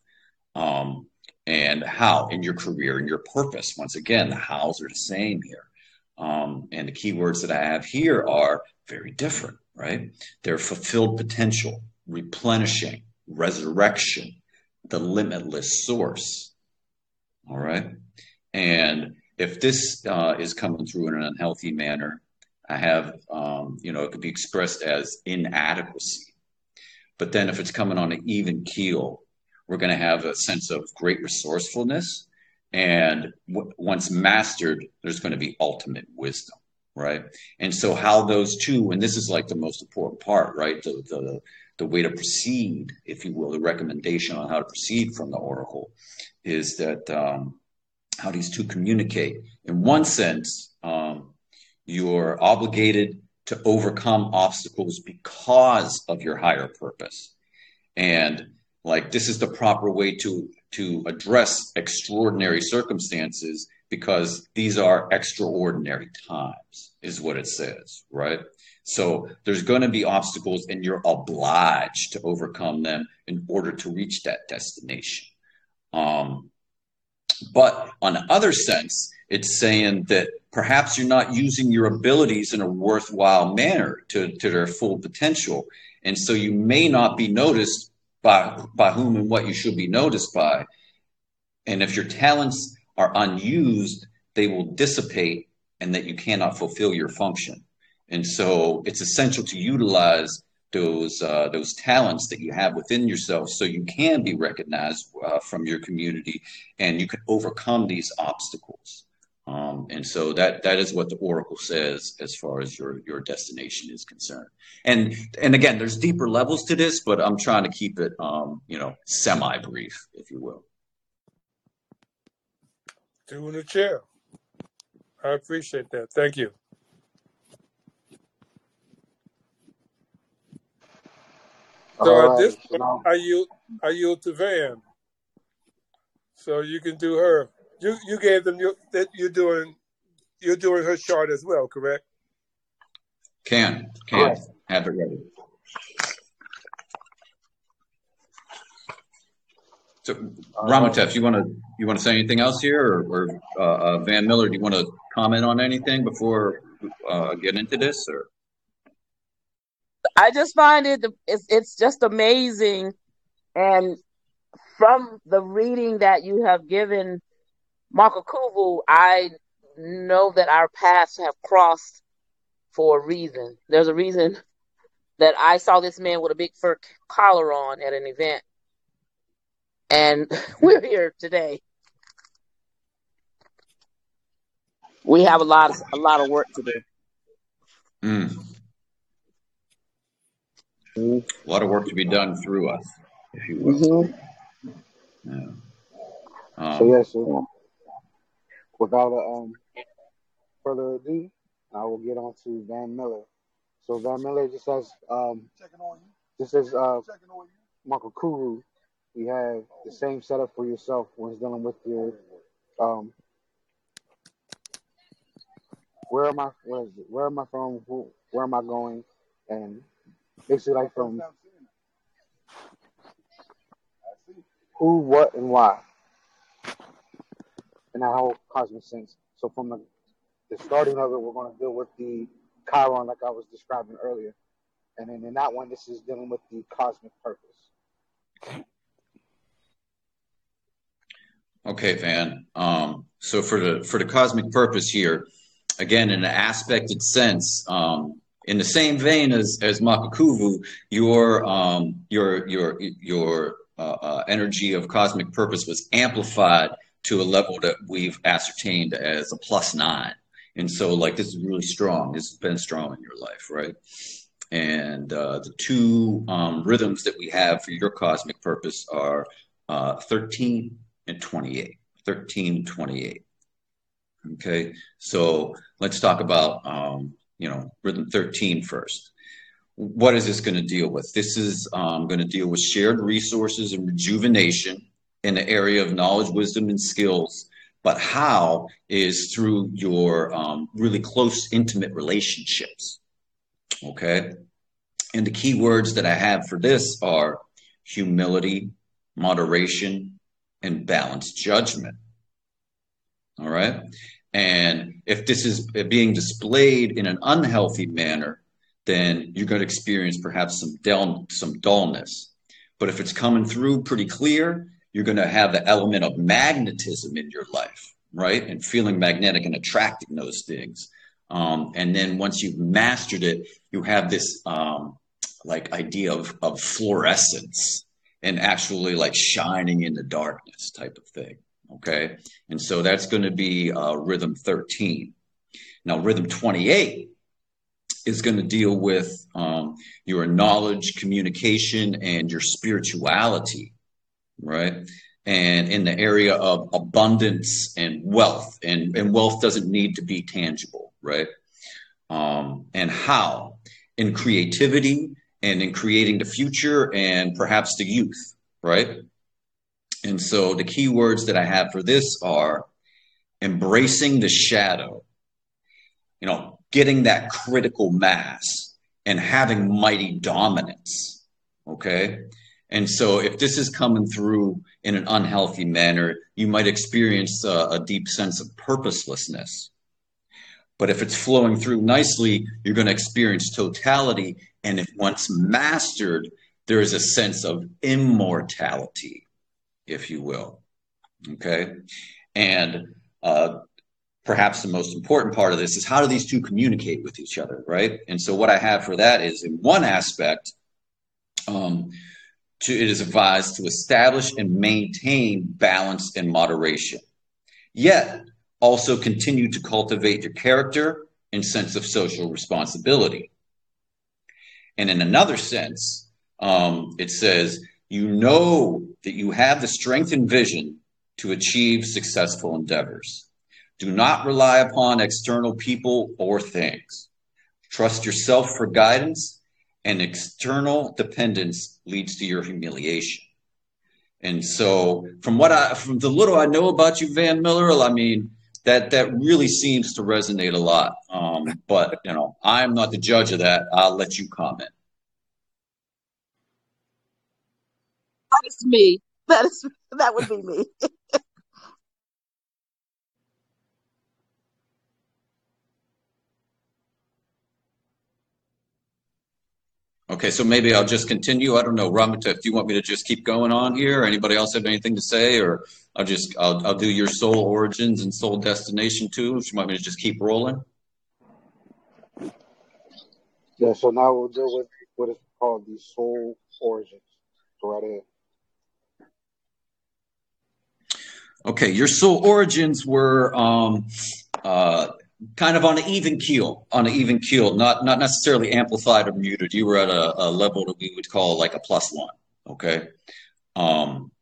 [SPEAKER 4] Um, and how in your career and your purpose. Once again, the hows are the same here. Um, and the keywords that I have here are very different, right? They're fulfilled potential, replenishing, resurrection, the limitless source. All right. And if this uh, is coming through in an unhealthy manner, I have, um, you know, it could be expressed as inadequacy. But then if it's coming on an even keel, we're going to have a sense of great resourcefulness. And w- once mastered, there's going to be ultimate wisdom, right? And so, how those two, and this is like the most important part, right? The, the, the way to proceed, if you will, the recommendation on how to proceed from the oracle is that um, how these two communicate. In one sense, um, you're obligated to overcome obstacles because of your higher purpose. And like this is the proper way to to address extraordinary circumstances because these are extraordinary times is what it says right so there's going to be obstacles and you're obliged to overcome them in order to reach that destination um, but on the other sense it's saying that perhaps you're not using your abilities in a worthwhile manner to, to their full potential and so you may not be noticed by by whom and what you should be noticed by. And if your talents are unused, they will dissipate and that you cannot fulfill your function. And so it's essential to utilize those uh, those talents that you have within yourself, so you can be recognized uh, from your community, and you can overcome these obstacles. Um, and so that that is what the oracle says as far as your your destination is concerned. And and again, there's deeper levels to this, but I'm trying to keep it um, you know semi brief, if you will.
[SPEAKER 2] Two in the chair. I appreciate that. Thank you. So
[SPEAKER 5] All
[SPEAKER 2] at
[SPEAKER 5] right.
[SPEAKER 2] this point,
[SPEAKER 5] now,
[SPEAKER 2] I yield, I yield to Van. So you can do her. You you gave them your, that you're doing you're doing her chart as well, correct?
[SPEAKER 4] Can can
[SPEAKER 5] correct.
[SPEAKER 4] have it ready. So
[SPEAKER 5] All right.
[SPEAKER 4] Ramatef, you want to you want to say anything else here, or, or uh, uh, Van Miller, do you want to comment on anything before uh, get into this? Or
[SPEAKER 3] I just find it it's it's just amazing, and from the reading that you have given Marco Kuvu, I know that our paths have crossed for a reason. There's a reason that I saw this man with a big fur collar on at an event, and we're here today. We have a lot of a lot of work to do.
[SPEAKER 4] mm,
[SPEAKER 5] Mhm.
[SPEAKER 4] a lot of work to be done through us, if you will.
[SPEAKER 3] hmm
[SPEAKER 4] Yeah.
[SPEAKER 5] So
[SPEAKER 4] yes,
[SPEAKER 5] yeah, so without a, um further ado, I will get on to Van Miller. So Van Miller just as um just as uh Marco Kuru, you have the same setup for yourself when it's dealing with your um where am I where is it? Where am I from? Who, where am I going? And basically like from who, what, and why and whole cosmic sense. So from the, the starting of it, we're going to deal with the Chiron, like I was describing earlier, and then in that one, this is dealing with the cosmic purpose.
[SPEAKER 4] Okay, Van. Um, so for the for the cosmic purpose here, again, in an aspected sense, um, in the same vein as as Makakuvu, your um, your your your uh, uh, energy of cosmic purpose was amplified to a level that we've ascertained as a plus nine. And so, like, this is really strong. This has been strong in your life, right? And uh, the two um, rhythms that we have for your cosmic purpose are uh, 13 and 28. 13 and 28. Okay, so let's talk about um, you know rhythm 13 first. What is this going to deal with? This is um, going to deal with shared resources and rejuvenation in the area of knowledge, wisdom, and skills. But how is through your um, really close, intimate relationships. Okay, and the key words that I have for this are humility, moderation, and balanced judgment. All right. And if this is being displayed in an unhealthy manner, then you're going to experience perhaps some dull, some dullness. But if it's coming through pretty clear, you're going to have the element of magnetism in your life, right? And feeling magnetic and attracting those things. Um, and then once you've mastered it, you have this um, like idea of, of fluorescence and actually like shining in the darkness type of thing. Okay. And so that's going to be uh, rhythm 13. Now, rhythm 28 is going to deal with um, your knowledge, communication, and your spirituality, right? And in the area of abundance and wealth, and, and wealth doesn't need to be tangible, right? Um, and how in creativity and in creating the future and perhaps the youth, right? And so the key words that I have for this are embracing the shadow, you know, getting that critical mass and having mighty dominance. Okay. And so if this is coming through in an unhealthy manner, you might experience a, a deep sense of purposelessness. But if it's flowing through nicely, you're going to experience totality. And if once mastered, there is a sense of immortality, if you will. Okay. And uh, perhaps the most important part of this is how do these two communicate with each other, right? And so what I have for that is in one aspect, Um, to, it is advised to establish and maintain balance and moderation, yet also continue to cultivate your character and sense of social responsibility. And in another sense, um, it says, you know that you have the strength and vision to achieve successful endeavors. Do not rely upon external people or things. Trust yourself for guidance, and external dependence leads to your humiliation. And so, from what I, from the little I know about you, Van Miller, I mean, that that really seems to resonate a lot. Um, but you know, I'm not the judge of that. I'll let you comment.
[SPEAKER 8] That is me. That is that would be me.
[SPEAKER 4] Okay, so maybe I'll just continue. I don't know, Ramita, if you want me to just keep going on here, anybody else have anything to say, or I'll just I'll I'll do your soul origins and soul destination too. If you want me to just keep rolling.
[SPEAKER 5] Yeah, so now we'll deal with what is called the soul origins. Go right ahead.
[SPEAKER 4] Okay, your soul origins were um, uh, kind of on an even keel, on an even keel, not not necessarily amplified or muted. You were at a, a level that we would call like a plus one. Okay. Um,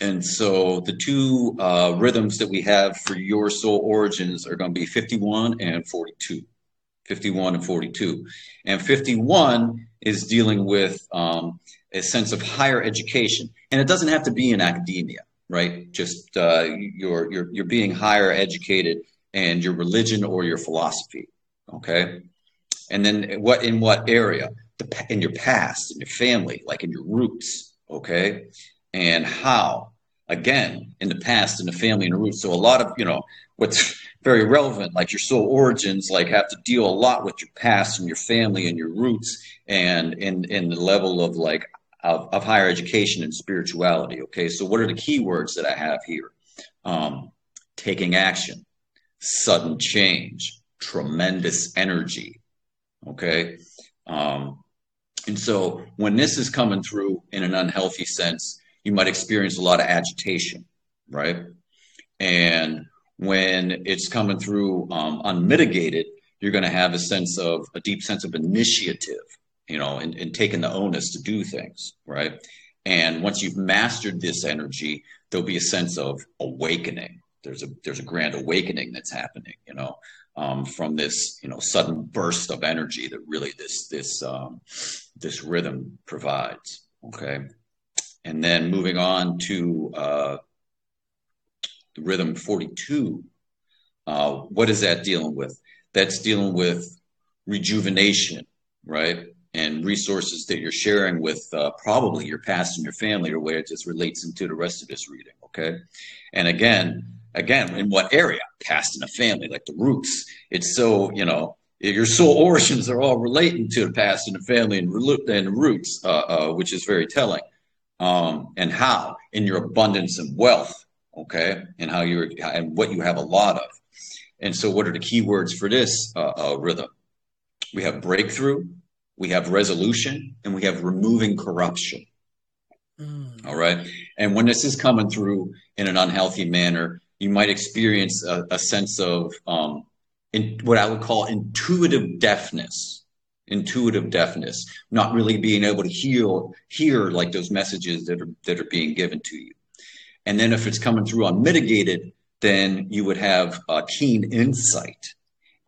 [SPEAKER 4] and so the two uh, rhythms that we have for your soul origins are going to be 51 and 42. 51 and 42. And 51 is dealing with um, a sense of higher education. And it doesn't have to be in academia, right? Just uh, you're, you're being higher educated and your religion or your philosophy. Okay. And then what in what area? The, in your past, in your family, like in your roots. Okay. And how? Again, in the past, in the family and the roots. So a lot of, you know, what's very relevant, like your soul origins, like have to deal a lot with your past and your family and your roots and in in the level of like of, of higher education and spirituality. Okay. So what are the key words that I have here? Um, taking action, sudden change, tremendous energy. Okay. Um, and so when this is coming through in an unhealthy sense, you might experience a lot of agitation, right? And when it's coming through um, unmitigated, you're going to have a sense of a deep sense of initiative, you know, and, and taking the onus to do things, right? And once you've mastered this energy, there'll be a sense of awakening, there's a there's a grand awakening that's happening, you know, um, from this you know sudden burst of energy that really this this um, this rhythm provides. Okay, and then moving on to uh, the rhythm 42. Uh, what is that dealing with? That's dealing with rejuvenation, right? And resources that you're sharing with uh, probably your past and your family, or where it just relates into the rest of this reading. Okay. And again, again, in what area? Past in a family, like the roots. It's so, you know, your soul origins are all relating to the past and the family and, and roots, uh, uh, which is very telling. Um, and how in your abundance and wealth, okay, and how you're and what you have a lot of. And so, what are the key words for this uh, uh rhythm? We have breakthrough, we have resolution, and we have removing corruption. Mm. All right. And when this is coming through in an unhealthy manner, you might experience a, a sense of um, in, what I would call intuitive deafness. Intuitive deafness, not really being able to hear hear like those messages that are that are being given to you. And then if it's coming through unmitigated, then you would have a keen insight.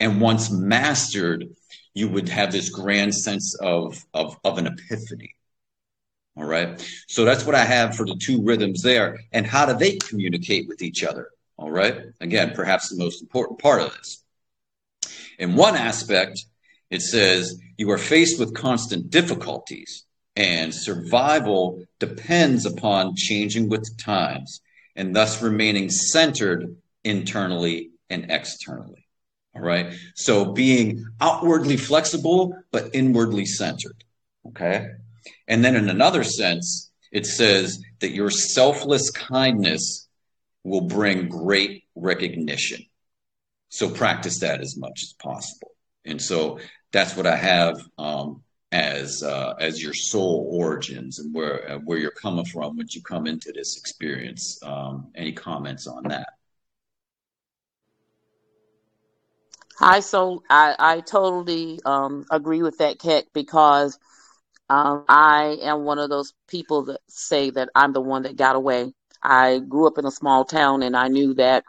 [SPEAKER 4] And once mastered, you would have this grand sense of, of, of an epiphany. All right. So that's what I have for the two rhythms there. And how do they communicate with each other? All right. Again, perhaps the most important part of this. In one aspect, it says you are faced with constant difficulties, and survival depends upon changing with the times and thus remaining centered internally and externally. All right. So being outwardly flexible, but inwardly centered. Okay. And then in another sense, it says that your selfless kindness will bring great recognition. So practice that as much as possible. And so that's what I have um, as uh, as your soul origins and where uh, where you're coming from when you come into this experience. Um, any comments on that?
[SPEAKER 8] I so I, I totally um, agree with that, Keck, because um, I am one of those people that say that I'm the one that got away. I grew up in a small town, and I knew that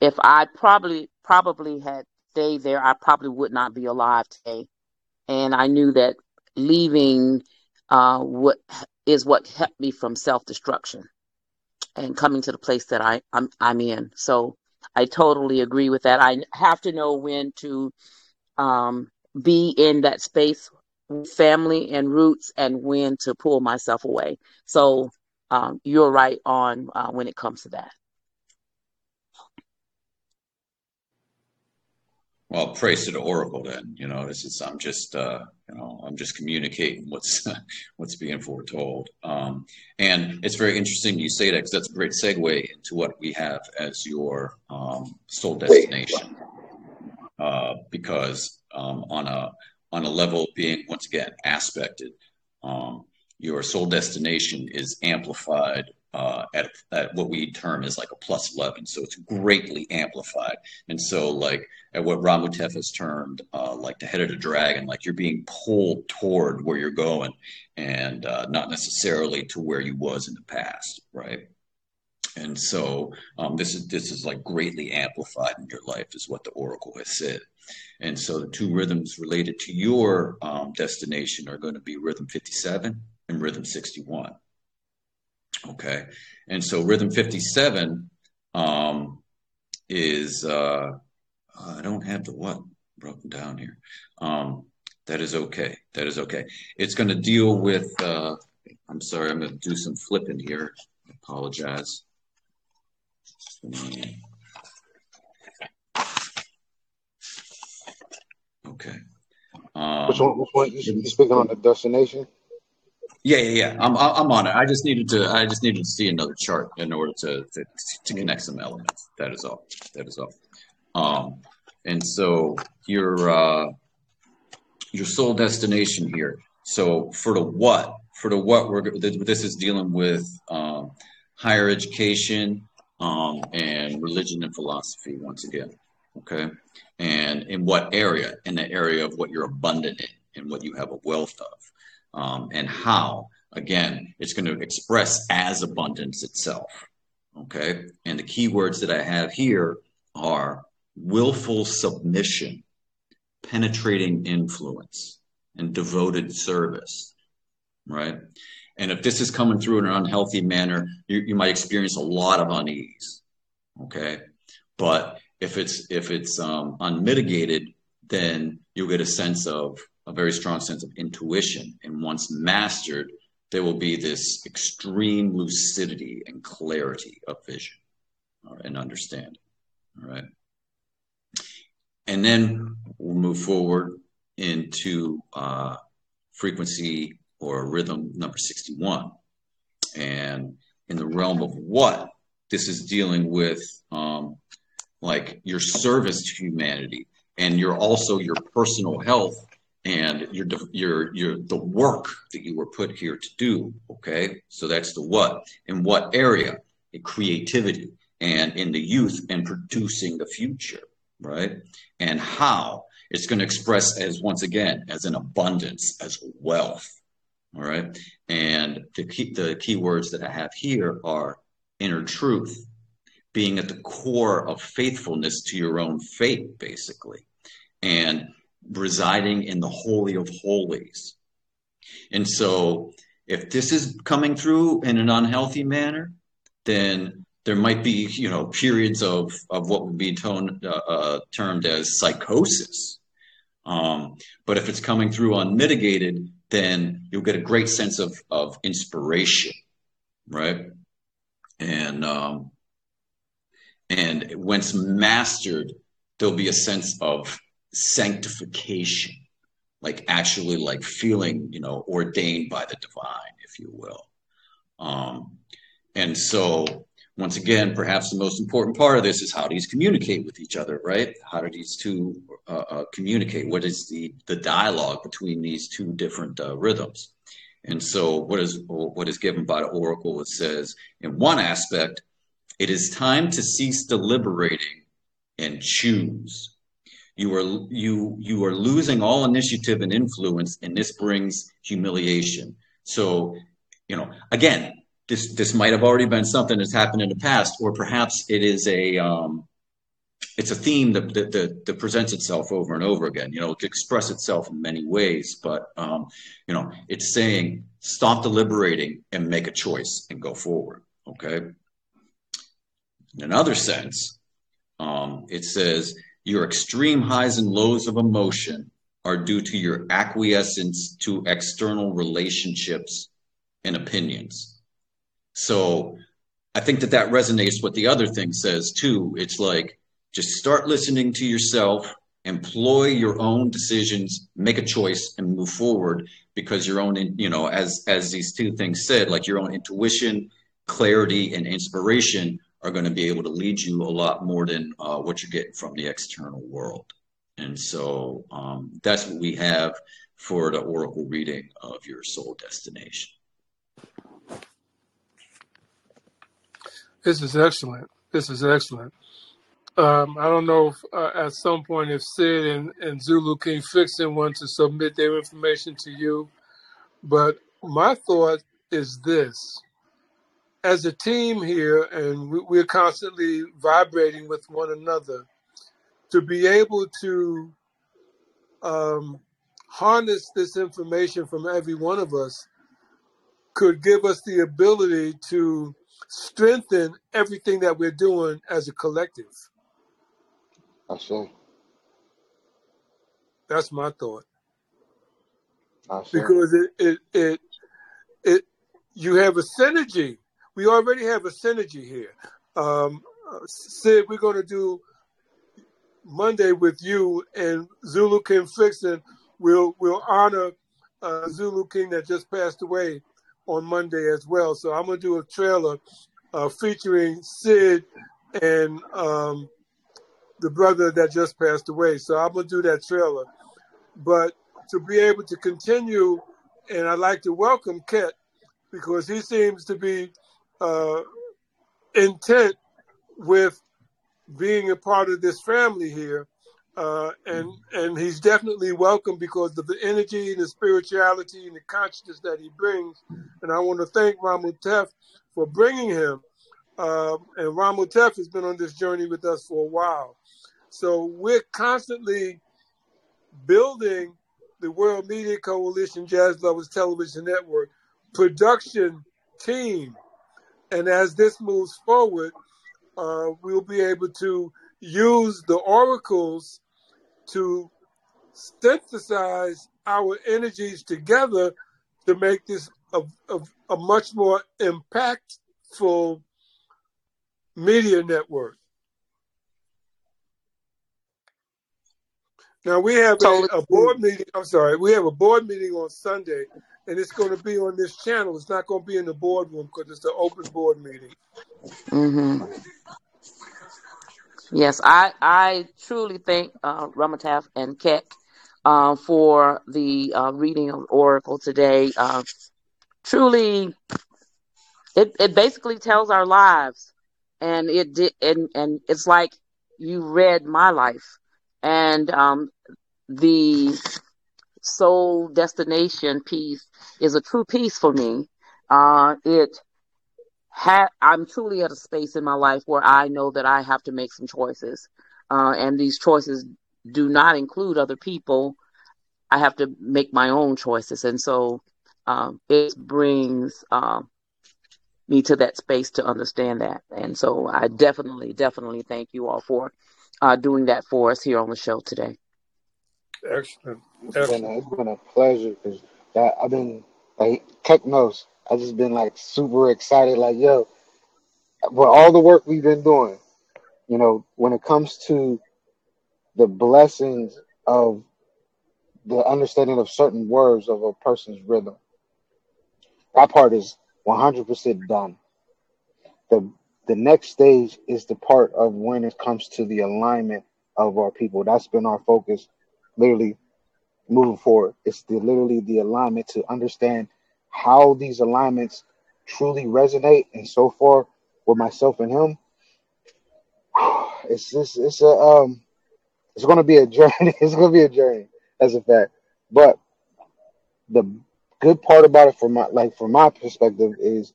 [SPEAKER 8] if I probably probably had stayed there, I probably would not be alive today. And I knew that leaving uh, what is what kept me from self destruction and coming to the place that I I'm, I'm in. So I totally agree with that. I have to know when to um, be in that space family and roots and when to pull myself away. So um, you're right on uh, when it comes to that.
[SPEAKER 4] Well, praise to the Oracle. Then you know this is I'm just uh, you know I'm just communicating what's what's being foretold, um, and it's very interesting you say that because that's a great segue into what we have as your um, soul destination. Uh, because um, on a on a level being once again aspected, um, your soul destination is amplified uh, at, at what we term as like a plus 11. So it's greatly amplified. And so, like, at what Ramatef has termed uh, like the head of the dragon, like you're being pulled toward where you're going and uh, not necessarily to where you was in the past, right? And so um, this is this is like greatly amplified in your life, is what the oracle has said. And so the two rhythms related to your um, destination are going to be rhythm 57 and rhythm 61. Okay. And so rhythm 57 um, is, uh, I don't have the what broken down here. Um, that is okay. That is okay. It's going to deal with, uh, I'm sorry, I'm going to do some flipping here. I apologize. Okay. Um,
[SPEAKER 5] which one? Which one? You speaking on the destination?
[SPEAKER 4] Yeah, yeah, yeah. I'm I'm on it. I just needed to I just needed to see another chart in order to to, to connect some elements. That is all. That is all. Um, and so your uh, your soul destination here. So for the what? For the what we're this is dealing with um, higher education um, and religion and philosophy once again. Okay, and in what area? In the area of what you're abundant in and what you have a wealth of um, and how. Again, it's going to express as abundance itself. Okay. And the keywords that I have here are willful submission, penetrating influence, and devoted service. Right. And if this is coming through in an unhealthy manner, you, you might experience a lot of unease. Okay. But if it's if it's um, unmitigated, then you'll get a sense of a very strong sense of intuition. And once mastered, there will be this extreme lucidity and clarity of vision and understanding. All right. And then we'll move forward into uh, frequency or rhythm number 61. And in the realm of what, this is dealing with um, like your service to humanity and you're also your personal health and your your your the work that you were put here to do okay? So that's the what. In what area? In creativity and in the youth and producing the future right? And how? It's going to express as once again as an abundance as wealth all right? And the key the key words that i have here are inner truth being at the core of faithfulness to your own faith basically. And residing in the Holy of Holies. And so, if this is coming through in an unhealthy manner, then there might be, you know, periods of, of what would be toned, uh, uh, termed as psychosis. Um, but if it's coming through unmitigated, then you'll get a great sense of, of inspiration, right? And um, and once mastered, there'll be a sense of sanctification, like actually like feeling, you know, ordained by the divine, if you will. Um, and so once again, perhaps the most important part of this is how do these communicate with each other, right? How do these two uh, uh, communicate? What is the the dialogue between these two different uh, rhythms? And so, what is what is given by the oracle? It says, in one aspect, it is time to cease deliberating and choose. You are you you are losing all initiative and influence, and this brings humiliation. So, you know, again, this this might have already been something that's happened in the past, or perhaps it is a um, it's a theme that, that, that, that, presents itself over and over again. You know, it express itself in many ways, but um, you know, it's saying stop deliberating and make a choice and go forward. Okay. In another sense, um, it says your extreme highs and lows of emotion are due to your acquiescence to external relationships and opinions. So I think that that resonates what the other thing says too. It's like just start listening to yourself, employ your own decisions, make a choice, and move forward because your own, you know, as as these two things said, like your own intuition, clarity, and inspiration are going to be able to lead you a lot more than uh, what you're getting from the external world. And so um, that's what we have for the oracle reading of your soul destination.
[SPEAKER 2] This is excellent. This is excellent. Um, I don't know if uh, at some point if Sid and, and Zulu King Fixin want to submit their information to you, but my thought is this. As a team here, and we, we're constantly vibrating with one another, to be able to um, harness this information from every one of us could give us the ability to strengthen everything that we're doing as a collective.
[SPEAKER 5] I see.
[SPEAKER 2] That's my thought.
[SPEAKER 5] I see.
[SPEAKER 2] Because it it it it you have a synergy. We already have a synergy here. Um, Sid, we're going to do Monday with you and Zulu King Fixin. We'll we'll honor uh, Zulu King that just passed away on Monday as well. So I'm gonna do a trailer uh, featuring Sid and um, the brother that just passed away. So I'm gonna do that trailer. But to be able to continue, and I'd like to welcome Ket because he seems to be uh, intent with being a part of this family here. Uh, and and he's definitely welcome because of the energy and the spirituality and the consciousness that he brings. And I want to thank Ramatef for bringing him. Um, and Ramatef has been on this journey with us for a while. So we're constantly building the World Media Coalition Jazz Lovers Television Network production team. And as this moves forward, uh, we'll be able to use the oracles to synthesize our energies together to make this a, a, a much more impactful media network. Now we have a, a, board meeting. I'm sorry, we have a board meeting on Sunday, and it's going to be on this channel. It's not going to be in the boardroom because it's an open board meeting.
[SPEAKER 8] Mm-hmm. Yes, I I truly thank uh, Ramatef and Keck uh, for the uh, reading of Oracle today. Uh, truly, it it basically tells our lives, and it did, and and it's like you read my life, and um, the soul destination piece is a true piece for me. Uh, it ha- I'm truly at a space in my life where I know that I have to make some choices, uh, and these choices do not include other people. I have to make my own choices, and so um, it brings um, me to that space to understand that. And so I definitely, definitely thank you all for uh, doing that for us here on the show today.
[SPEAKER 2] Excellent.
[SPEAKER 5] It's been a, it's been a pleasure because I've been like Keck knows I just been like super excited, like yo, for all the work we've been doing. You know, when it comes to the blessings of the understanding of certain words of a person's rhythm, that part is 100% done. The the next stage is the part of when it comes to the alignment of our people. That's been our focus, literally moving forward. It's the literally the alignment to understand how these alignments truly resonate. And so far, with myself and him, it's just it's a um, it's going to be a journey. it's going to be a journey. as a fact. But the good part about it, from my like from my perspective, is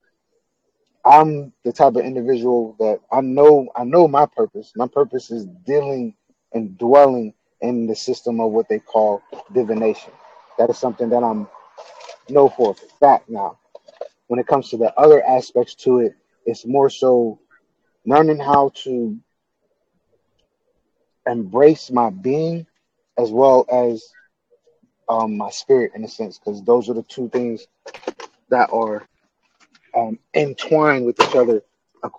[SPEAKER 5] I'm the type of individual that I know I know my purpose. My purpose is dealing and dwelling in the system of what they call divination. That is something that I'm know for a fact now. When it comes to the other aspects to it, it's more so learning how to embrace my being as well as um, my spirit in a sense, because those are the two things that are um, entwined with each other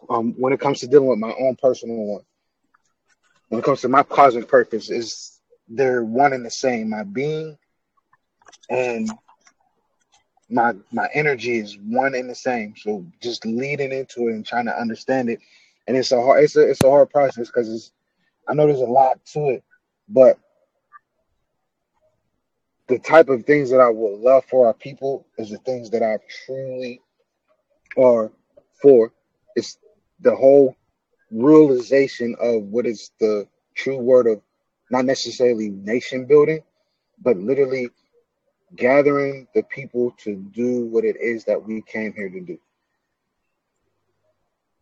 [SPEAKER 5] um, when it comes to dealing with my own personal one. When it comes to my cosmic purpose, is they're one and the same. My being and my my energy is one and the same. So just leading into it and trying to understand it, and it's a hard it's a it's a hard process because it's I know there's a lot to it, but the type of things that I would love for our people is the things that I truly are for. It's the whole realization of what is the true word of not necessarily nation building, but literally gathering the people to do what it is that we came here to do.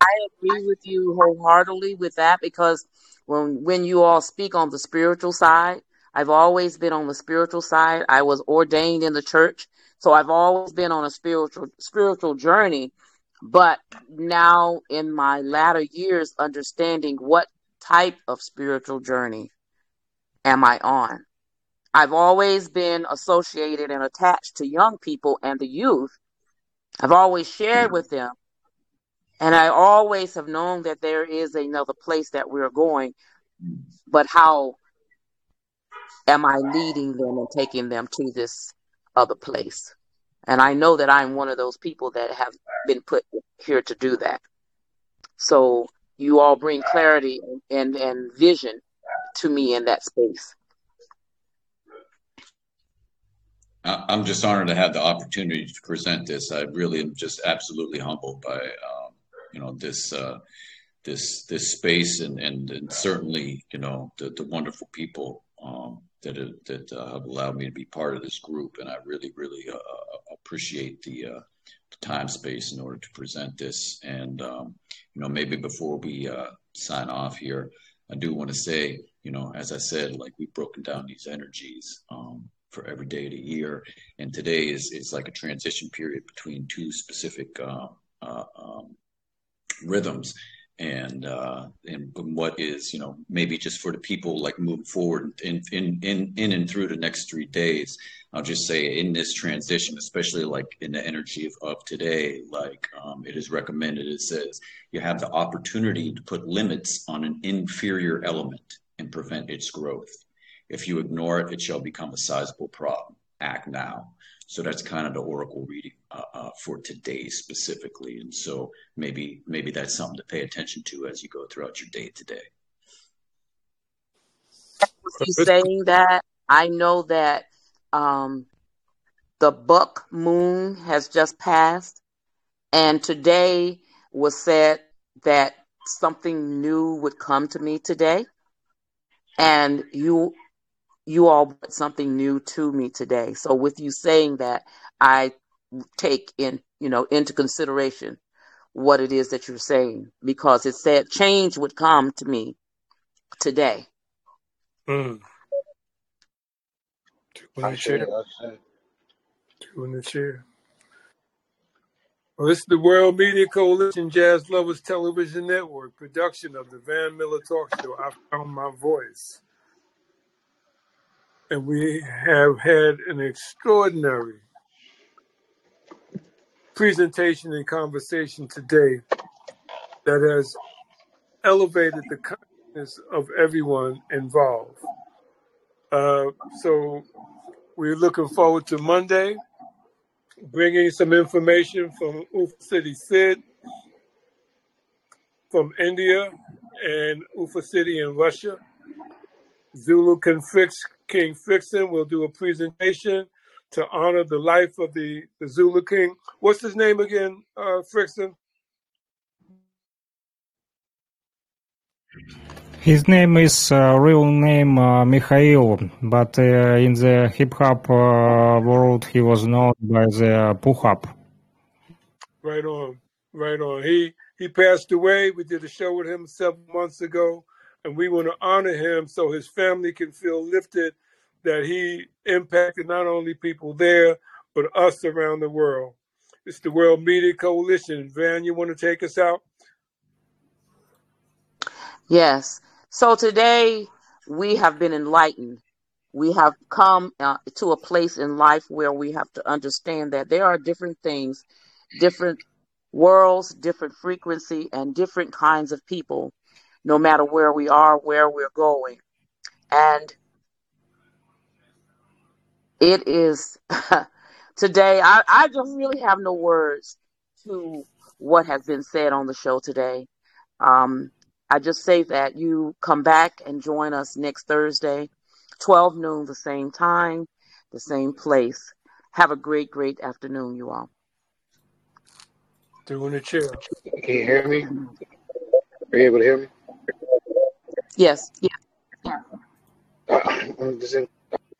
[SPEAKER 3] I agree with you wholeheartedly with that because when when you all speak on the spiritual side, I've always been on the spiritual side. I was ordained in the church, so I've always been on a spiritual spiritual journey. But now in my latter years, understanding what type of spiritual journey am I on? I've always been associated and attached to young people and the youth. I've always shared with them. And I always have known that there is another place that we're going. But how am I leading them and taking them to this other place? And I know that I'm one of those people that have been put here to do that. So you all bring clarity and, and vision to me in that space.
[SPEAKER 4] I'm just honored to have the opportunity to present this. I really am just absolutely humbled by, um, you know, this uh, this this space and, and, and certainly, you know, the, the wonderful people um, that that uh, have allowed me to be part of this group, and I really, really uh, uh appreciate the, uh, the, time space in order to present this. And um, you know, maybe before we uh, sign off here, I do want to say, you know, as I said, like we've broken down these energies. Um, for every day of the year. And today is, is like a transition period between two specific uh, uh, um, rhythms. And uh, and what is you know maybe just for the people like moving forward in in in in and through the next three days, I'll just say in this transition, especially like in the energy of, of today, like um, it is recommended. It says you have the opportunity to put limits on an inferior element and prevent its growth. If you ignore it, it shall become a sizable problem. Act now. So that's kind of the oracle reading uh, uh, for today specifically, and so maybe maybe that's something to pay attention to as you go throughout your day today.
[SPEAKER 3] Saying that? I know that um, the buck moon has just passed, and today was said that something new would come to me today, and you you all brought something new to me today. So with you saying that, I take in, you know, into consideration what it is that you're saying because it said change would come to me today.
[SPEAKER 2] Mm. Two in the chair. Two in the chair. Well, this is the World Media Coalition Jazz Lovers Television Network production of the Van Miller Talk Show. I found my voice and we have had an extraordinary presentation and conversation today that has elevated the consciousness of everyone involved. Uh, so we're looking forward to Monday, bringing some information from Ufa City Sid, from India and Ufa City in Russia. Zulu Fix, King Fixin will do a presentation to honor the life of the, the Zulu King. What's his name again, uh, Fixin?
[SPEAKER 1] His name is uh, real name uh, Mikhail, but uh, in the hip hop uh, world he was known by the Puhap.
[SPEAKER 2] Right on, right on. He he passed away. We did a show with him several months ago, and we want to honor him so his family can feel lifted that he impacted not only people there but us around the world. It's the World Media Coalition. Van, you want to take us out?
[SPEAKER 3] Yes. So today we have been enlightened. We have come uh, to a place in life where we have to understand that there are different things, different worlds, different frequency, and different kinds of people, no matter where we are, where we're going. And it is today, I, I just really have no words to what has been said on the show today. Um, I just say that you come back and join us next Thursday, 12 noon, the same time, the same place. Have a great, great afternoon, you all.
[SPEAKER 2] Through in the chair.
[SPEAKER 5] Can you hear me? Are you able to hear me?
[SPEAKER 3] Yes, yeah.
[SPEAKER 5] Uh, just in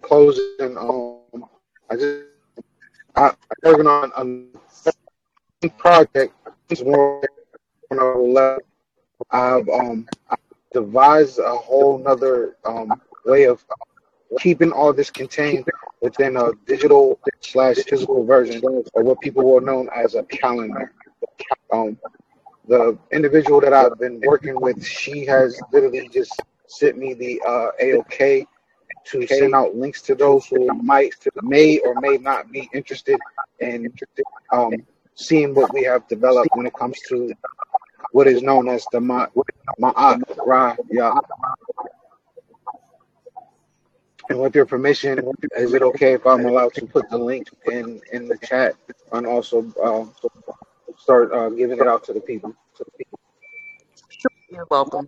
[SPEAKER 5] closing. Um, I just I, I'm working on a project. I've um I've devised a whole nother um way of keeping all this contained within a digital slash physical version of what people will know as a calendar. Um, the individual that I've been working with, she has literally just sent me the uh, AOK to send out links to those who might, may or may not be interested in um, seeing what we have developed when it comes to what is known as the Ma'at Ra Ya. And with your permission, is it okay if I'm allowed to put the link in in the chat and also uh, start uh, giving it out to the people? To the people.
[SPEAKER 3] You're welcome.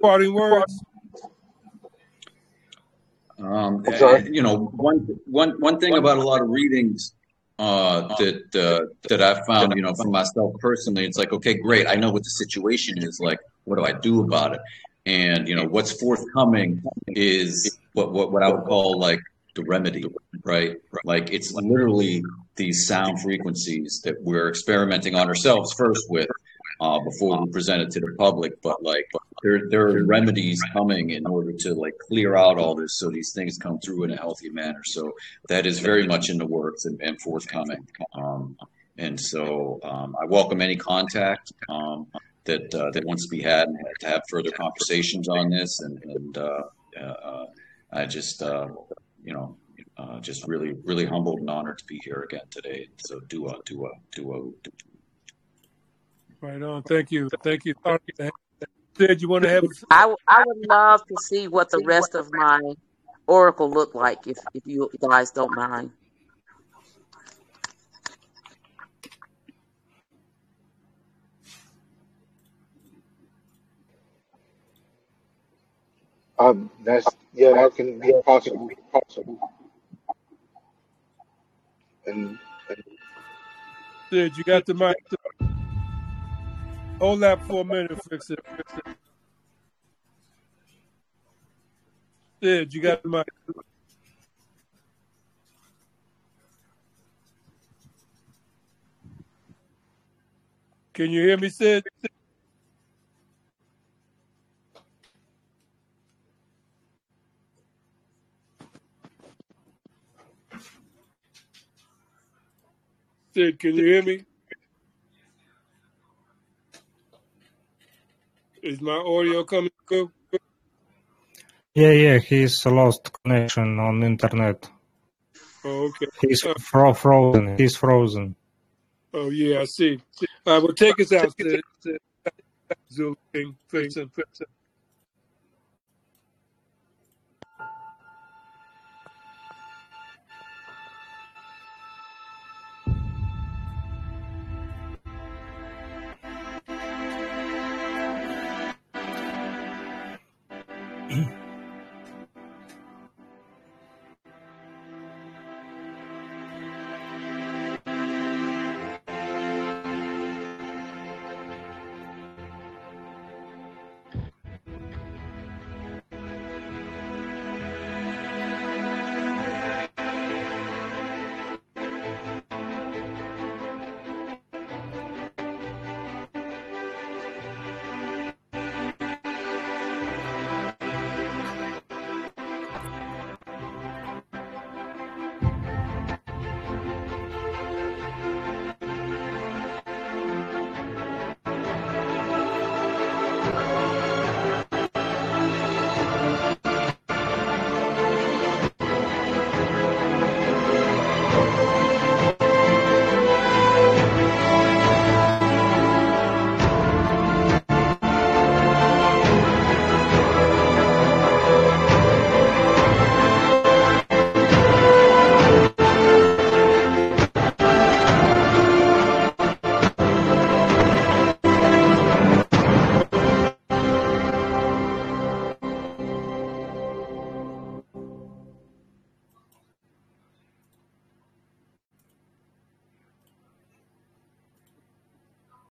[SPEAKER 2] Parting words.
[SPEAKER 4] Um,
[SPEAKER 5] I'm
[SPEAKER 4] you know, one one one thing about a lot of readings uh, that uh, that I found, you know, for myself personally, it's like, okay, great, I know what the situation is. Like, what do I do about it? And you know, what's forthcoming is what what what I would call like the remedy, right? Like, it's literally these sound frequencies that we're experimenting on ourselves first with, uh, before we present it to the public. But like, there there are remedies coming in order to like clear out all this, so these things come through in a healthy manner. So that is very much in the works and, and forthcoming. Um, and so um, I welcome any contact um, that uh, that wants to be had and to have further conversations on this. And, and uh, uh, I just uh, you know. Uh, just really, really humbled and honored to be here again today. So do a, do a, do a,
[SPEAKER 2] Right on. Thank you. Thank you. Sid, you want to have?
[SPEAKER 3] I, I would love to see what the rest of my oracle look like if, if you guys don't mind.
[SPEAKER 5] Um, that's yeah, that can be possible. Possible. And, and
[SPEAKER 2] Sid, you got the mic. Hold that for a minute. Fix it. Fix it. Sid, you got the mic. Can you hear me, Sid? Sid, can you hear me? Is my audio coming through?
[SPEAKER 1] Yeah, yeah, he's lost connection on internet.
[SPEAKER 2] Oh, okay.
[SPEAKER 1] He's fro- frozen. He's frozen.
[SPEAKER 2] oh, yeah, I see. All right, well, take us out, Sid. Zulu King, fix